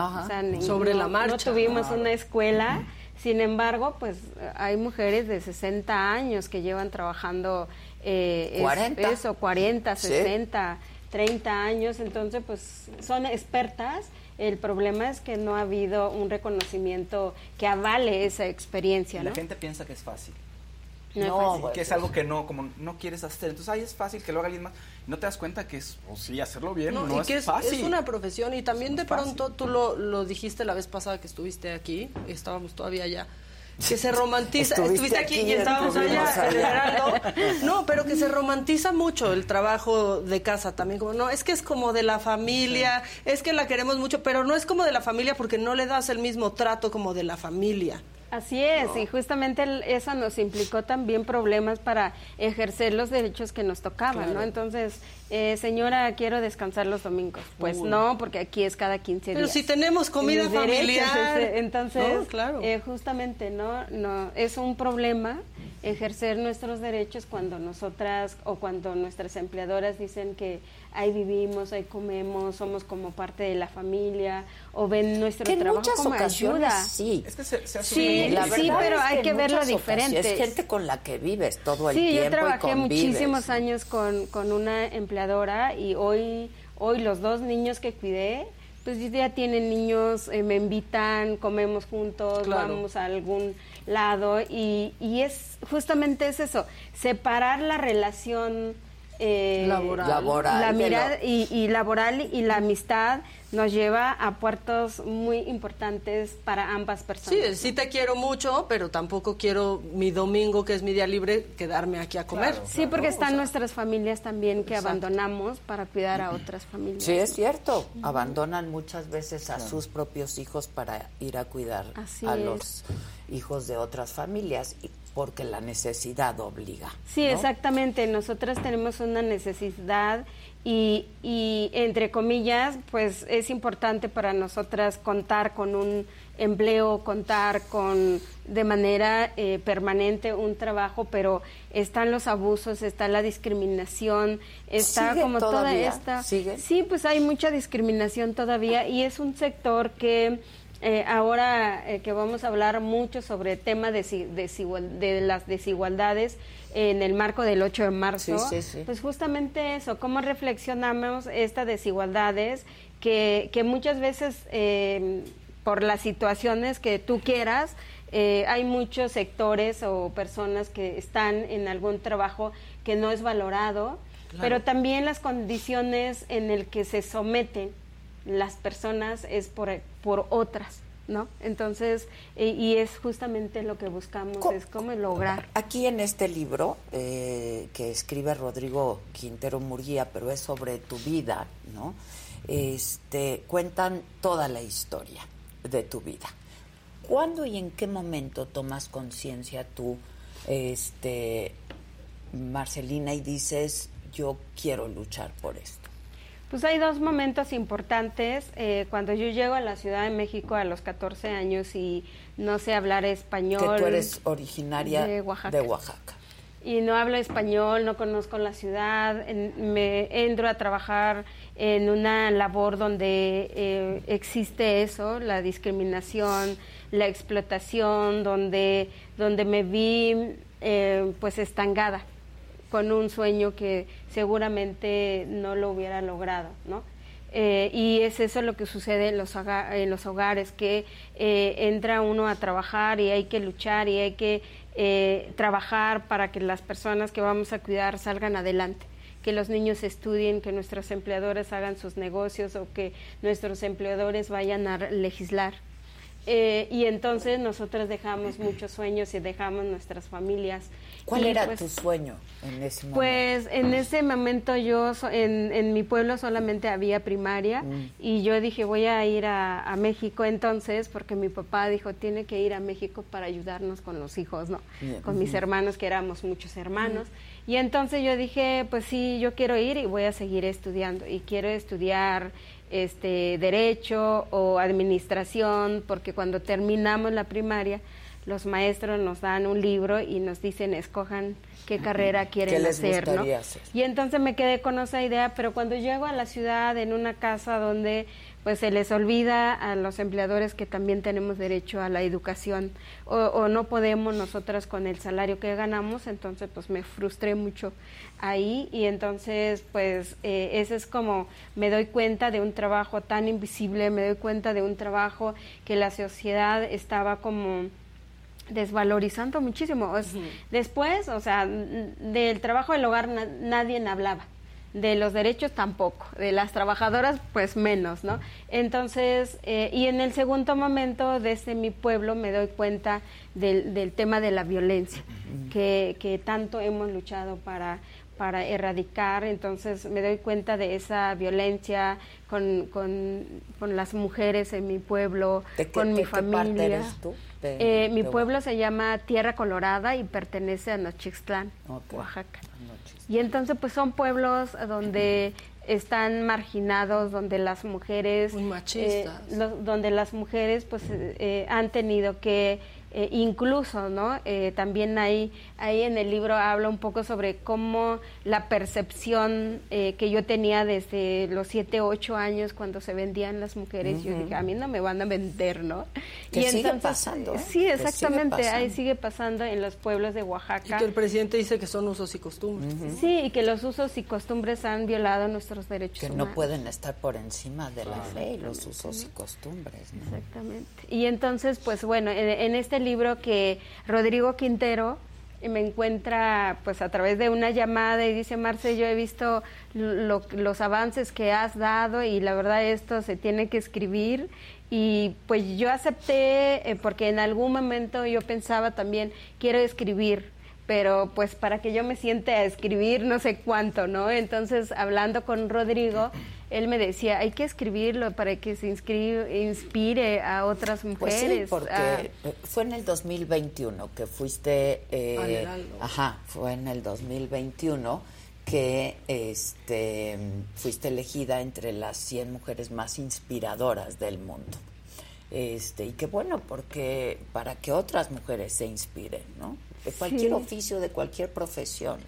Sobre la marcha. No tuvimos una escuela. Sin embargo, pues hay mujeres de 60 años que llevan trabajando eh, 40. eso, 40, 60, 30 años, entonces pues son expertas. El problema es que no ha habido un reconocimiento que avale esa experiencia. La gente piensa que es fácil. No, que es algo que no, como no quieres hacer. Entonces ahí es fácil que lo haga alguien más. No te das cuenta que es, o sí, hacerlo bien no, y es, que es fácil. Es una profesión y también de pronto tú lo, lo dijiste la vez pasada que estuviste aquí, estábamos todavía allá que se romantiza. Estuviste, aquí, y estábamos allá, *laughs* No, pero que se romantiza mucho el trabajo de casa también. Como, no, es que es como de la familia, es que la queremos mucho, pero no es como de la familia porque no le das el mismo trato como de la familia. Así es, y justamente eso nos implicó también problemas para ejercer los derechos que nos tocaban, ¿no? Entonces, eh, señora, quiero descansar los domingos. Pues no, porque aquí es cada 15 días. Pero si tenemos comida familiar. entonces, claro. Eh, justamente, ¿no? no Es un problema ejercer nuestros derechos cuando nosotras o cuando nuestras empleadoras dicen que ahí vivimos, ahí comemos, somos como parte de la familia o ven nuestro trabajo como ayuda. Sí, es que se, se sí, sí, pero hay que, verlo diferente. Es gente con la que vives todo el tiempo. Sí, yo trabajé muchísimos años con, con una empleadora y hoy, hoy los dos niños que cuidé pues ya tienen niños, eh, me invitan, comemos juntos, vamos a algún lado y, y es justamente es eso, separar la relación eh, laboral, la mirada y, y, laboral y la amistad nos lleva a puertos muy importantes para ambas personas. Sí, sí te quiero mucho, pero tampoco quiero mi domingo, que es mi día libre, quedarme aquí a comer. sí, porque están nuestras familias también que abandonamos para cuidar a otras familias. Sí, es cierto. Abandonan muchas veces a sus propios hijos para ir a cuidar a los hijos de otras familias. porque la necesidad obliga. Sí, exactamente. Nosotras tenemos una necesidad y, y, entre comillas, pues es importante para nosotras contar con un empleo, contar con de manera eh, permanente un trabajo, pero están los abusos, está la discriminación, está como toda esta... Sí, pues hay mucha discriminación todavía y es un sector que eh, ahora eh, que vamos a hablar mucho sobre el tema de, de, las desigualdades en el marco del 8 de marzo, pues justamente eso, cómo reflexionamos estas desigualdades que, que muchas veces eh, por las situaciones que tú quieras, hay muchos sectores o personas que están en algún trabajo que no es valorado, pero también las condiciones en el que se someten las personas es por, por otras. ¿no? Entonces, y es justamente lo que buscamos, es cómo lograr. Aquí en este libro eh, que escribe Rodrigo Quintero Murguía, pero es sobre tu vida, ¿no? Este, cuentan toda la historia de tu vida. ¿Cuándo y en qué momento tomas conciencia tú, este, Marcelina, y dices, yo quiero luchar por esto? Pues hay dos momentos importantes. Eh, cuando yo llego a la Ciudad de México a los 14 años y no sé hablar español. Que tú eres originaria de Oaxaca. Y no hablo español, no conozco la ciudad. me entro a trabajar en una labor donde eh, existe eso, la discriminación, la explotación, donde, donde me vi eh, pues estancada con un sueño que seguramente no lo hubiera logrado, ¿no? Eh, y es eso lo que sucede en los, hogares, que eh, entra uno a trabajar y hay que luchar y hay que eh, trabajar para que las personas que vamos a cuidar salgan adelante que los niños estudien, que nuestros empleadores hagan sus negocios o que nuestros empleadores vayan a legislar. Eh, y entonces nosotros dejamos muchos sueños y dejamos nuestras familias. ¿Cuál era pues, tu sueño en ese momento? Pues en ese momento yo, en, en mi pueblo solamente había primaria mm. y yo dije voy a ir a, México entonces porque mi papá dijo tiene que ir a México para ayudarnos con los hijos, ¿no? Con mis hermanos que éramos muchos hermanos. Y entonces yo dije pues sí, yo quiero ir y voy a seguir estudiando y quiero estudiar este, derecho o administración, porque cuando terminamos la primaria, los maestros nos dan un libro y nos dicen escojan qué carrera quieren hacer, ¿no? Y entonces me quedé con esa idea, pero cuando llego a la ciudad en una casa donde pues se les olvida a los empleadores que también tenemos derecho a la educación. O, no podemos nosotras con el salario que ganamos, entonces pues me frustré mucho ahí. Y entonces pues eh, ese es como me doy cuenta de un trabajo tan invisible, me doy cuenta de un trabajo que la sociedad estaba como desvalorizando muchísimo. Después, o sea, del trabajo del hogar nadie hablaba de los derechos tampoco, de las trabajadoras pues menos, ¿no? Entonces, eh, y en el segundo momento desde mi pueblo me doy cuenta del, del tema de la violencia, que, que tanto hemos luchado para para erradicar, entonces me doy cuenta de esa violencia con, con, con las mujeres en mi pueblo, con mi familia. eres tú? Eh, mi pueblo se llama Tierra Colorada y pertenece a Nochixtlán, Oaxaca. Y entonces pues son pueblos donde están marginados, donde las mujeres, eh, donde las mujeres pues eh, han tenido que eh, incluso, ¿no? Eh, también ahí, ahí en el libro habla un poco sobre cómo la percepción eh, que yo tenía desde los 7, 8 años cuando se vendían las mujeres, yo dije, a mí no me van a vender, ¿no? Que y sigue pasando. Sí, exactamente, ahí sigue pasando en los pueblos de Oaxaca. Y que el presidente dice que son usos y costumbres. Sí, y que los usos y costumbres han violado nuestros derechos Que no pueden estar por encima de la fe y los usos y costumbres. Exactamente. Y entonces, pues bueno, en este libro que Rodrigo Quintero me encuentra pues a través de una llamada y dice Marce yo he visto los avances que has dado y la verdad esto se tiene que escribir y pues yo acepté eh, porque en algún momento yo pensaba también quiero escribir pero pues para que yo me siente a escribir no sé cuánto, ¿no? Entonces, hablando con Rodrigo, él me decía, hay que escribirlo para que se inspire a otras mujeres. Pues sí, porque ah. fue en el 2021 que fuiste... Eh, ajá, fue en el 2021 que este, fuiste elegida entre las 100 mujeres más inspiradoras del mundo. Este, y qué bueno, porque para que otras mujeres se inspiren, ¿no? De cualquier oficio, de cualquier profesión.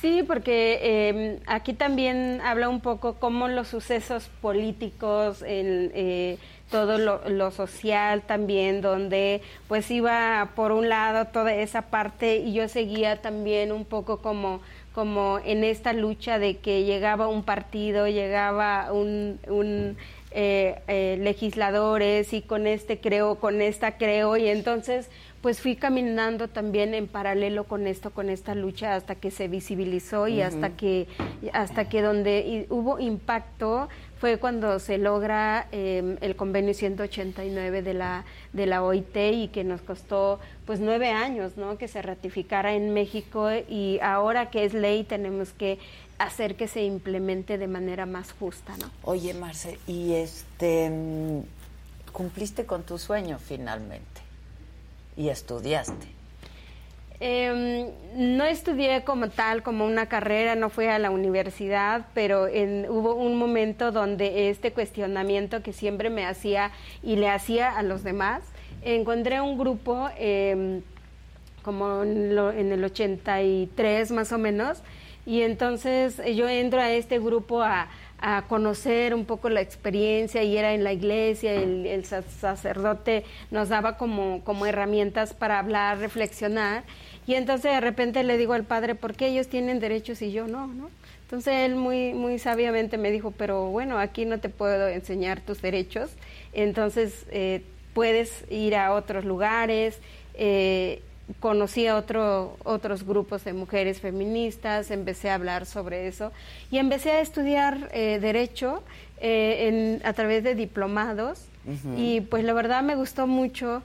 Sí, porque eh, aquí también habla un poco cómo los sucesos políticos, el, eh, todo lo, social también, donde pues iba por un lado toda esa parte y yo seguía también un poco como como en esta lucha de que llegaba un partido, llegaba un, un eh, legisladores y con este creo, con esta creo. Y entonces pues fui caminando también en paralelo con esto, con esta lucha hasta que se visibilizó y hasta que hasta que donde hubo impacto fue cuando se logra em, el convenio 189 de la de la OIT y que nos costó pues nueve años, ¿no? Que se ratificara en México. Y ahora que es ley tenemos que hacer que se implemente de manera más justa, ¿no? Oye, Marce, y este mm, cumpliste con tu sueño finalmente y estudiaste? Em, no estudié como tal, como una carrera, no fui a la universidad, pero hubo un momento donde este cuestionamiento que siempre me hacía y le hacía a los demás, encontré un grupo em, como en, en, el 83 más o menos, y entonces yo entro a este grupo a a conocer un poco la experiencia y era en la iglesia, el, sacerdote nos daba como, como herramientas para hablar, reflexionar y entonces de repente le digo al padre, ¿por qué ellos tienen derechos y yo no? ¿no? Entonces él muy, muy sabiamente me dijo, pero bueno, aquí no te puedo enseñar tus derechos, entonces eh, puedes ir a otros lugares. Eh, conocí a otro, otros grupos de mujeres feministas, empecé a hablar sobre eso y empecé a estudiar eh, derecho eh, a través de diplomados y pues la verdad me gustó mucho.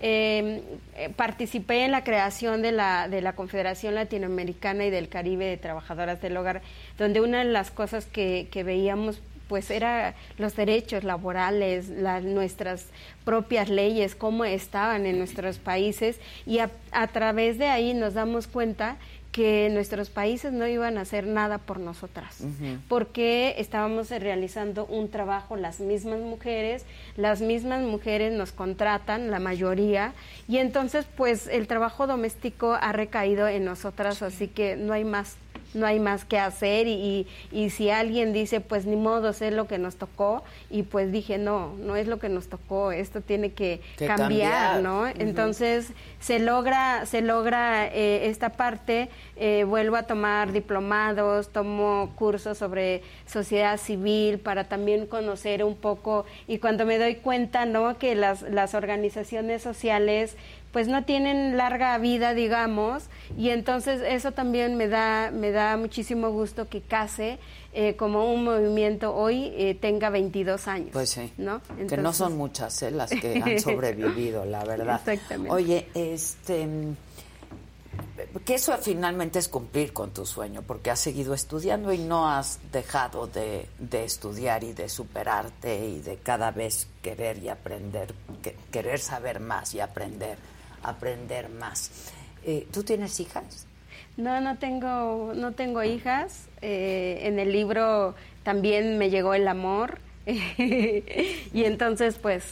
Em, eh, participé en la creación de la, de la Confederación Latinoamericana y del Caribe de Trabajadoras del Hogar, donde una de las cosas que, que veíamos pues era los derechos laborales, nuestras propias leyes, cómo estaban en nuestros países. Y a, través de ahí nos damos cuenta que nuestros países no iban a hacer nada por nosotras, porque estábamos realizando un trabajo las mismas mujeres, las mismas mujeres nos contratan, la mayoría, y entonces pues el trabajo doméstico ha recaído en nosotras, así que no hay más no hay más que hacer y, y, si alguien dice, pues ni modo, es lo que nos tocó, y pues dije, no, no es lo que nos tocó, esto tiene que, cambiar, ¿no? Entonces se logra, se logra eh, esta parte, eh, vuelvo a tomar diplomados, tomo cursos sobre sociedad civil para también conocer un poco, y cuando me doy cuenta, ¿no? Que las, las organizaciones sociales pues no tienen larga vida, digamos, y entonces eso también me da, me da muchísimo gusto que CASE, eh, como un movimiento hoy, eh, tenga 22 años. Pues sí, ¿no? que no son muchas eh, las que *laughs* han sobrevivido, la verdad. Exactamente. Oye, este que eso finalmente es cumplir con tu sueño, porque has seguido estudiando y no has dejado de, de, estudiar y de superarte y de cada vez querer y aprender, querer saber más y aprender aprender más. Eh, ¿Tú tienes hijas? No, no tengo, no tengo hijas. Eh, en el libro también me llegó el amor *laughs* y entonces pues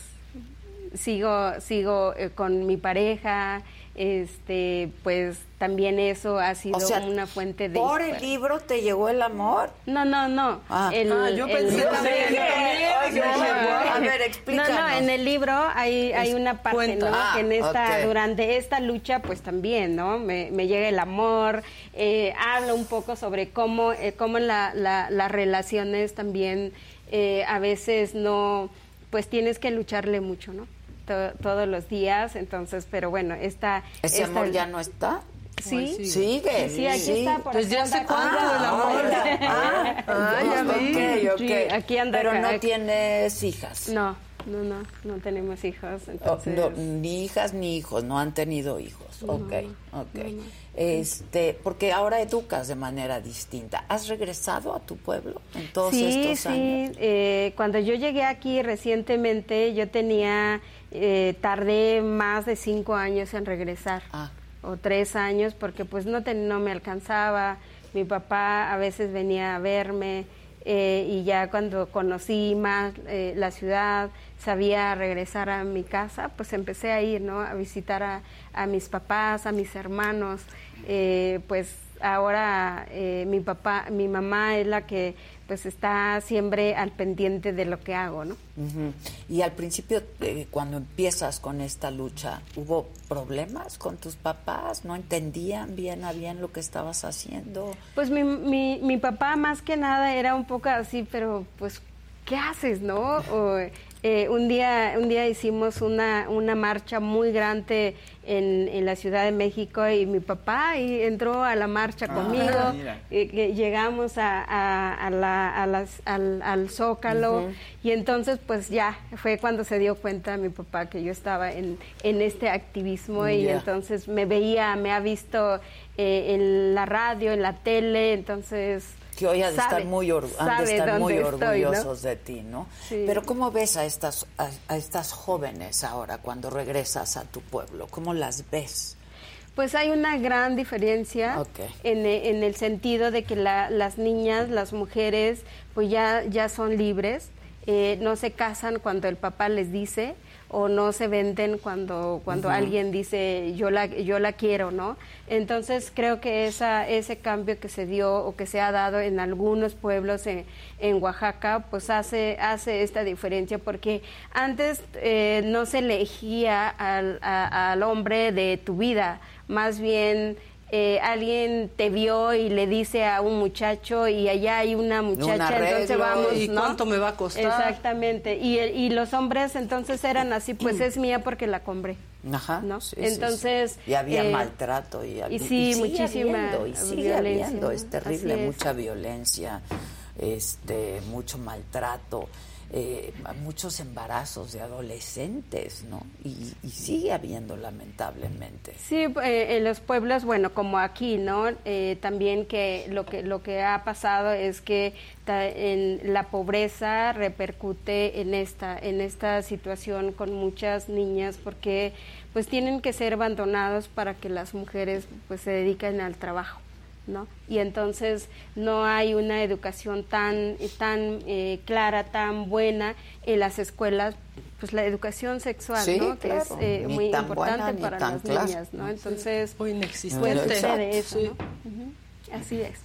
sigo, sigo eh, con mi pareja este pues también eso ha sido una fuente de por el libro te llegó el amor no no no. Ah, ah yo pensé también, a ver explícanos no no en el libro hay hay una parte ¿no? que en ah, esta durante esta lucha pues también no me, me llega el amor eh, hablo un poco sobre cómo eh, cómo la, la, las relaciones también eh, a veces no pues tienes que lucharle mucho no todos los días, entonces, pero bueno, esta... ¿Ese amor ya no está? Sí. Sigue. Sí, aquí está. Por pues ya se cuenta del amor. *laughs* Ah, ah, ya vi. Okay, aquí anda. Pero no tienes hijas. No, no, no, no tenemos hijos. Oh, entonces... ni hijas ni hijos, no han tenido hijos. ok, ok. Este, porque ahora educas de manera distinta. ¿Has regresado a tu pueblo en todos sí, estos sí. años? Eh, cuando yo llegué aquí recientemente, yo tenía, eh, tardé más de cinco años en regresar, Ah. O tres años, porque pues no, te- no me alcanzaba. Mi papá a veces venía a verme eh, y ya cuando conocí más eh, la ciudad, sabía regresar a mi casa, pues empecé a ir, ¿no? A visitar a, mis papás, a mis hermanos. Eh, pues ahora mi papá, mi mamá es la que pues está siempre al pendiente de lo que hago, ¿no? Y al principio, eh, cuando empiezas con esta lucha, ¿hubo problemas con tus papás? ¿No entendían bien a bien lo que estabas haciendo? Pues mi, mi, mi papá más que nada era un poco así, pero pues, ¿qué haces, no? O, eh, un, día, un día hicimos una, una marcha muy grande en, en la Ciudad de México y mi papá y entró a la marcha Ah, conmigo. llegamos a, a- a la- a las- al, al Zócalo. Y entonces pues ya fue cuando se dio cuenta mi papá que yo estaba en, en este activismo y entonces me veía, me ha visto eh, en la radio, en la tele, entonces... Que hoy han de sabe, estar muy, or- han de estar muy estoy, ¿no? orgullosos de ti, ¿no? Sí. Pero ¿cómo ves a estas, a, a estas jóvenes ahora cuando regresas a tu pueblo? ¿Cómo las ves? Pues hay una gran diferencia en, e- en el sentido de que la- las niñas, las mujeres, pues ya, ya son libres, eh, no se casan cuando el papá les dice o no se venden cuando, cuando alguien dice yo la, yo la quiero, ¿no? Entonces creo que esa, ese cambio que se dio o que se ha dado en algunos pueblos en, en Oaxaca, pues hace, hace esta diferencia porque antes eh, no se elegía al, a- al hombre de tu vida, más bien eh, alguien te vio y le dice a un muchacho y allá hay una muchacha, entonces arreglo, vamos, ¿y ¿no? cuánto me va a costar? Exactamente. Y, y los hombres entonces eran así, pues es mía porque la compré. Ajá. ¿no? sí, sí, Entonces, sí. Y había eh, maltrato. Y, y sí, sigue muchísima habiendo, y sigue violencia, habiendo, es terrible, es. mucha violencia, este, mucho maltrato, eh, muchos embarazos de adolescentes, ¿no? Y, sigue habiendo, lamentablemente. Sí, eh, en los pueblos, bueno, como aquí, ¿no? Eh, también que lo que lo que ha pasado es que en la pobreza repercute en esta en esta situación con muchas niñas porque pues tienen que ser abandonados para que las mujeres pues se dediquen al trabajo. ¿No? Y entonces no hay una educación tan, tan eh, clara, tan buena en las escuelas, pues la educación sexual, Sí, ¿no? Que es eh, muy tan importante buena, para las clara. niñas, ¿no? Entonces, o pues inexistente. sucede eso, Sí. ¿no? Así es.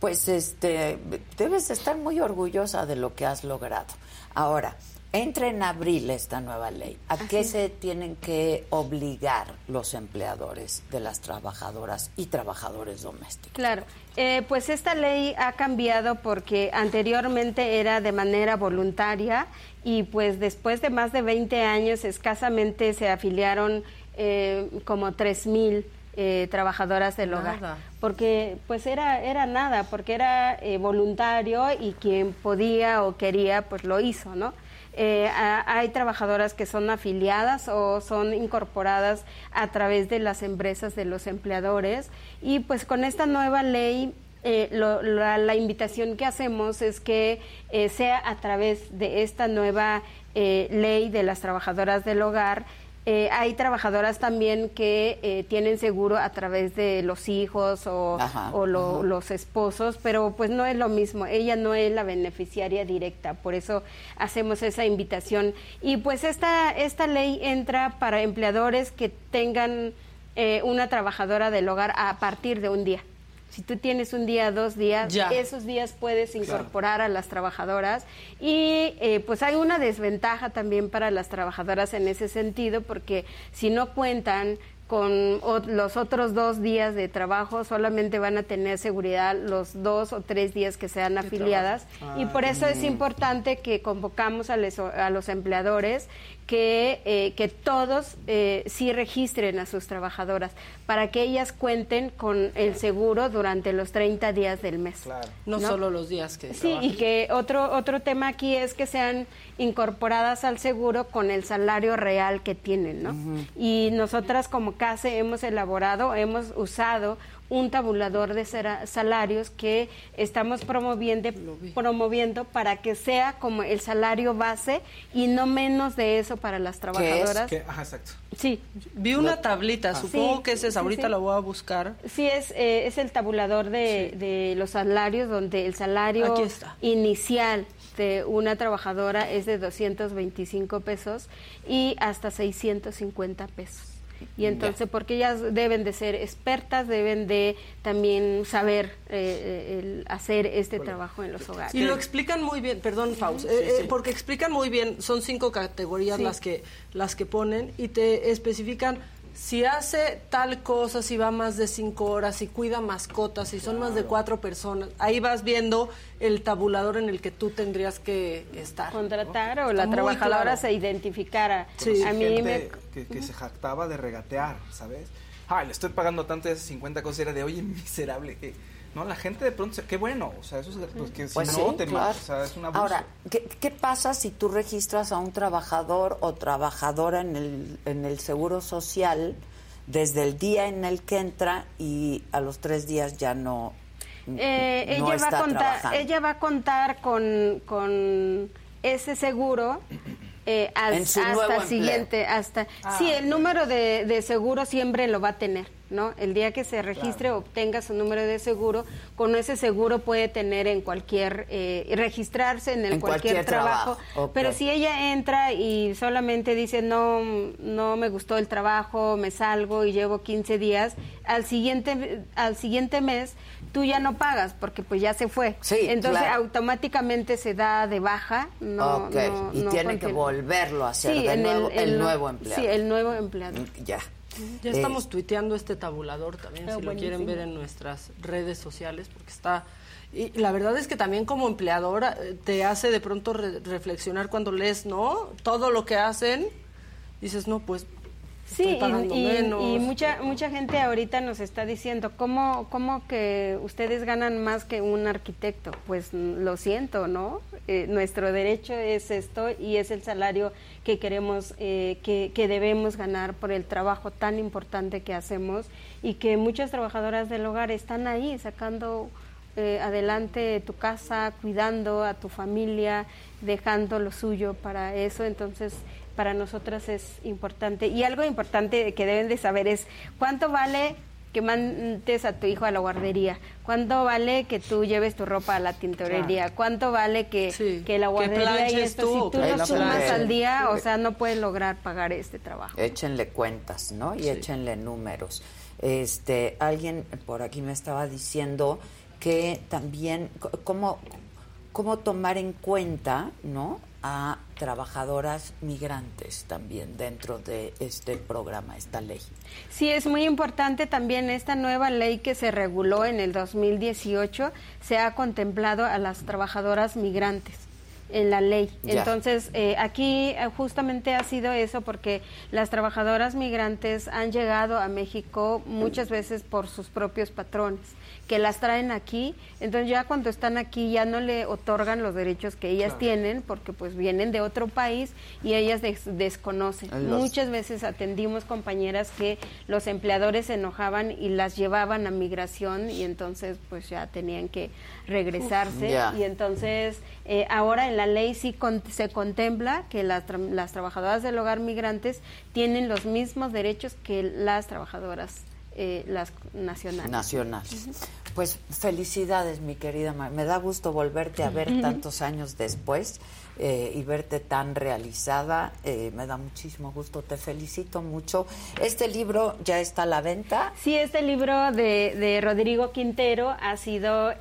Pues este, debes estar muy orgullosa de lo que has logrado. Ahora, entra en abril esta nueva ley. ¿A qué se tienen que obligar los empleadores de las trabajadoras y trabajadores domésticos? Claro, eh, pues esta ley ha cambiado porque anteriormente era de manera voluntaria y pues después de más de 20 años escasamente se afiliaron eh, como 3 mil eh, trabajadoras del hogar. Nada. Porque pues era, era nada, porque era eh, voluntario y quien podía o quería pues lo hizo, ¿no? Eh, hay trabajadoras que son afiliadas o son incorporadas a través de las empresas de los empleadores. Y pues con esta nueva ley eh, lo- la, la invitación que hacemos es que eh, sea a través de esta nueva eh, ley de las trabajadoras del hogar eh, hay trabajadoras también que eh, tienen seguro a través de los hijos o, Ajá, o lo- los esposos, pero pues no es lo mismo. Ella no es la beneficiaria directa, por eso hacemos esa invitación. Y pues esta, esta ley entra para empleadores que tengan eh, una trabajadora del hogar a partir de un día. Si tú tienes un día, dos días, Ya. esos días puedes incorporar a las trabajadoras y eh, pues hay una desventaja también para las trabajadoras en ese sentido porque si no cuentan con los otros dos días de trabajo solamente van a tener seguridad los dos o tres días que sean afiliadas y Ah, por eso es mm. importante que convocamos a, les- a los empleadores que, eh, que todos eh, sí registren a sus trabajadoras para que ellas cuenten con el seguro durante los 30 días del mes. Claro. No, solo los días que Sí, y que otro, otro tema aquí es que sean incorporadas al seguro con el salario real que tienen, ¿no? Y nosotras como CASE hemos elaborado, hemos usado un tabulador de salarios que estamos promoviendo, promoviendo para que sea como el salario base y no menos de eso para las trabajadoras. Ajá, exacto. Sí. Vi una tablita, supongo que es esa, ahorita la voy a buscar. Sí, es, eh, es el tabulador de, de, los salarios, donde el salario inicial de una trabajadora es de 225 pesos y hasta 650 pesos. Y entonces, porque ellas deben de ser expertas, deben de también saber eh, eh, hacer este trabajo en los hogares. Y lo explican muy bien, perdón, Faust, eh, porque explican muy bien, son cinco categorías las que las que ponen y te especifican si hace tal cosa, si va más de cinco horas, si cuida mascotas, si son más de cuatro personas, ahí vas viendo el tabulador en el que tú tendrías que estar. Contratar o la trabajadora se identificara. Sí. A mí me... que, se jactaba de regatear, ¿sabes? Ay, le estoy pagando tanto esas 50 cosas, era de, oye, miserable, que... No, la gente de pronto, qué bueno, o sea, eso es, pues, que si pues no te o sea, es una Ahora, ¿qué, ¿qué, pasa si tú registras a un trabajador o trabajadora en el, en el Seguro Social desde el día en el que entra y a los tres días ya no, eh, ella va a contar, Ella va a contar con, con ese seguro eh, hasta el siguiente, hasta ah, sí, el número de, de seguro siempre lo va a tener. ¿No? El día que se registre, obtenga su número de seguro, con ese seguro puede tener en cualquier, eh, registrarse en, el cualquier, trabajo. Pero si ella entra y solamente dice, no, no me gustó el trabajo, me salgo y llevo 15 días, al siguiente, al siguiente mes tú ya no pagas porque pues ya se fue. Entonces automáticamente se da de baja. No, y tiene que volverlo a hacer de nuevo el, nuevo empleado. Sí, el nuevo empleado. Ya. Ya estamos eh, tuiteando este tabulador también, si lo quieren ver en nuestras redes sociales, porque está... Y la verdad es que también como empleadora eh, te hace de pronto reflexionar cuando lees, ¿no? Todo lo que hacen, dices, no, pues Sí, y, mucha mucha gente ahorita nos está diciendo, ¿cómo, ¿cómo que ustedes ganan más que un arquitecto? Pues lo siento, ¿no? Eh, nuestro derecho es esto y es el salario que queremos, eh, que, que debemos ganar por el trabajo tan importante que hacemos y que muchas trabajadoras del hogar están ahí sacando eh, adelante tu casa, cuidando a tu familia, dejando lo suyo para eso. Entonces, para nosotras es importante. Y algo importante que deben de saber es cuánto vale que mandes a tu hijo a la guardería, cuánto vale que tú lleves tu ropa a la tintorería, cuánto vale que, que la guardería y esto, si tú lo sumas al día, o sea, no puedes lograr pagar este trabajo. Échenle cuentas, ¿no? Y échenle números. Este, alguien por aquí me estaba diciendo que también cómo cómo tomar en cuenta, ¿no? A trabajadoras migrantes también dentro de este programa, esta ley. Sí, es muy importante también esta nueva ley que se reguló en el 2018, se ha contemplado a las trabajadoras migrantes en la ley. Entonces, eh, aquí eh, justamente ha sido eso porque las trabajadoras migrantes han llegado a México muchas veces por sus propios patrones que las traen aquí, entonces ya cuando están aquí ya no le otorgan los derechos que ellas tienen porque pues vienen de otro país y ellas desconocen. Muchas veces atendimos compañeras que los empleadores se enojaban y las llevaban a migración y entonces pues ya tenían que regresarse. Y entonces eh, ahora en la ley sí se contempla que las, las trabajadoras del hogar migrantes tienen los mismos derechos que las trabajadoras eh, las nacionales. Nacionales. Pues felicidades, mi querida. Me da gusto volverte a ver tantos años después eh, y verte tan realizada. Eh, me da muchísimo gusto. Te felicito mucho. ¿Este libro ya está a la venta? Sí, este libro de, de Rodrigo Quintero ha sido...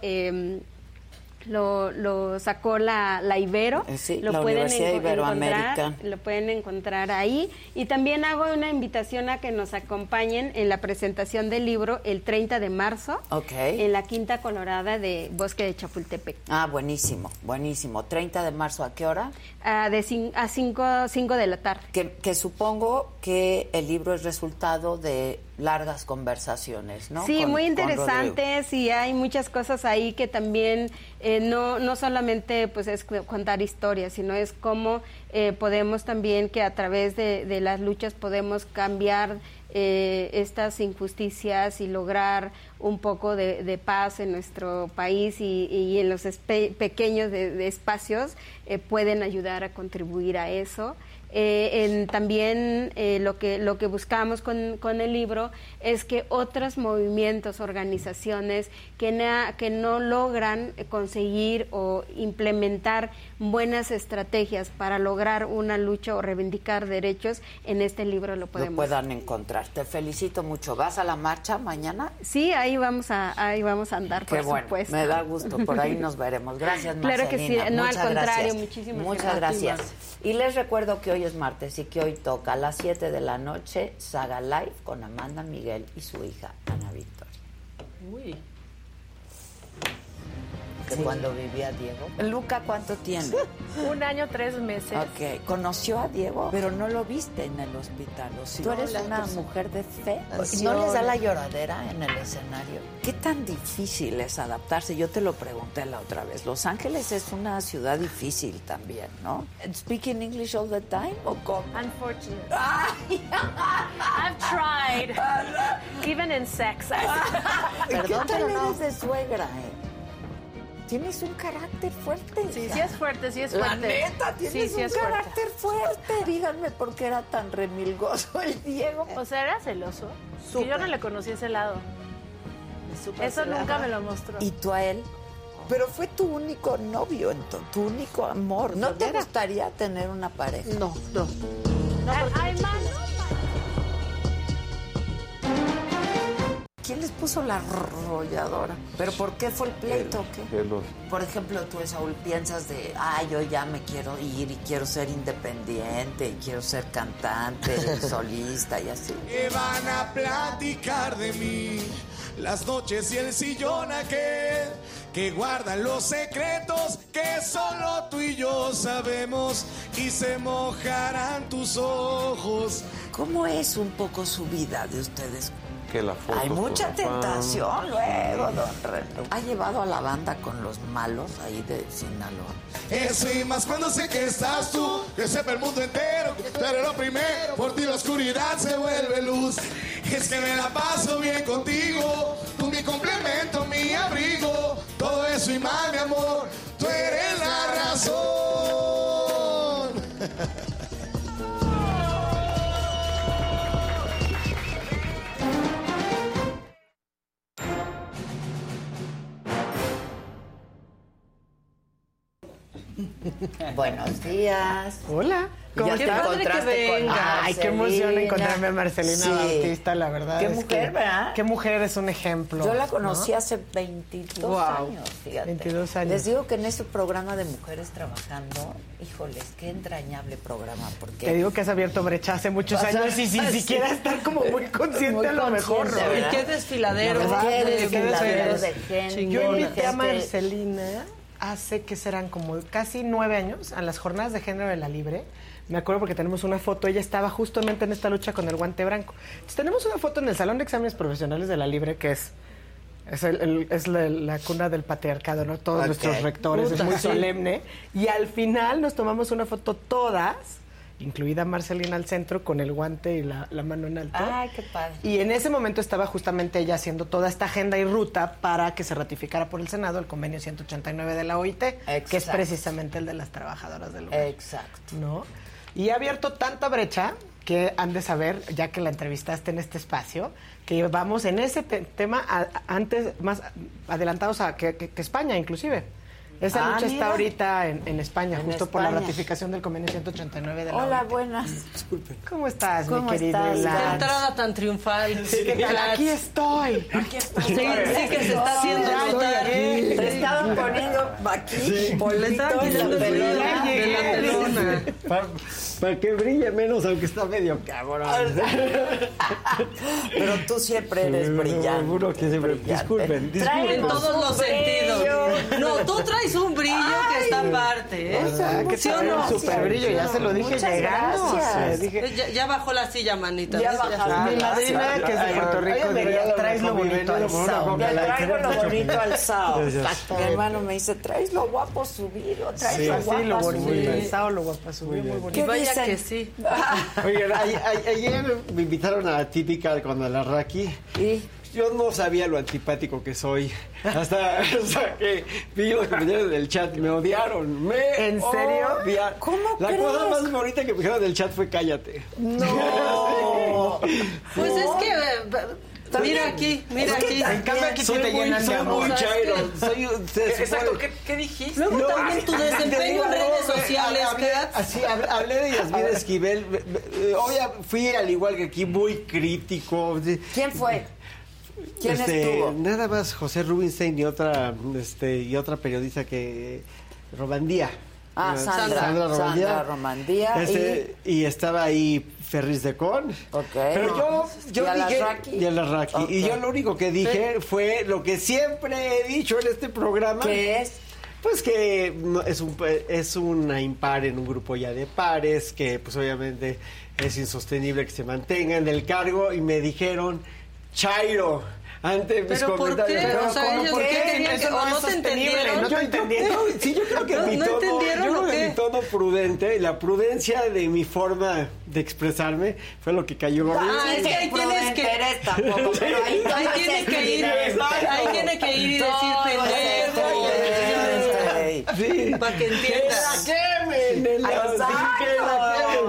Lo, lo sacó la, la Ibero. Eh, sí, lo la pueden Universidad Iberoamérica. encontrar, lo pueden encontrar ahí. Y también hago una invitación a que nos acompañen en la presentación del libro el 30 de marzo Ok. en la Quinta Colorada de Bosque de Chapultepec. Ah, buenísimo, buenísimo. 30 de marzo, ¿a qué hora? Ah, de cin- a 5 de la tarde. Que, que supongo que el libro es resultado de largas conversaciones, ¿no? Sí, Con- muy interesantes y hay muchas cosas ahí que también eh, no, no solamente pues es contar historias, sino es cómo eh, podemos también que a través de, de las luchas podemos cambiar eh, estas injusticias y lograr un poco de, de paz en nuestro país y, y en los espe- pequeños de- de espacios eh, pueden ayudar a contribuir a eso. Eh, en- también eh, lo que lo que buscamos con, con el libro es que otros movimientos, organizaciones que, que no logran eh, conseguir o implementar buenas estrategias para lograr una lucha o reivindicar derechos, en este libro lo Lo podemos. puedan encontrar. Te felicito mucho. ¿Vas a la marcha mañana? Sí, ahí vamos a ahí vamos a andar, Qué por bueno, supuesto. me da gusto. Por ahí nos veremos. Gracias, *laughs* Claro que sí. Marcelina. No, al Muchas contrario, gracias. muchísimas Muchas gracias. gracias. Y les recuerdo que hoy es martes y que hoy toca a las 7 de la noche Saga Live con Amanda Miguel y su hija Ana Victoria. Uy. Cuando vivía Diego. Luca, ¿cuánto tiene? *laughs* Un año, tres meses. Ok, conoció a Diego, pero no lo viste en el hospital. Tú eres la una persona- mujer de fe. ¿No les da la lloradera en el escenario? ¿Qué tan difícil es adaptarse? Yo te lo pregunté la otra vez. Los Ángeles es una ciudad difícil también, ¿no? ¿Speaking English all the time o cómo? Unfortunate. *laughs* I've tried. *laughs* Even in sex. ¿Qué Perdón, tal pero no. eres de suegra, eh? Tienes un carácter fuerte. Sí, hija. sí es fuerte, sí es La fuerte. neta, tienes Sí, sí un fuerte. carácter fuerte. Díganme por qué era tan remilgoso el Diego. O sea, era celoso. Que Súper. yo no le conocí ese lado. Eso nunca me lo mostró. ¿Y tú a él? Pero fue tu único novio, entonces, tu único amor. ¿No te gustaría tener una pareja? No, no. No, Ay, man, ¿Quién les puso la arrolladora? ¿Pero por qué fue el pleito o qué? El- los- Por ejemplo, tú, Saúl, piensas de, ah, yo ya me quiero ir y quiero ser independiente y quiero ser cantante y *laughs* solista y así. que van a platicar de mí. Las noches y el sillón aquel que guardan los secretos que solo tú y yo sabemos y se mojarán tus ojos. ¿Cómo es un poco su vida de ustedes? Que la foto Hay mucha tentación luego, don René. ¿Ha llevado a la banda con los malos ahí de Sinaloa? Eso y más cuando sé que estás tú, que sepa el mundo entero, eres lo primero, por ti la oscuridad se vuelve luz. Es que me la paso bien contigo, tú mi complemento, mi abrigo, todo eso y más, mi amor, tú eres la razón. *laughs* *laughs* Buenos días. Hola. ¿Cómo ¿Cómo te te encontraste con Ay, qué emoción encontrarme a Marcelina Sí. Bautista, la verdad. Qué es mujer, que- ¿verdad? Qué mujer es un ejemplo. Yo la conocí ¿no? hace 22 Wow. años, fíjate. 22 años. Les digo que en ese programa de mujeres trabajando, híjoles, qué entrañable programa, porque... Te digo que has abierto brecha hace muchos años y sin *laughs* sí. siquiera estar como muy consciente Muy a lo mejor. Y qué desfiladero. Qué desfiladero de gente. Yo invité a Marcelina hace que serán como casi nueve años a las jornadas de género de la Libre. Me acuerdo porque tenemos una foto, ella estaba justamente en esta lucha con el guante blanco. Entonces, tenemos una foto en el Salón de Exámenes Profesionales de la Libre que es es, el- el- es la, la cuna del patriarcado, ¿no? Todos nuestros rectores, Puta, es muy solemne. Y al final nos tomamos una foto todas, incluida Marcelina al centro, con el guante y la, la mano en alto. Ay, qué padre. Y en ese momento estaba justamente ella haciendo toda esta agenda y ruta para que se ratificara por el Senado el convenio 189 de la OIT, que es precisamente el de las trabajadoras del hogar. Exacto. ¿No? Y ha abierto tanta brecha que han de saber, ya que la entrevistaste en este espacio, que vamos en ese te- tema a- a- antes, más adelantados a que, que- que España, inclusive. Esa Ah, lucha está ahorita en, en España, En justo por la ratificación del convenio 189 de la Hola, OIT. buenas. Disculpen. ¿Cómo estás, ¿Cómo mi querido estás? Qué entrada tan triunfal. Sí, ¿qué tal? Lance. Aquí estoy. Aquí estoy. Sí, sí que se está haciendo llegué. Te estaban poniendo aquí Le estaban quitando brillo pelona. de la pelona. Para que brille menos, aunque está medio cabrón. Pero tú siempre eres brillante. Seguro que siempre. brillante. Disculpen, Traemos En todos los sentidos. No, tú traes un brillo que está aparte, ¿eh? O sea, que ¿Sí o no? un super brillo, ya se lo dije Muchas llegando. gracias. O sea, dije, Ya, ya bajó la silla, manita. Ya bajaste. mi madrina, que es de Puerto Rico, diría, traes lo bonito al Le sao. traigo lo bonito al sao. Gracias. Mi hermano me dice, traes lo guapo subido, traes Sí, lo guapo lo bonito subido. al sao, lo guapa subió, muy Y bonito. ¿Qué vaya dicen? que sí. *laughs* Oigan, ayer me invitaron a la típica con la Raki. ¿Y? Yo no sabía lo antipático que soy. Hasta, hasta que vi los comentarios del chat. Me odiaron. Me ¿En serio? odiaron. ¿Cómo La crees? cosa más bonita que me dijeron del chat fue cállate. No. *laughs* Pues es que. eh, Mira aquí, mira aquí. En cambio, aquí Soy te muy, llenan de amor. Soy, Exacto, ¿qué, qué dijiste? Luego No, también tu *laughs* desempeño en redes no, me- sociales, hablé-. Así, hab- hablé de Yasmín Esquivel. Eh, Hoy fui, al igual que aquí, muy crítico. ¿Quién fue? ¿Quién Este, estuvo? Nada más José Rubinstein y otra, este, y otra periodista que... Romandía. Ah, Eh, Sandra. Sandra Romandía. Este, y... estaba ahí Ferris de Con. Pero yo, yo ¿Y dije... Y a las Raki. Ok. Y yo lo único que dije fue lo que siempre he dicho en este programa. ¿Qué es? Pues que es, un, es una impar en un grupo ya de pares, que pues obviamente es insostenible que se mantenga en el cargo y me dijeron, Chairo, ante mis ¿Pero por comentarios. qué? Pero O sea, ¿cómo? ellos ¿Por qué Eso que- no es no te sostenible, entendieron? no te Yo- entendieron. no, *laughs* sí, yo creo que ¿No- mi no tono, entendieron yo creo que mi tono prudente, la prudencia de mi forma de expresarme fue lo que cayó gordo. Ah, es que ahí tienes que- eres tampoco, *laughs* pero ahí, todo Ahí es tiene que ir, ahí tiene que ir y decir Todo es pendejo. Sí. Para que entiendas. Que la quemen,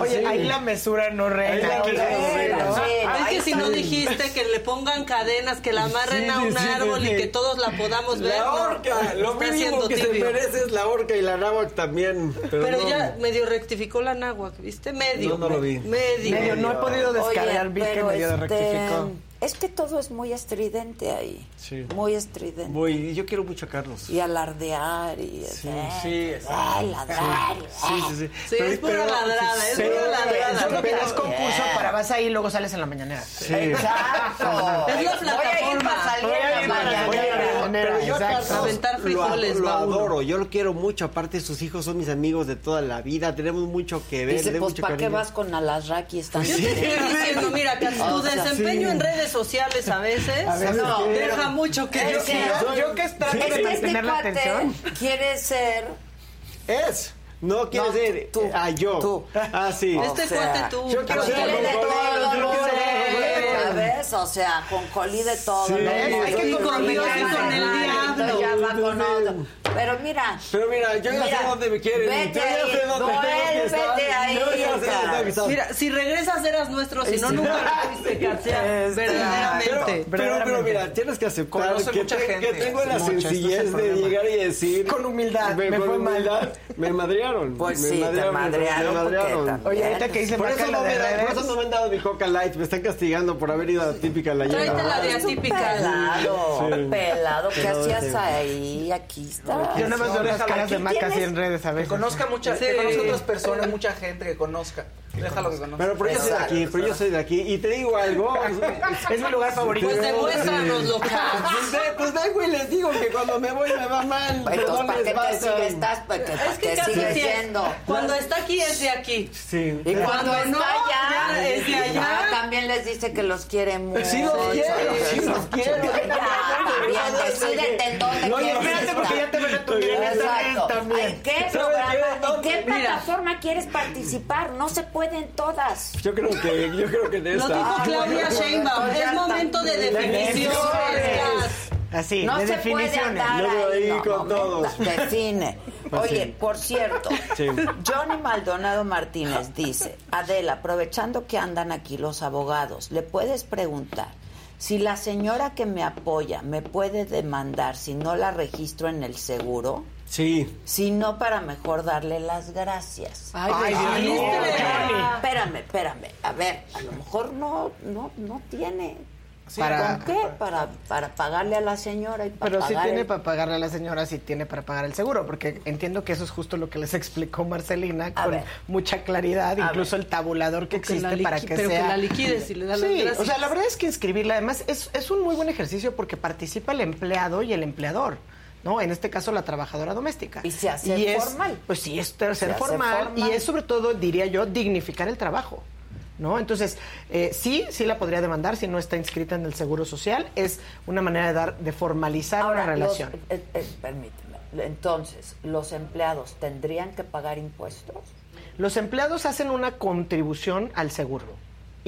Oye, ahí la mesura no reina. Ahí la mesura no reina. ¿No? No, que si no dijiste que le pongan cadenas, que la amarren Sí, a un sí, árbol sí. y que todos la podamos ver. La no, horca, lo está mínimo que se tibio. merece es la horca y la náhuatl también. Pero, Pero no. ya medio rectificó la náhuatl, ¿viste? Medio. No, no lo vi. Medio. Medio, no he podido descargar, Oye, vi que medio este, rectificó. Es que todo es muy estridente ahí. Sí. Muy estridente. Voy, yo quiero mucho a Carlos. Y alardear y... Sí, eh, sí, eh, exacto. ladrar. Sí, sí, sí. Sí, es pura ladrada, es pura ladrada. Yo creo que Pero- es concurso para vas ahí y luego sales en la mañanera. Sí. Exacto. Es la plataforma. Voy a ir para salir en la mañanera. Pero yo a. Carlos Aventar frijoles, lo, adoro, yo lo quiero mucho. Aparte, sus hijos son mis amigos de toda la vida. Tenemos mucho que ver. Dice, pues, ¿para qué vas con Alasraki? Están Yo te estoy diciendo, mira, que tu desempeño en redes sociales a veces, A veces no, sí. deja mucho que Es yo que- quiero. Yo que trato Es de que este mantener la cuate atención. quiere ser... Es. No quiere No, ser. tú, Ah, yo. tú. *laughs* Ah, sí. Este O sea, cuate tú. yo quiero ser. O sea, con coli de todo Sí, lo es que sé. con Dios y con el diablo. Ya va con otro. Pero mira... Pero mira, yo ya Mira, sé dónde me quieren. vete yo ya ahí, sé dónde tengo que vuélvete ahí, Yo ya sé dónde que estar. Mira, si regresas eras nuestro, si no, nunca lo fuiste. *laughs* Este, Verdaderamente. Pero, pero, pero mira, tienes que aceptar que, mucha te- gente. que tengo la este sencillez de problema. llegar y decir. Con humildad, me con humildad, Me madrearon. Pues me sí, te madrearon, Oye, ahorita que hice Por eso, no me, da- por redes. eso no me han dado mi Coca Light. Me están castigando por haber ido a la típica la. Tráete la de atípica. pelado, pelado. ¿Qué Pelado, hacías ahí? Aquí está. Yo nada más veo las caras de ¿Quién Maca así en redes a Que veces. conozca mucha, Sí. que conozca otras personas, mucha gente que conozca. Déjalo que conozca. Pero, pero yo soy de aquí, pero yo soy de aquí. Y te digo algo. Es mi lugar favorito. Pues demuéstranos lo que Pues, ve- pues vengo y les digo que cuando me voy me va mal. no ¿para qué te Es que casi siendo? Cuando está aquí es de aquí. Sí. Y cuando, no, está allá, ya es de allá. ah, también les dice que los quiere mucho. Sí los quiero, sí los quiero. Decídete en dónde No, espérate, porque ya te esta red Exacto. ¿En qué ¿Sabes programa, en qué plataforma quieres participar? No se pueden todas. Yo creo que, yo creo que de Lo esta. dijo Claudia Sheinbaum. pues Es momento de definiciones. Así, No de se puede definiciones. andar Luego ahí, ahí no, con no, todos. Define. *laughs* Oye, por cierto, Sí. Johnny Maldonado Martínez dice, Adela, aprovechando que andan aquí los abogados, le puedes preguntar Si la señora que me apoya me puede demandar si no la registro en el seguro, Sí. Si no, para mejor darle las gracias. Ay, Ay Espérame, espérame. A ver, a lo mejor no, no, no tiene. para, ¿Con qué? Para, para pagarle a la señora y para Pero sí tiene el- para pagarle a la señora, sí tiene para pagar el seguro, porque entiendo que eso es justo lo que les *laughs* explicó Marcelina con ver. mucha claridad, A incluso el tabulador que Que la existe para que pero que sea... la liquides y le das las Sí, gracias. o sea, la verdad es que inscribirla además es, es un muy buen ejercicio porque participa el empleado y el empleador. ¿No? En este caso, la trabajadora doméstica. Y se hace es- formal. Pues sí, es Se ser formal, formal. y es sobre todo, diría yo, dignificar el trabajo. ¿No? Entonces, eh, sí, sí la podría demandar si no está inscrita en el Seguro Social. Es una manera de dar, de formalizar Ahora, una los- relación. eh, eh, permíteme. Entonces, ¿los empleados tendrían que pagar impuestos? Los empleados hacen una contribución al seguro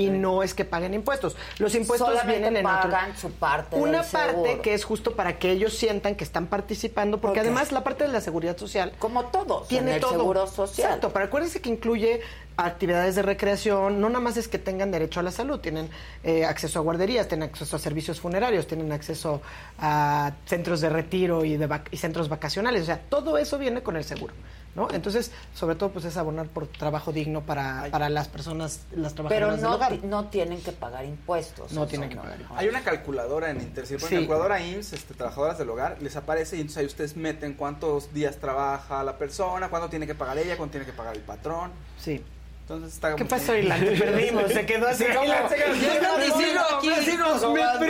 y no es que paguen impuestos. Los impuestos Solamente vienen en otro- pagan su parte Una parte seguro. que es justo para que ellos sientan que están participando, porque además la parte de la seguridad social Como todos, tiene en el todo. seguro social. Exacto, pero acuérdense que incluye actividades de recreación, no nada más es que tengan derecho a la salud, tienen eh, acceso a guarderías, tienen acceso a servicios funerarios, tienen acceso a centros de retiro y, de vac- y centros vacacionales, o sea, todo eso viene con el seguro. ¿No? Entonces, sobre todo, pues es abonar por trabajo digno para, para las personas, las Pero trabajadoras del no, hogar. ti- no tienen que pagar impuestos. No tienen que pagar Hay una calculadora en Inter, si ponen Sí. calculadora IMSS, este, trabajadoras del hogar, les aparece y entonces ahí ustedes meten cuántos días trabaja la persona, cuánto tiene que pagar ella, cuánto tiene que pagar el patrón. Sí. Entonces está ¿Qué pasó. Ilan? Te perdimos, se quedó así como... Me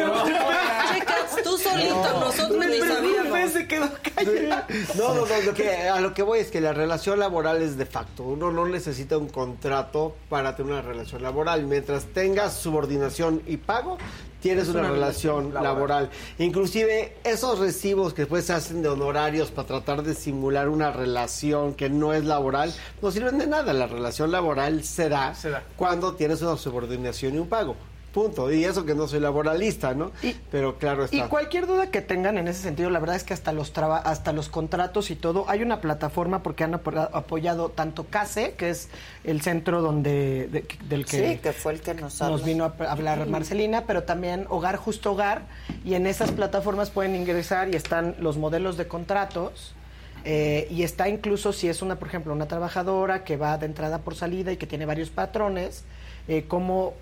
*laughs* Checas, tú solito, nosotros ni sabíamos. se quedó No, no, no, lo que, a lo que voy es que la relación laboral es de facto. Uno no necesita un contrato para tener una relación laboral. Mientras tengas subordinación y pago, tienes Es una, una relación laboral. laboral. Inclusive esos recibos que después se hacen de honorarios para tratar de simular una relación que no es laboral, no sirven de nada. La relación laboral se da, cuando tienes una subordinación y un pago. Punto. Y eso que no soy laboralista, ¿no? Pero claro está. Y cualquier duda que tengan en ese sentido, la verdad es que hasta los traba- hasta los contratos y todo, hay una plataforma porque han apo- apoyado tanto CASE, que es el centro donde de- del que Sí, que fue el que nos vino a hablar Marcelina, pero también Hogar Justo Hogar, y en esas plataformas pueden ingresar y están los modelos de contratos. eh, y está incluso si es una, por ejemplo, una trabajadora que va de entrada por salida y que tiene varios patrones, eh, cómo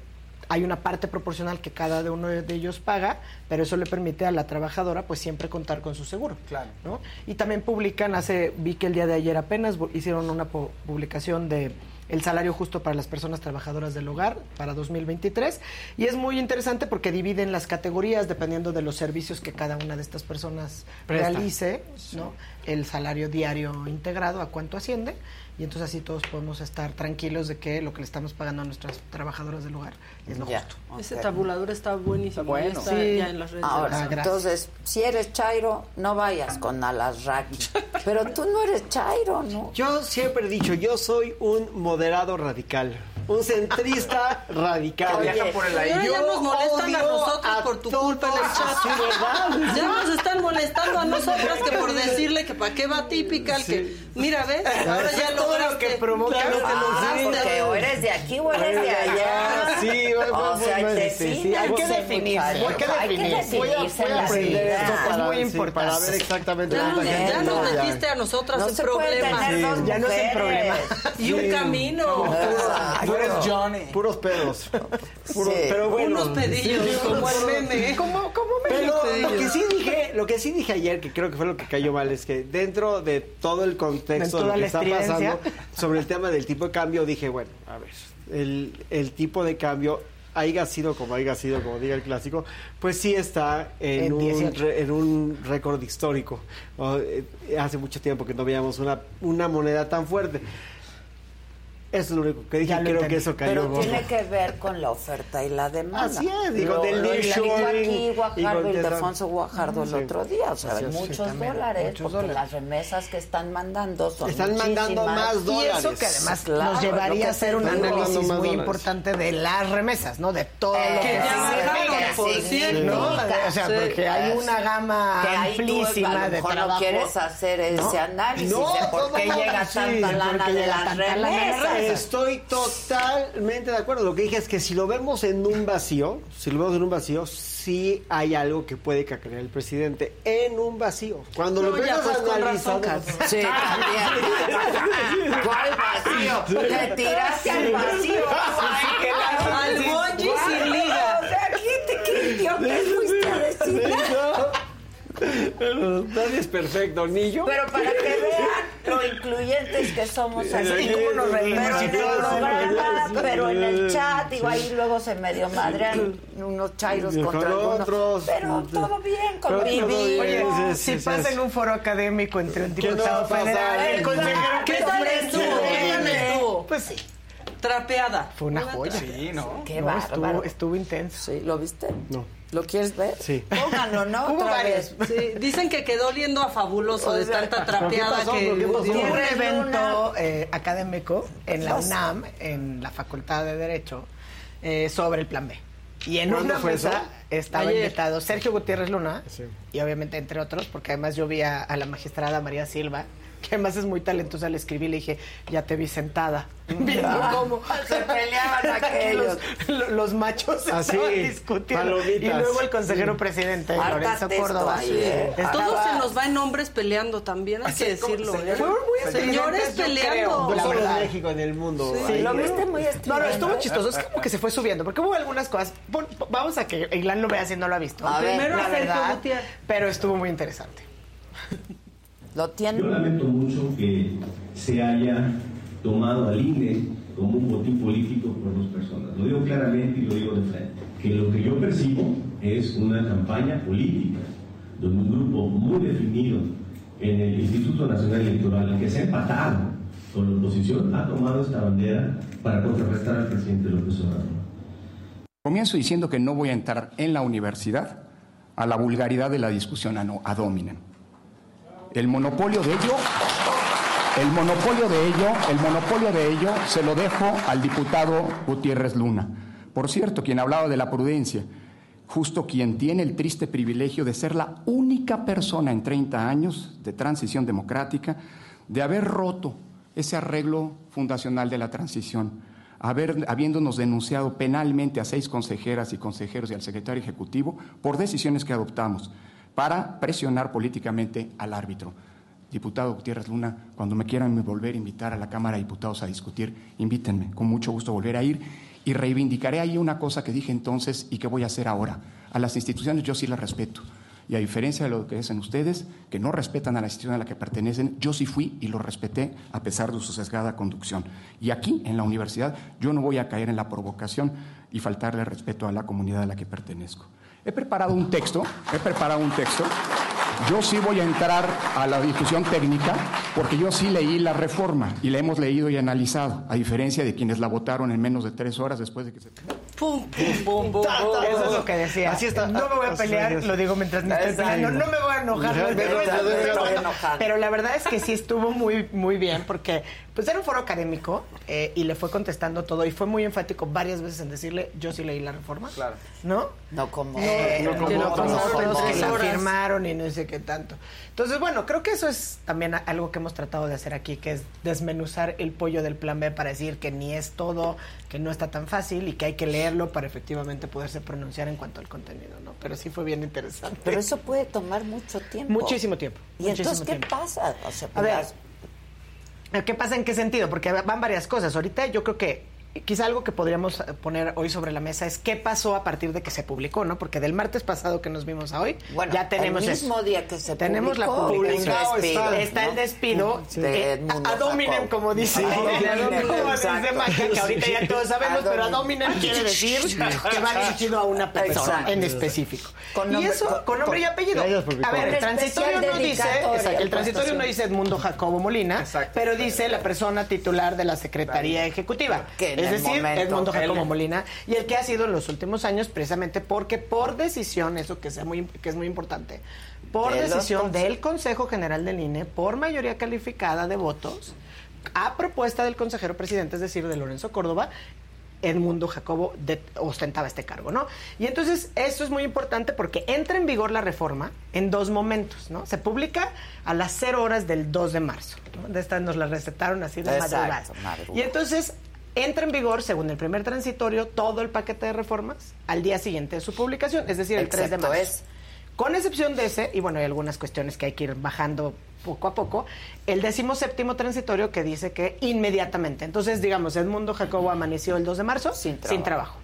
hay una parte proporcional que cada de uno de ellos paga, pero eso le permite a la trabajadora pues siempre contar con su seguro. Claro. ¿no? Y también publican, hace, vi que el día de ayer apenas hicieron una pu- publicación de el salario justo para las personas trabajadoras del hogar para 2023 y es muy interesante porque dividen las categorías dependiendo de los servicios que cada una de estas personas Presta. realice, ¿no? El salario diario integrado a cuánto asciende y entonces así todos podemos estar tranquilos de que lo que le estamos pagando a nuestras trabajadoras del hogar es lo Ya, justo. Ese ok. tabulador está buenísimo. Bueno. está Sí. ya en las redes. Ahora, Ah, gracias. entonces, si eres Chairo, no vayas con Alasraki. *laughs* Pero tú no eres Chairo, ¿no? Yo siempre he dicho, yo soy un moderado radical. Un centrista radical. Que viaja por el aire. Ya nos molestan a nosotros a por tu culpa en el chat. Sí, ¿verdad? Ya nos están molestando a nosotras que por decirle que para qué va típica, que mira, ¿ves? Ahora ya Todo lo que provoca Claro lo que Ah, sí. o eres de aquí o eres de allá. Sí, o sea, te sí, sí, hay que definir, hay que definir. definirse Voy a, en voy a la aprender esto para, muy sí, importante. para ver exactamente Ya, nos- ya nos metiste a nosotras No en problemas. Ya no es el mujeres. problema. Y un camino. Johnny. Puros pedos. *laughs* Puros- Sí. pero bueno. Unos pedillos, Sí, como el puros- meme. ¿Cómo, cómo me Pero lo que sí dije, lo que sí dije ayer, que creo que fue lo que cayó mal, es que dentro de todo el contexto De lo que está pasando sobre el tema del tipo de cambio, dije, bueno, a ver, el, el tipo de cambio haya sido como haya sido, como diga el clásico, pues sí está en, En un, 18. re- en un récord histórico. O, eh, hace mucho tiempo que no veíamos una, una moneda tan fuerte. Eso es lo único que dije, creo entendí. que eso cayó Pero gordo. tiene que ver con la oferta y la demanda. Así es, digo, Lo- del nearshoring aquí y Guajardo, Ildefonso Guajardo el Sí. otro día. O sea, sí, muchos también, dólares, muchos porque dólares. las remesas que están mandando son Están mandando muchísimas. más Y dólares. eso que además Claro, nos llevaría a hacer un análisis Mandando más muy dólares. importante de las remesas, ¿no? De todo Eh, lo que, Que ya significa. bajaron, por significa. ¿no? O sea, Sí. porque hay una gama que amplísima de trabajo. no quieres hacer ese análisis No, de por qué llega sí, tanta lana de las remesas. Estoy totalmente de acuerdo. Lo que dije es que si lo vemos en un vacío, si lo vemos en un vacío, sí hay algo que puede cacarear el presidente en un vacío. Cuando lo No, ya, empiezas pues, *laughs* Sí, también. *laughs* ¿Cuál vacío? *laughs* Te tiraste al vacío. Al bungee sin liga. O sea, ¿qué, te- fuiste a decir? Nadie es perfecto, ni yo. Pero para que vean lo incluyentes que somos así. Sí, ¿Cómo nos reímos? en el programa, pero en el chat, digo, ahí luego se medio madrean unos chairos Con contra otros. Pero todo bien, Pero todo convivimos. bien, Oye, sí, si sí, pasa sí. en un foro académico entre un ¿Qué no va diputado federal, el consejero ¿Qué tal presidente, estuvo? ¿Qué tal estuvo? Pues sí, Trapeada. fue una joya. Sí, ¿no? Qué No, bárbaro. estuvo, estuvo intenso. Sí, ¿lo viste? No. ¿Lo quieres ver? Sí. Pónganlo, ¿no? Hubo Otra vez. Sí, dicen que quedó oliendo a fabuloso O de sea, tanta ¿pero qué trapeada pasó? que un evento eh, académico en la. UNAM, en la Facultad de Derecho, eh, sobre el Plan B. Y en ¿Cuándo una fue mesa eso? estaba Ayer. invitado Sergio Gutiérrez Luna Sí. y obviamente entre otros, porque además yo vi a, a la magistrada María Silva, que además es muy talentosa, le escribí y le dije, ya te vi sentada, *laughs* *laughs* viendo cómo *laughs* Se peleaban aquellos. los, los machos Así, estaban discutiendo. palomitas. Y luego el consejero presidente, Harta Lorenzo Córdoba, ahí, ¿eh? estaba- Todo se nos va en hombres peleando también, hay que decirlo. ¿eh? Fueron muy Señores peleando. No la solo en. México, en el mundo. Sí, Ahí. lo viste muy No, no, estuvo chistoso. Es como que se fue subiendo, porque hubo algunas cosas. Pon- vamos a que Iglán lo vea si no lo ha visto. A ver. Primero la verdad, pero estuvo muy interesante. Lo tiene. Yo lamento mucho que se haya tomado al INE como un botín político por dos personas. Lo digo claramente y lo digo de frente. Que lo que yo percibo es una campaña política, donde un grupo muy definido en el Instituto Nacional Electoral, que se ha empatado con la oposición, ha tomado esta bandera para contrarrestar al presidente López Obrador. Comienzo diciendo que no voy a entrar en la universidad a la vulgaridad de la discusión a, no, a dominem. El monopolio de ello, el monopolio de ello, el monopolio de ello se lo dejo al diputado Gutiérrez Luna. Por cierto, quien hablaba de la prudencia, justo quien tiene el triste privilegio de ser la única persona en 30 años de transición democrática de haber roto ese arreglo fundacional de la transición, habiéndonos denunciado penalmente a seis consejeras y consejeros y al secretario ejecutivo por decisiones que adoptamos para presionar políticamente al árbitro. Diputado Gutiérrez Luna, cuando me quieran volver a invitar a la Cámara de Diputados a discutir, invítenme, con mucho gusto volver a ir y reivindicaré ahí una cosa que dije entonces y que voy a hacer ahora. A las instituciones yo sí las respeto. Y a diferencia de lo que dicen ustedes, que no respetan a la institución a la que pertenecen, yo sí fui y lo respeté a pesar de su sesgada conducción. Y aquí, en la universidad, yo no voy a caer en la provocación y faltarle respeto a la comunidad a la que pertenezco. He preparado un texto, he preparado un texto. Yo sí voy a entrar a la discusión técnica porque yo sí leí la reforma y la hemos leído y analizado, a diferencia de quienes la votaron en menos de tres horas después de que se... Pum, pum, pum, pum, Eso es lo que decía. Así está. No me voy a pelear, lo digo mientras me estoy peleando. No me voy a enojar. Pero la verdad es que sí estuvo muy, muy bien porque pues era un foro académico eh, y le fue contestando todo y fue muy enfático varias veces en decirle yo sí leí la reforma. Claro. ¿No? No como. Eh, no no como como otros. otros que la firmaron y no sé qué tanto. Entonces, bueno, creo que eso es también algo que hemos tratado de hacer aquí, que es desmenuzar el pollo del plan B para decir que ni es todo, que no está tan fácil y que hay que leerlo para efectivamente poderse pronunciar en cuanto al contenido, ¿no? Pero sí fue bien interesante. Pero eso puede tomar mucho tiempo. Muchísimo tiempo. ¿Y muchísimo entonces qué tiempo. pasa? O sea, A ver, pues, ¿Qué pasa en qué sentido? Porque van varias cosas. Ahorita yo creo que quizá algo que podríamos poner hoy sobre la mesa es qué pasó a partir de que se publicó, ¿no? Porque del martes pasado que nos vimos a hoy, Bueno, ya tenemos el eso. mismo día que se tenemos publicó, la publicación. despido, está ¿no? el despido Sí. de eh, Edmundo a dominem, Jacob. como dice. Maca, que ahorita ya todos sabemos, A pero a dominem. quiere decir que va dirigido a una persona Exacto. en específico. Con y nombre- eso con- con nombre y apellido. A ver, el transitorio especial no dice, exacto, el transitorio no dice Edmundo Jacobo Molina, Exacto. pero dice la persona titular de la Secretaría Ejecutiva. Que en es el decir, momento- Edmundo Jacobo Molina, y el que ha sido en los últimos años precisamente porque por decisión, eso que, sea muy, que es muy importante, por De decisión del Consejo General del INE, por mayoría calificada de votos, a propuesta del consejero presidente, es decir, de Lorenzo Córdoba, Edmundo Jacobo ostentaba este cargo, ¿no? Y entonces esto es muy importante porque entra en vigor la reforma en dos momentos, ¿no? Se publica a las 0 horas del 2 de marzo. De esta nos la recetaron así de madrugada. Y entonces entra en vigor, según el primer transitorio, todo el paquete de reformas al día siguiente de su publicación, es decir, el 3 de marzo. Con excepción de ese, y bueno, hay algunas cuestiones que hay que ir bajando poco a poco, el décimo séptimo transitorio que dice que inmediatamente. Entonces, digamos, Edmundo Jacobo amaneció el 2 de marzo sin trabajo.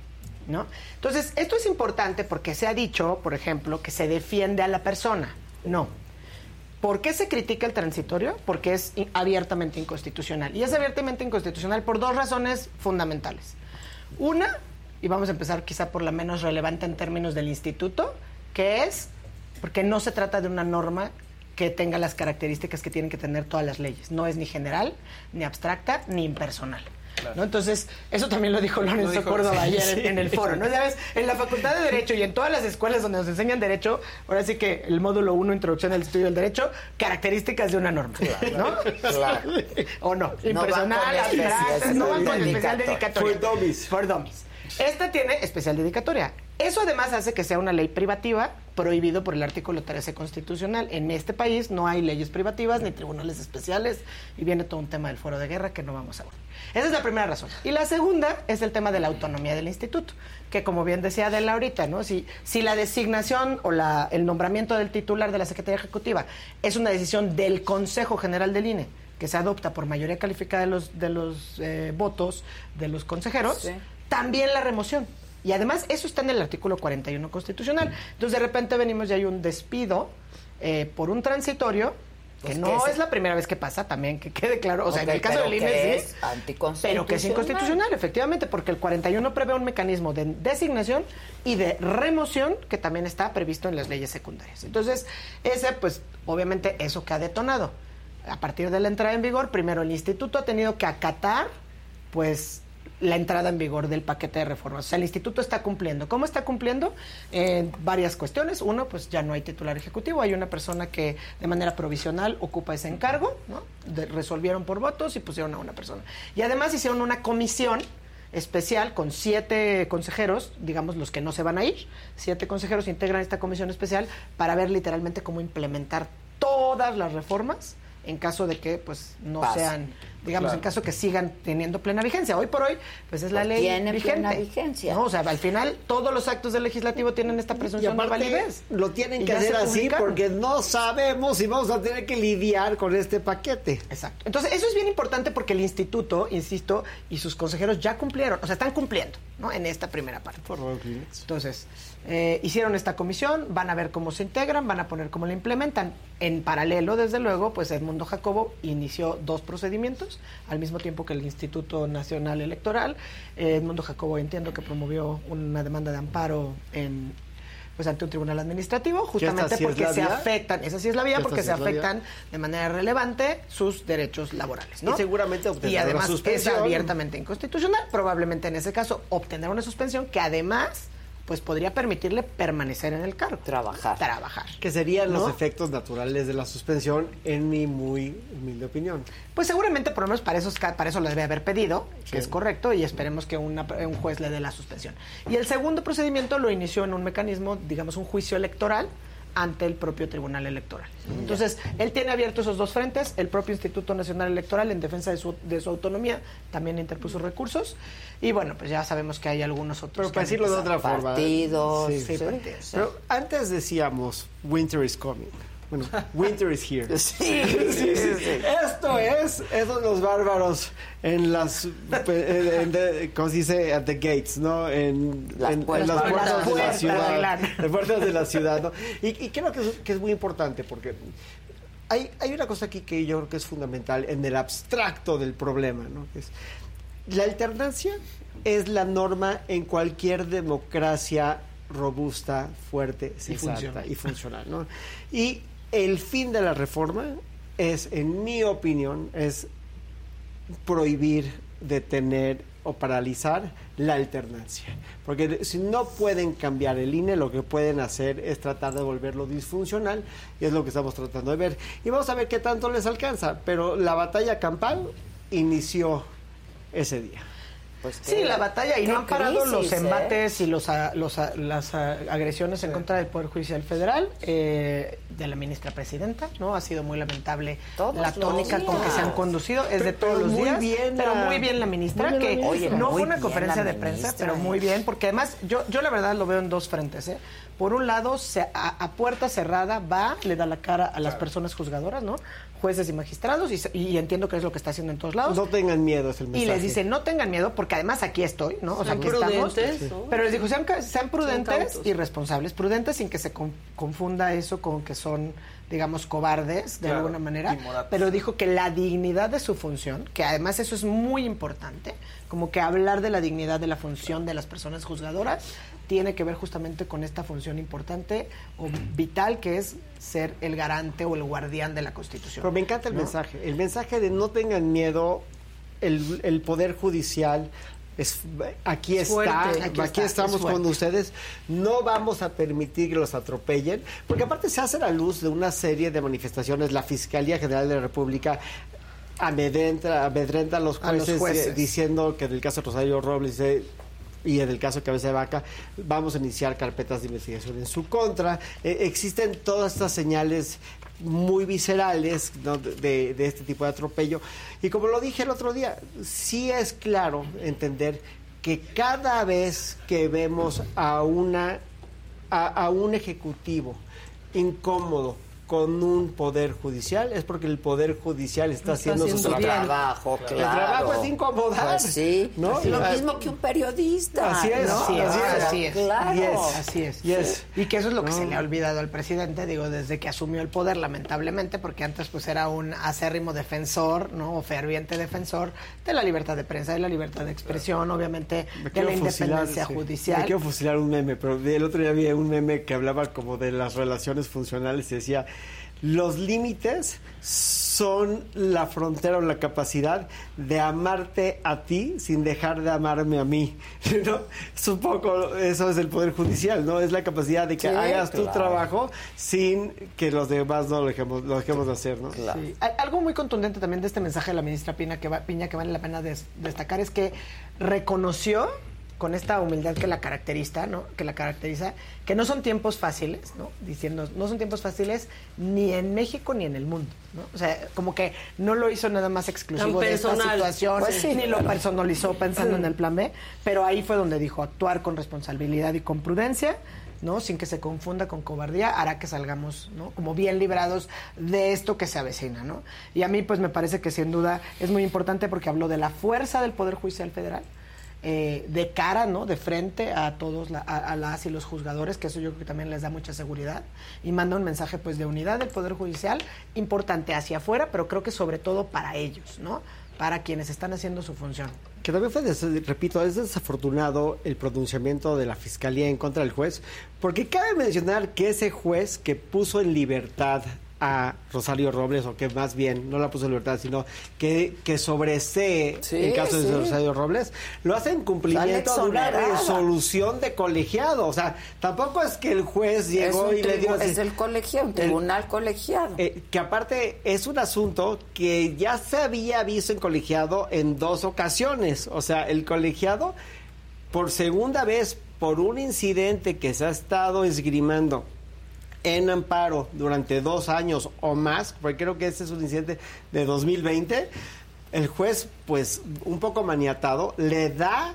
¿no? Entonces, esto es importante porque se ha dicho, por ejemplo, que se defiende a la persona. No. ¿Por qué se critica el transitorio? Porque es abiertamente inconstitucional. Y es abiertamente inconstitucional por dos razones fundamentales. Una, y vamos a empezar quizá por la menos relevante en términos del instituto, que es porque no se trata de una norma que tenga las características que tienen que tener todas las leyes. No es ni general, ni abstracta, ni impersonal. ¿No? Entonces, eso también lo dijo Lorenzo Córdoba ayer en, el foro, ¿no? ¿Sabes? En la Facultad de Derecho y en todas las escuelas donde nos enseñan Derecho, ahora sí que el módulo 1, Introducción al Estudio del Derecho, características de una norma, ¿no? Claro. *laughs* o no, impersonal, no van con especial dedicatoria. For dummies. For dummies. Esta tiene especial dedicatoria. Eso además hace que sea una ley privativa prohibido por el artículo 13 constitucional. En este país no hay leyes privativas ni tribunales especiales y viene todo un tema del foro de guerra que no vamos a ver. Esa es la primera razón. Y la segunda es el tema de la autonomía del instituto, que como bien decía Adela ahorita, ¿no? Si, si la designación o la, el nombramiento del titular de la Secretaría Ejecutiva es una decisión del Consejo General del INE, que se adopta por mayoría calificada de los, de los eh, votos de los consejeros, también la remoción. Y además eso está en el artículo 41 constitucional. Entonces de repente venimos y hay un despido eh, por un transitorio que pues no es, la primera vez que pasa, también que quede claro. O sea, en el caso del INE es anticonstitucional. Pero que es inconstitucional, efectivamente, porque el 41 prevé un mecanismo de designación y de remoción que también está previsto en las leyes secundarias. Entonces, ese, pues, obviamente, eso que ha detonado. A partir de la entrada en vigor, primero el instituto ha tenido que acatar, pues, la entrada en vigor del paquete de reformas. O sea, el instituto está cumpliendo. ¿Cómo está cumpliendo? En varias cuestiones. Uno, pues ya no hay titular ejecutivo, hay una persona que de manera provisional ocupa ese encargo, ¿no? resolvieron por votos y pusieron a una persona. Y además hicieron una comisión especial con siete consejeros, digamos los que no se van a ir, siete consejeros integran esta comisión especial para ver literalmente cómo implementar todas las reformas en caso de que pues no sean digamos, en caso que sigan teniendo plena vigencia. Hoy por hoy, pues es la pues ley tiene vigente. Plena vigencia. O sea, al final todos los actos del legislativo tienen esta presunción de validez. Lo tienen que hacer así porque no sabemos si vamos a tener que lidiar con este paquete. Exacto. Entonces, eso es bien importante porque el instituto, insisto, y sus consejeros ya cumplieron, o sea, están cumpliendo, ¿no? En esta primera parte. Entonces, eh, hicieron esta comisión, van a ver cómo se integran, van a poner cómo la implementan. En paralelo, desde luego, pues Edmundo Jacobo inició dos procedimientos al mismo tiempo que el Instituto Nacional Electoral. Eh, Edmundo Jacobo entiendo que promovió una demanda de amparo en pues ante un tribunal administrativo, justamente porque se afectan, esa sí es la vía, porque se afectan de manera relevante sus derechos laborales. ¿no? Y seguramente y además una suspensión. es abiertamente inconstitucional, probablemente en ese caso obtener una suspensión que además pues podría permitirle permanecer en el cargo. Trabajar. Trabajar. Que serían los efectos naturales de la suspensión, en mi muy humilde opinión. Pues seguramente, por lo menos para eso, para eso lo debe haber pedido, que es correcto, y esperemos que un juez le dé la suspensión. Y el segundo procedimiento lo inició en un mecanismo, digamos, un juicio electoral, ante el propio Tribunal Electoral. Entonces, él tiene abiertos esos dos frentes, el propio Instituto Nacional Electoral en defensa de su, de su autonomía también interpuso recursos y bueno, pues ya sabemos que hay algunos otros. Pero para decirlo de otra forma. Partidos. Sí, Pero antes decíamos, winter is coming. Bueno, winter is here. *laughs* Sí, sí, sí, Esto es, esos los bárbaros en las, en ¿cómo se dice? At the gates, ¿no? En, las puertas, de la ciudad. Las puertas de la ciudad, ¿no? Y, creo que es, que es muy importante porque hay, hay una cosa aquí que yo creo que es fundamental en el abstracto del problema, ¿no? es, la alternancia es la norma en cualquier democracia robusta, fuerte, y, y funcional, ¿no? Y el fin de la reforma es, en mi opinión, es prohibir, detener o paralizar la alternancia. Porque si no pueden cambiar el INE, lo que pueden hacer es tratar de volverlo disfuncional y es lo que estamos tratando de ver. Y vamos a ver qué tanto les alcanza. Pero la batalla campal inició ese día. Pues sí, la batalla y no han parado los ¿eh? embates y los, los las agresiones en contra del Poder Judicial Federal eh, de la ministra presidenta, ¿no? Ha sido muy lamentable la tónica con que se han conducido, es de todos los días, pero muy bien la ministra, que no fue una conferencia de prensa, pero muy bien, porque además yo, yo la verdad lo veo en dos frentes, ¿eh? Por un lado, se, a, puerta cerrada va, le da la cara a las personas juzgadoras, ¿no? Jueces y magistrados, y, entiendo que es lo que está haciendo en todos lados. No tengan miedo, es el mensaje. Y les dice, no tengan miedo, porque además aquí estoy, ¿no? O sea, aquí estamos. Pero les dijo, sean, sean prudentes y responsables. Prudentes sin que se confunda eso con que son digamos, cobardes de alguna manera, pero dijo que la dignidad de su función, que además eso es muy importante, como que hablar de la dignidad de la función de las personas juzgadoras, tiene que ver justamente con esta función importante o vital que es ser el garante o el guardián de la Constitución. Pero me encanta el mensaje, el mensaje de no tengan miedo, el, el Poder Judicial, es, aquí está, aquí, estamos con ustedes. No vamos a permitir que los atropellen, porque aparte se hace la luz de una serie de manifestaciones. La Fiscalía General de la República amedrenta, amedrenta a los jueces, eh, diciendo que en el caso de Rosario Robles y en el caso de Cabeza de Vaca vamos a iniciar carpetas de investigación en su contra. Eh, existen todas estas señales muy viscerales de, este tipo de atropello. Y como lo dije el otro día, sí es claro entender que cada vez que vemos a, una, a un ejecutivo incómodo, con un poder judicial es porque el poder judicial está, haciendo, su trabajo. El trabajo es incomodar. Pues sí, ¿no? lo mismo que un periodista. Así es, así es, así es. Claro. Así es. Y que eso es lo que se le ha olvidado al presidente, digo, desde que asumió el poder, lamentablemente, porque antes pues era un acérrimo defensor, ¿no? O ferviente defensor de la libertad de prensa, de la libertad de expresión, obviamente, de la independencia judicial. Me quiero fusilar un meme, pero el otro día vi un meme que hablaba como de las relaciones funcionales y decía los límites son la frontera o la capacidad de amarte a ti sin dejar de amarme a mí. *laughs* ¿no? Es un poco, eso es el Poder Judicial, ¿no? Es la capacidad de que hagas tu trabajo sin que los demás no lo dejemos, lo dejemos de hacer, ¿no? Algo muy contundente también de este mensaje de la ministra Piña que, Piña que vale la pena destacar es que reconoció con esta humildad que la caracteriza, ¿no? Que la caracteriza, que no son tiempos fáciles, ¿no? Diciendo, no son tiempos fáciles ni en México ni en el mundo, ¿no? O sea, como que no lo hizo nada más exclusivo de esta situación, pues ni lo personalizó pensando en el plan B, pero ahí fue donde dijo actuar con responsabilidad y con prudencia, ¿no? Sin que se confunda con cobardía, hará que salgamos, ¿no? Como bien librados de esto que se avecina, ¿no? Y a mí, pues me parece que sin duda es muy importante porque habló de la fuerza del Poder Judicial Federal, eh, de cara, ¿no? De frente a todos, a, las y los juzgadores, que eso yo creo que también les da mucha seguridad y manda un mensaje, pues, de unidad del Poder Judicial importante hacia afuera, pero creo que sobre todo para ellos, ¿no? Para quienes están haciendo su función. Que también fue, repito, es desafortunado el pronunciamiento de la Fiscalía en contra del juez, porque cabe mencionar que ese juez que puso en libertad a Rosario Robles, o que más bien no la puso en libertad, sino que, que sobresee el caso de Rosario Robles, lo hace en cumplimiento de una resolución de colegiado. O sea, tampoco es que el juez llegó y le dio. Es el colegiado, un tribunal colegiado. Eh, que aparte es un asunto que ya se había visto en colegiado en dos ocasiones. O sea, el colegiado, por segunda vez, por un incidente que se ha estado esgrimando en amparo durante dos años o más, porque creo que este es un incidente de 2020, el juez, pues un poco maniatado, le da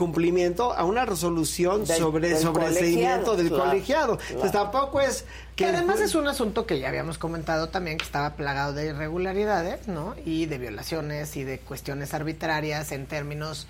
cumplimiento a una resolución sobre el sobreseimiento del colegiado. Entonces tampoco es que, además es un asunto que ya habíamos comentado también que estaba plagado de irregularidades, ¿no? Y de violaciones y de cuestiones arbitrarias en términos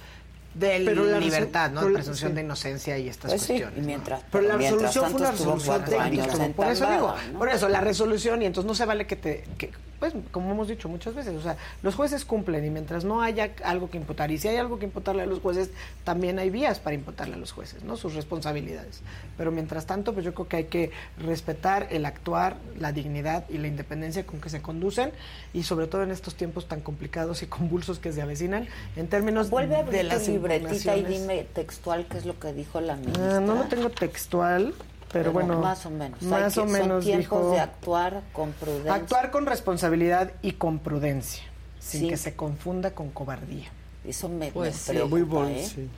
de la libertad, ¿no? presunción de inocencia y estas pues cuestiones. mientras, pero, la resolución fue una resolución técnica. Por eso digo, por eso la resolución y entonces no se vale que te, que, pues como hemos dicho muchas veces, o sea, los jueces cumplen y mientras no haya algo que imputar y si hay algo que imputarle a los jueces, también hay vías para imputarle a los jueces, ¿no? Sus responsabilidades. Pero mientras tanto, pues yo creo que hay que respetar el actuar, la dignidad y la independencia con que se conducen y sobre todo en estos tiempos tan complicados y convulsos que se avecinan en términos Vuelve de las libretita y dime textual qué es lo que dijo la ministra. Ah, no lo tengo textual, pero, bueno, más o menos. Más o menos son dijo, de actuar con prudencia. Actuar con responsabilidad y con prudencia, sin que se confunda con cobardía. Eso me, Pues me sí, preocupa, muy bueno, ¿eh? sí.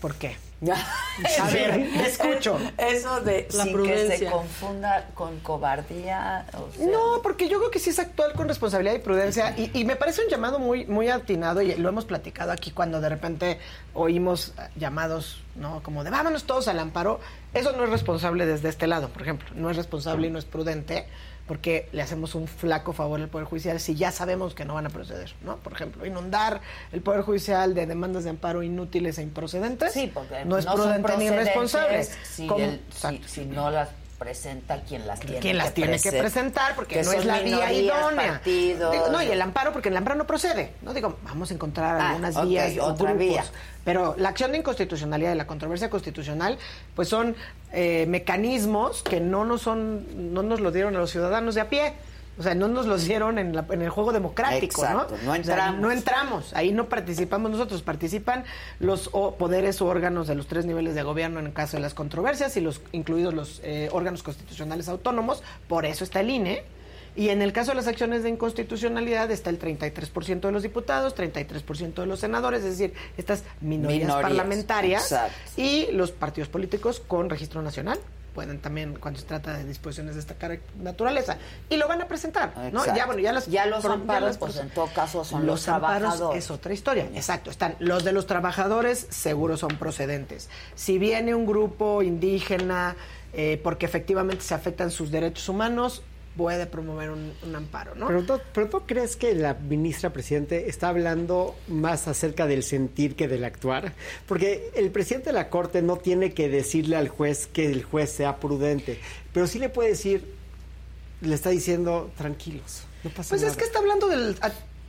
¿Por qué? *laughs* A ver, te *laughs* escucho. Eso de La sin que se confunda con cobardía. o sea, No, porque yo creo que sí es actuar con responsabilidad y prudencia y, y me parece un llamado muy muy atinado y lo hemos platicado aquí cuando de repente oímos llamados, ¿no? Como de vámonos todos al amparo. Eso no es responsable desde este lado, por ejemplo. No es responsable y no es prudente porque le hacemos un flaco favor al Poder Judicial si ya sabemos que no van a proceder, ¿no? Por ejemplo, inundar el Poder Judicial de demandas de amparo inútiles e improcedentes Sí, porque no es prudente ni responsable. Si no las presenta quien las tiene quien las que tiene que presen- presentar porque que no es la vía idónea. partidos. Digo, no, y el amparo, porque el amparo no procede. No digo, vamos a encontrar Ah, algunas vías o otra grupos. vía. Pero la acción de inconstitucionalidad y la controversia constitucional, pues son eh, mecanismos que no nos son, no nos lo dieron a los ciudadanos de a pie. O sea, no nos los dieron en, la- en el juego democrático, Exacto, ¿no? no O sea, entramos. no entramos, ahí no participamos nosotros, participan los o- poderes o órganos de los tres niveles de gobierno en el caso de las controversias y los incluidos los eh, órganos constitucionales autónomos, por eso está el INE. Y en el caso de las acciones de inconstitucionalidad está el 33% de los diputados, 33% de los senadores, es decir, estas minorías, Minorías, parlamentarias exacto. y los partidos políticos con registro nacional pueden también cuando se trata de disposiciones de esta naturaleza y lo van a presentar, ¿no? Exacto. Ya bueno, ya las Ya los pro- amparos, las pues en todo caso son los, amparos trabajadores. es otra historia. Exacto, están los de los trabajadores seguro son procedentes. Si viene un grupo indígena eh, porque efectivamente se afectan sus derechos humanos, puede promover un, un amparo, ¿no? Pero, ¿tú, pero tú crees que la ministra presidente está hablando más acerca del sentir que del actuar? Porque el presidente de la Corte no tiene que decirle al juez que el juez sea prudente, pero sí le puede decir, le está diciendo, tranquilos, no pasa Pues nada. es que está hablando del,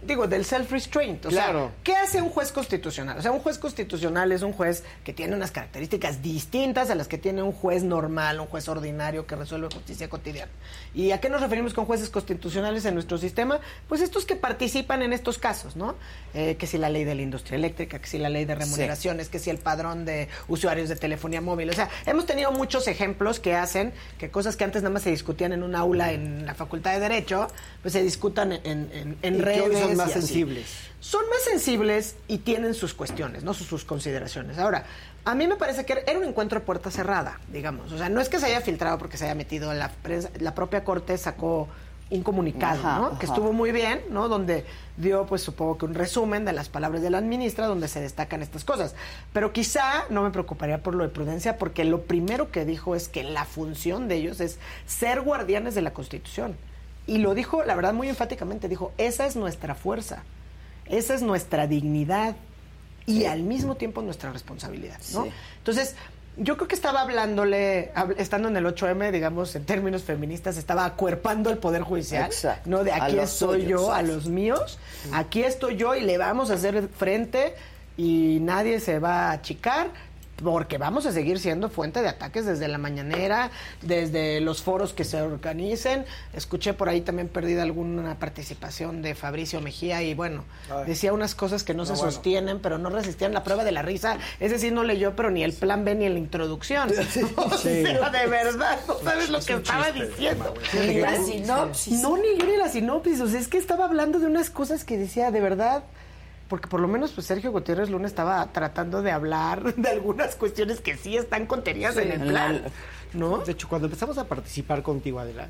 digo, del self-restraint. O Claro. sea, ¿qué hace un juez constitucional? O sea, un juez constitucional es un juez que tiene unas características distintas a las que tiene un juez normal, un juez ordinario que resuelve justicia cotidiana. ¿Y a qué nos referimos con jueces constitucionales en nuestro sistema? Pues estos que participan en estos casos, ¿no? Eh, que si la ley de la industria eléctrica, que si la ley de remuneraciones, que si el padrón de usuarios de telefonía móvil. O sea, hemos tenido muchos ejemplos que hacen que cosas que antes nada más se discutían en un aula en la Facultad de Derecho, pues se discutan en, en, en redes. Son más sensibles. Son más sensibles y tienen sus cuestiones, ¿no? Sus, sus consideraciones. Ahora, a mí me parece que era un encuentro a puerta cerrada, digamos. O sea, no es que se haya filtrado porque se haya metido en la prensa. La propia Corte sacó un comunicado, Ajá, ¿no? Que estuvo muy bien, ¿no? Donde dio, pues supongo que un resumen de las palabras de la ministra donde se destacan estas cosas. Pero quizá no me preocuparía por lo de prudencia porque lo primero que dijo es que la función de ellos es ser guardianes de la Constitución. Y lo dijo, la verdad, muy enfáticamente, dijo, esa es nuestra fuerza, esa es nuestra dignidad y al mismo tiempo nuestra responsabilidad, ¿no? Sí. Entonces, yo creo que estaba hablándole, hab- estando en el 8M, digamos, en términos feministas, estaba acuerpando el Poder Judicial, Exacto. ¿no? De aquí estoy yo, a los míos, aquí estoy yo y le vamos a hacer frente y nadie se va a achicar porque vamos a seguir siendo fuente de ataques desde la mañanera, desde los foros que se organicen. Escuché por ahí también perdida alguna participación de Fabricio Mejía y bueno, Ay. decía unas cosas que no, No, se bueno. sostienen, pero no resistían la prueba de la risa. Es decir, no leyó, pero ni el plan B ni la introducción. *laughs* *laughs* O sea, de verdad, no sabes lo que estaba diciendo. Ni la No, sinopsis. No, ni yo ni la sinopsis. O sea, es que estaba hablando de unas cosas que decía, de verdad, porque por lo menos pues Sergio Gutiérrez Luna estaba tratando de hablar *laughs* de algunas cuestiones que sí están contenidas Sí, en el plan. la- ¿No? De hecho, cuando empezamos a participar contigo, Adela,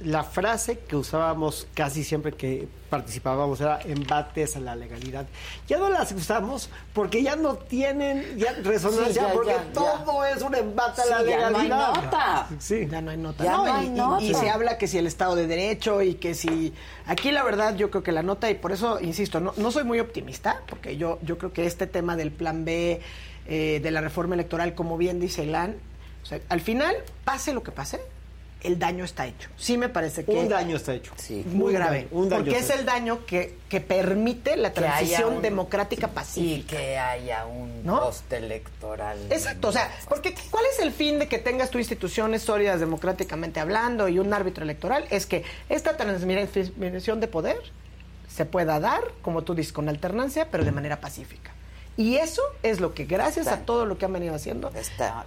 la frase que usábamos casi siempre que participábamos era embates a la legalidad. Ya no las usamos porque ya no tienen ya resonancia, Sí, ya, porque ya, ya. todo es un embate a Sí, la ya no hay legalidad. nota. Sí. Ya no hay nota. Ya No, no y, hay y- nota. y se habla que si el Estado de Derecho y que si... Aquí la verdad yo creo que la nota, y por eso insisto, no, no soy muy optimista, porque yo, yo creo que este tema del plan B, eh, de la reforma electoral, como bien dice Ilan, o sea, al final, pase lo que pase, el daño está hecho. Sí me parece que... Un daño está hecho. Muy Un grave. daño, un daño porque es el daño que, que permite la transición un- democrática Y pacífica. que haya un ¿No? post electoral. Exacto, o sea, porque ¿cuál es el fin de que tengas tu instituciones sólidas democráticamente hablando y un árbitro electoral? Es que esta transmisión de poder se pueda dar, como tú dices, con alternancia, pero de manera pacífica. Y eso es lo que, gracias a todo lo que han venido haciendo, Está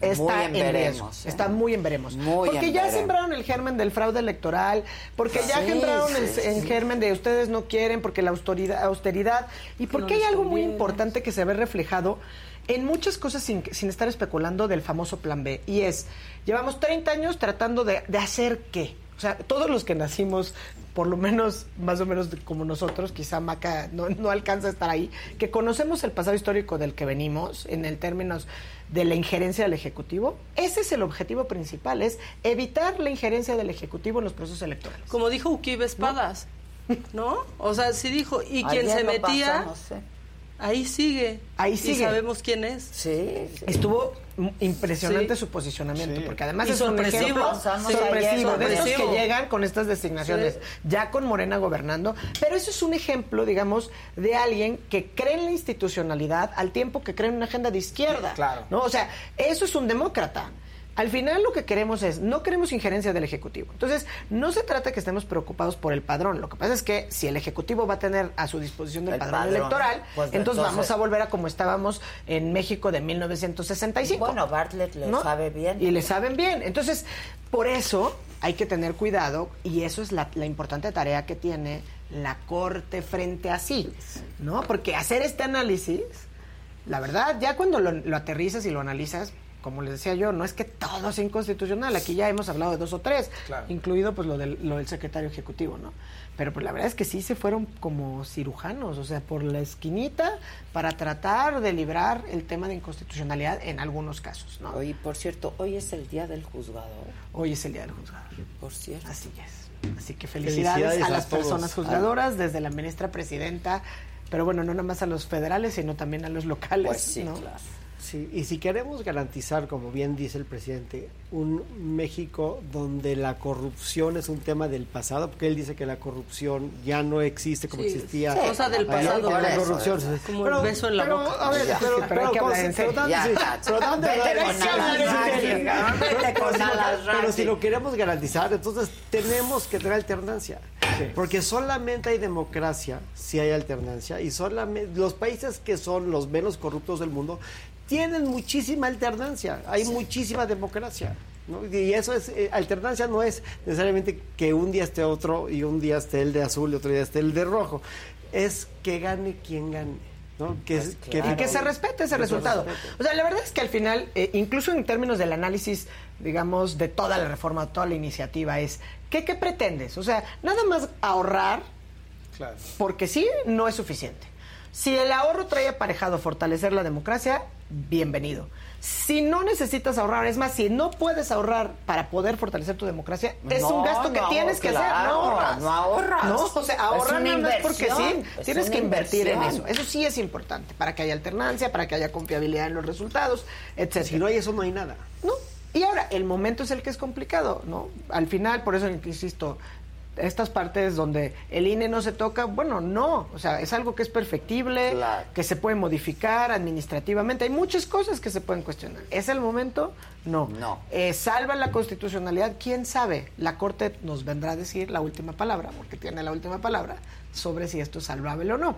está en, veremos, ¿eh? Está muy en veremos. porque ya sembraron el germen del fraude electoral, porque ya sembraron el, germen de ustedes no quieren, porque la austeridad, austeridad y porque hay algo muy importante que se ve reflejado en muchas cosas sin, sin, estar especulando del famoso plan B. Y es, llevamos 30 años tratando de, de hacer qué. O sea, todos los que nacimos, por lo menos, más o menos como nosotros, quizá Maca no, no, alcanza a estar ahí, que conocemos el pasado histórico del que venimos, en el términos de la injerencia del Ejecutivo, ese es el objetivo principal, es evitar la injerencia del Ejecutivo en los procesos electorales. Como dijo Uquibe Espadas, ¿no? O sea, sí dijo, y quien se metía... Ahí sigue. Ahí sigue. Y sabemos quién es. Sí. Estuvo impresionante su posicionamiento, porque además es un ejemplo sorpresivo, de esos que llegan con estas designaciones, ya con Morena gobernando, pero eso es un ejemplo, digamos, de alguien que cree en la institucionalidad al tiempo que cree en una agenda de izquierda. Claro. ¿no? O sea, eso es un demócrata. Al final lo que queremos es, no queremos injerencia del Ejecutivo. Entonces, no se trata que estemos preocupados por el padrón. Lo que pasa es que si el Ejecutivo va a tener a su disposición el, padrón, electoral, pues, entonces, vamos a volver a como estábamos en México de 1965. Bueno, Bartlett le sabe bien. Y le saben bien. Entonces, por eso hay que tener cuidado y eso es la, importante tarea que tiene la Corte frente a sí, ¿no? Porque hacer este análisis, la verdad, ya cuando lo aterrizas y lo analizas, como les decía yo, no es que todo sea inconstitucional, aquí ya hemos hablado de dos o tres, incluido pues lo del, lo del secretario ejecutivo, ¿no? Pero pues la verdad es que sí se fueron como cirujanos, o sea, por la esquinita para tratar de librar el tema de inconstitucionalidad en algunos casos, ¿no? Hoy, por cierto, hoy es el día del juzgador. Hoy es el día del juzgador. Por cierto. Así es. Así que felicidades, a las personas juzgadoras, desde la ministra presidenta, pero bueno, no nada más a los federales, sino también a los locales, pues sí, ¿no? Claro. Sí, y si queremos garantizar, como bien dice el presidente, un México donde la corrupción es un tema del pasado, porque él dice que la corrupción ya no existe como existía. Sí, cosa del pasado. la corrupción. Como el beso en la boca. A ver, pero, pero, pero, pero si lo queremos garantizar, entonces tenemos que tener alternancia. Porque solamente hay democracia si hay alternancia y solamente los países que son los menos corruptos del mundo tienen muchísima alternancia, hay muchísima democracia. Y eso es, eh, alternancia no es necesariamente que un día esté otro y un día esté el de azul y otro día esté el de rojo. Es que gane quien gane. ¿no? Que, pues que, y que se respete ese resultado. O sea, la verdad es que al final, eh, incluso en términos del análisis, digamos, de toda la reforma, toda la iniciativa, es, ¿qué, qué pretendes? O sea, nada más ahorrar, porque sí, no es suficiente. Si el ahorro trae aparejado fortalecer la democracia, bienvenido. Si no necesitas ahorrar, es más, si no puedes ahorrar para poder fortalecer tu democracia, es un gasto que tienes que hacer, no ahorras. No ahorras. No, o sea, ahorrar no es porque sí, tienes que invertir en eso. Eso sí es importante, para que haya alternancia, para que haya confiabilidad en los resultados, etc. Si no hay eso, no hay nada. No, y ahora, el momento es el que es complicado, ¿no? Al final, por eso insisto, estas partes donde el INE no se toca, bueno, no, o sea, es algo que es perfectible, que se puede modificar administrativamente, hay muchas cosas que se pueden cuestionar. ¿Es el momento? No. No. Eh, ¿Salva la constitucionalidad? ¿Quién sabe? La Corte nos vendrá a decir la última palabra, porque tiene la última palabra, sobre si esto es salvable o no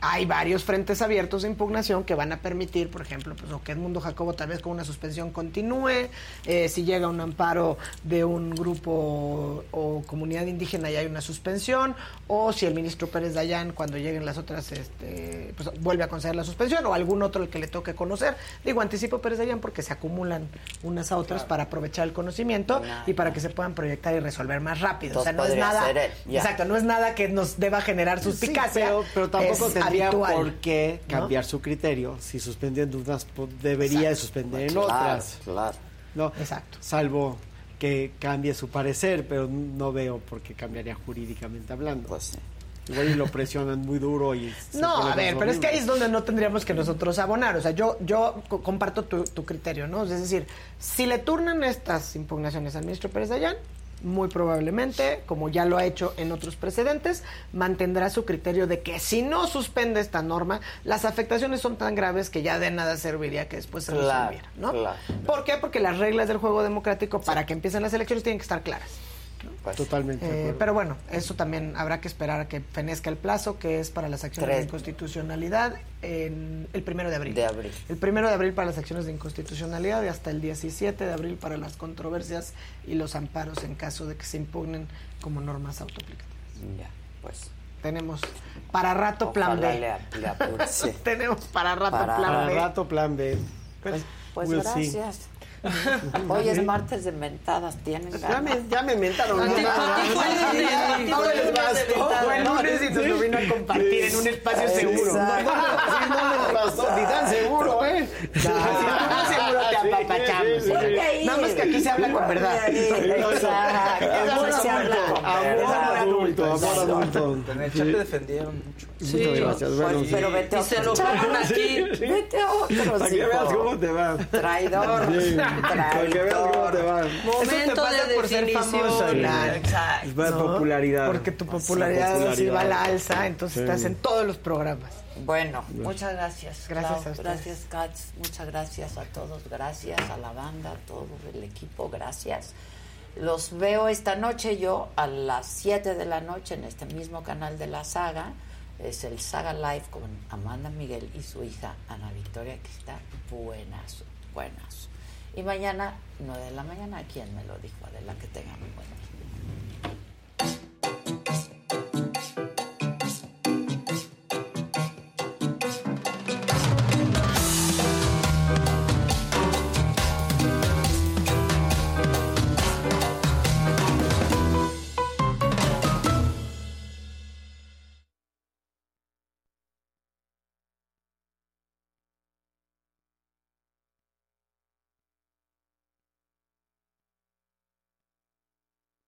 hay varios frentes abiertos de impugnación que van a permitir, por ejemplo, pues, o que Edmundo Jacobo tal vez con una suspensión continúe, eh, si llega un amparo de un grupo o, comunidad indígena y hay una suspensión, o si el ministro Pérez Dayán, cuando lleguen las otras, este, pues, vuelve a conceder la suspensión, o algún otro el que le toque conocer. Digo, anticipo Pérez Dayán porque se acumulan unas a otras para aprovechar el conocimiento y para que se puedan proyectar y resolver más rápido. o sea, no es nada, exacto, no es nada que nos deba generar suspicacia. pero, tampoco tendría por qué cambiar su criterio. Si suspenden unas, debería suspender en otras. Claro. No, Exacto. Salvo que cambie su parecer, pero no veo por qué cambiaría jurídicamente hablando. Pues Igual y lo presionan muy duro y... No, a ver, pero es que ahí es donde no tendríamos que nosotros abonar. O sea, yo, yo comparto tu, tu criterio, ¿no? Es decir, si le turnan estas impugnaciones al ministro Pérez Dayán, muy probablemente, como ya lo ha hecho en otros precedentes, mantendrá su criterio de que si no suspende esta norma, las afectaciones son tan graves que ya de nada serviría que después se resolviera, ¿no? ¿Por qué? Porque las reglas del juego democrático para que empiecen las elecciones tienen que estar claras. Pues, Totalmente. Eh, pero bueno, eso también habrá que esperar a que fenezca el plazo, que es para las acciones de inconstitucionalidad en el primero de abril. De abril. El primero de abril para las acciones de inconstitucionalidad y hasta el 17 de abril para las controversias y los amparos en caso de que se impugnen como normas autoaplicativas. Ya, pues. Tenemos para rato plan B. *laughs* Tenemos para rato plan B. Para rato plan B. Pues, pues gracias. Hoy es martes de mentadas, ¿tienen ganas? Ya me, ya me mentaron. No les bastó. el lunes y nos lo vino a compartir en un espacio seguro. No les bastó, ni tan seguro, ¿eh? Si no seguro te apapachamos. Nada más que aquí se habla con verdad. Exacto. se habla Amor adulto, amor adulto. En el chat te defendieron mucho. Muchas gracias. Bueno, Pero vete a otro chat. Vete a otro. Para que veas cómo te va. Traidor. Para que veas cómo te va. Momento de por ser famoso, claro. Es para popularidad. Porque tu popularidad así va a la alza, entonces estás en todos los programas. Bueno, muchas gracias. Gracias Clau. a ustedes. Gracias, Katz. Muchas gracias a todos. Gracias a la banda, a todo el equipo. Gracias. Los veo esta noche yo a las 7 de la noche en este mismo canal de la saga. Es el Saga Live con Amanda Miguel y su hija Ana Victoria, que está buenas, buenas. Y mañana, 9 de la mañana, ¿quién me lo dijo? Adela, que tengan un buen día.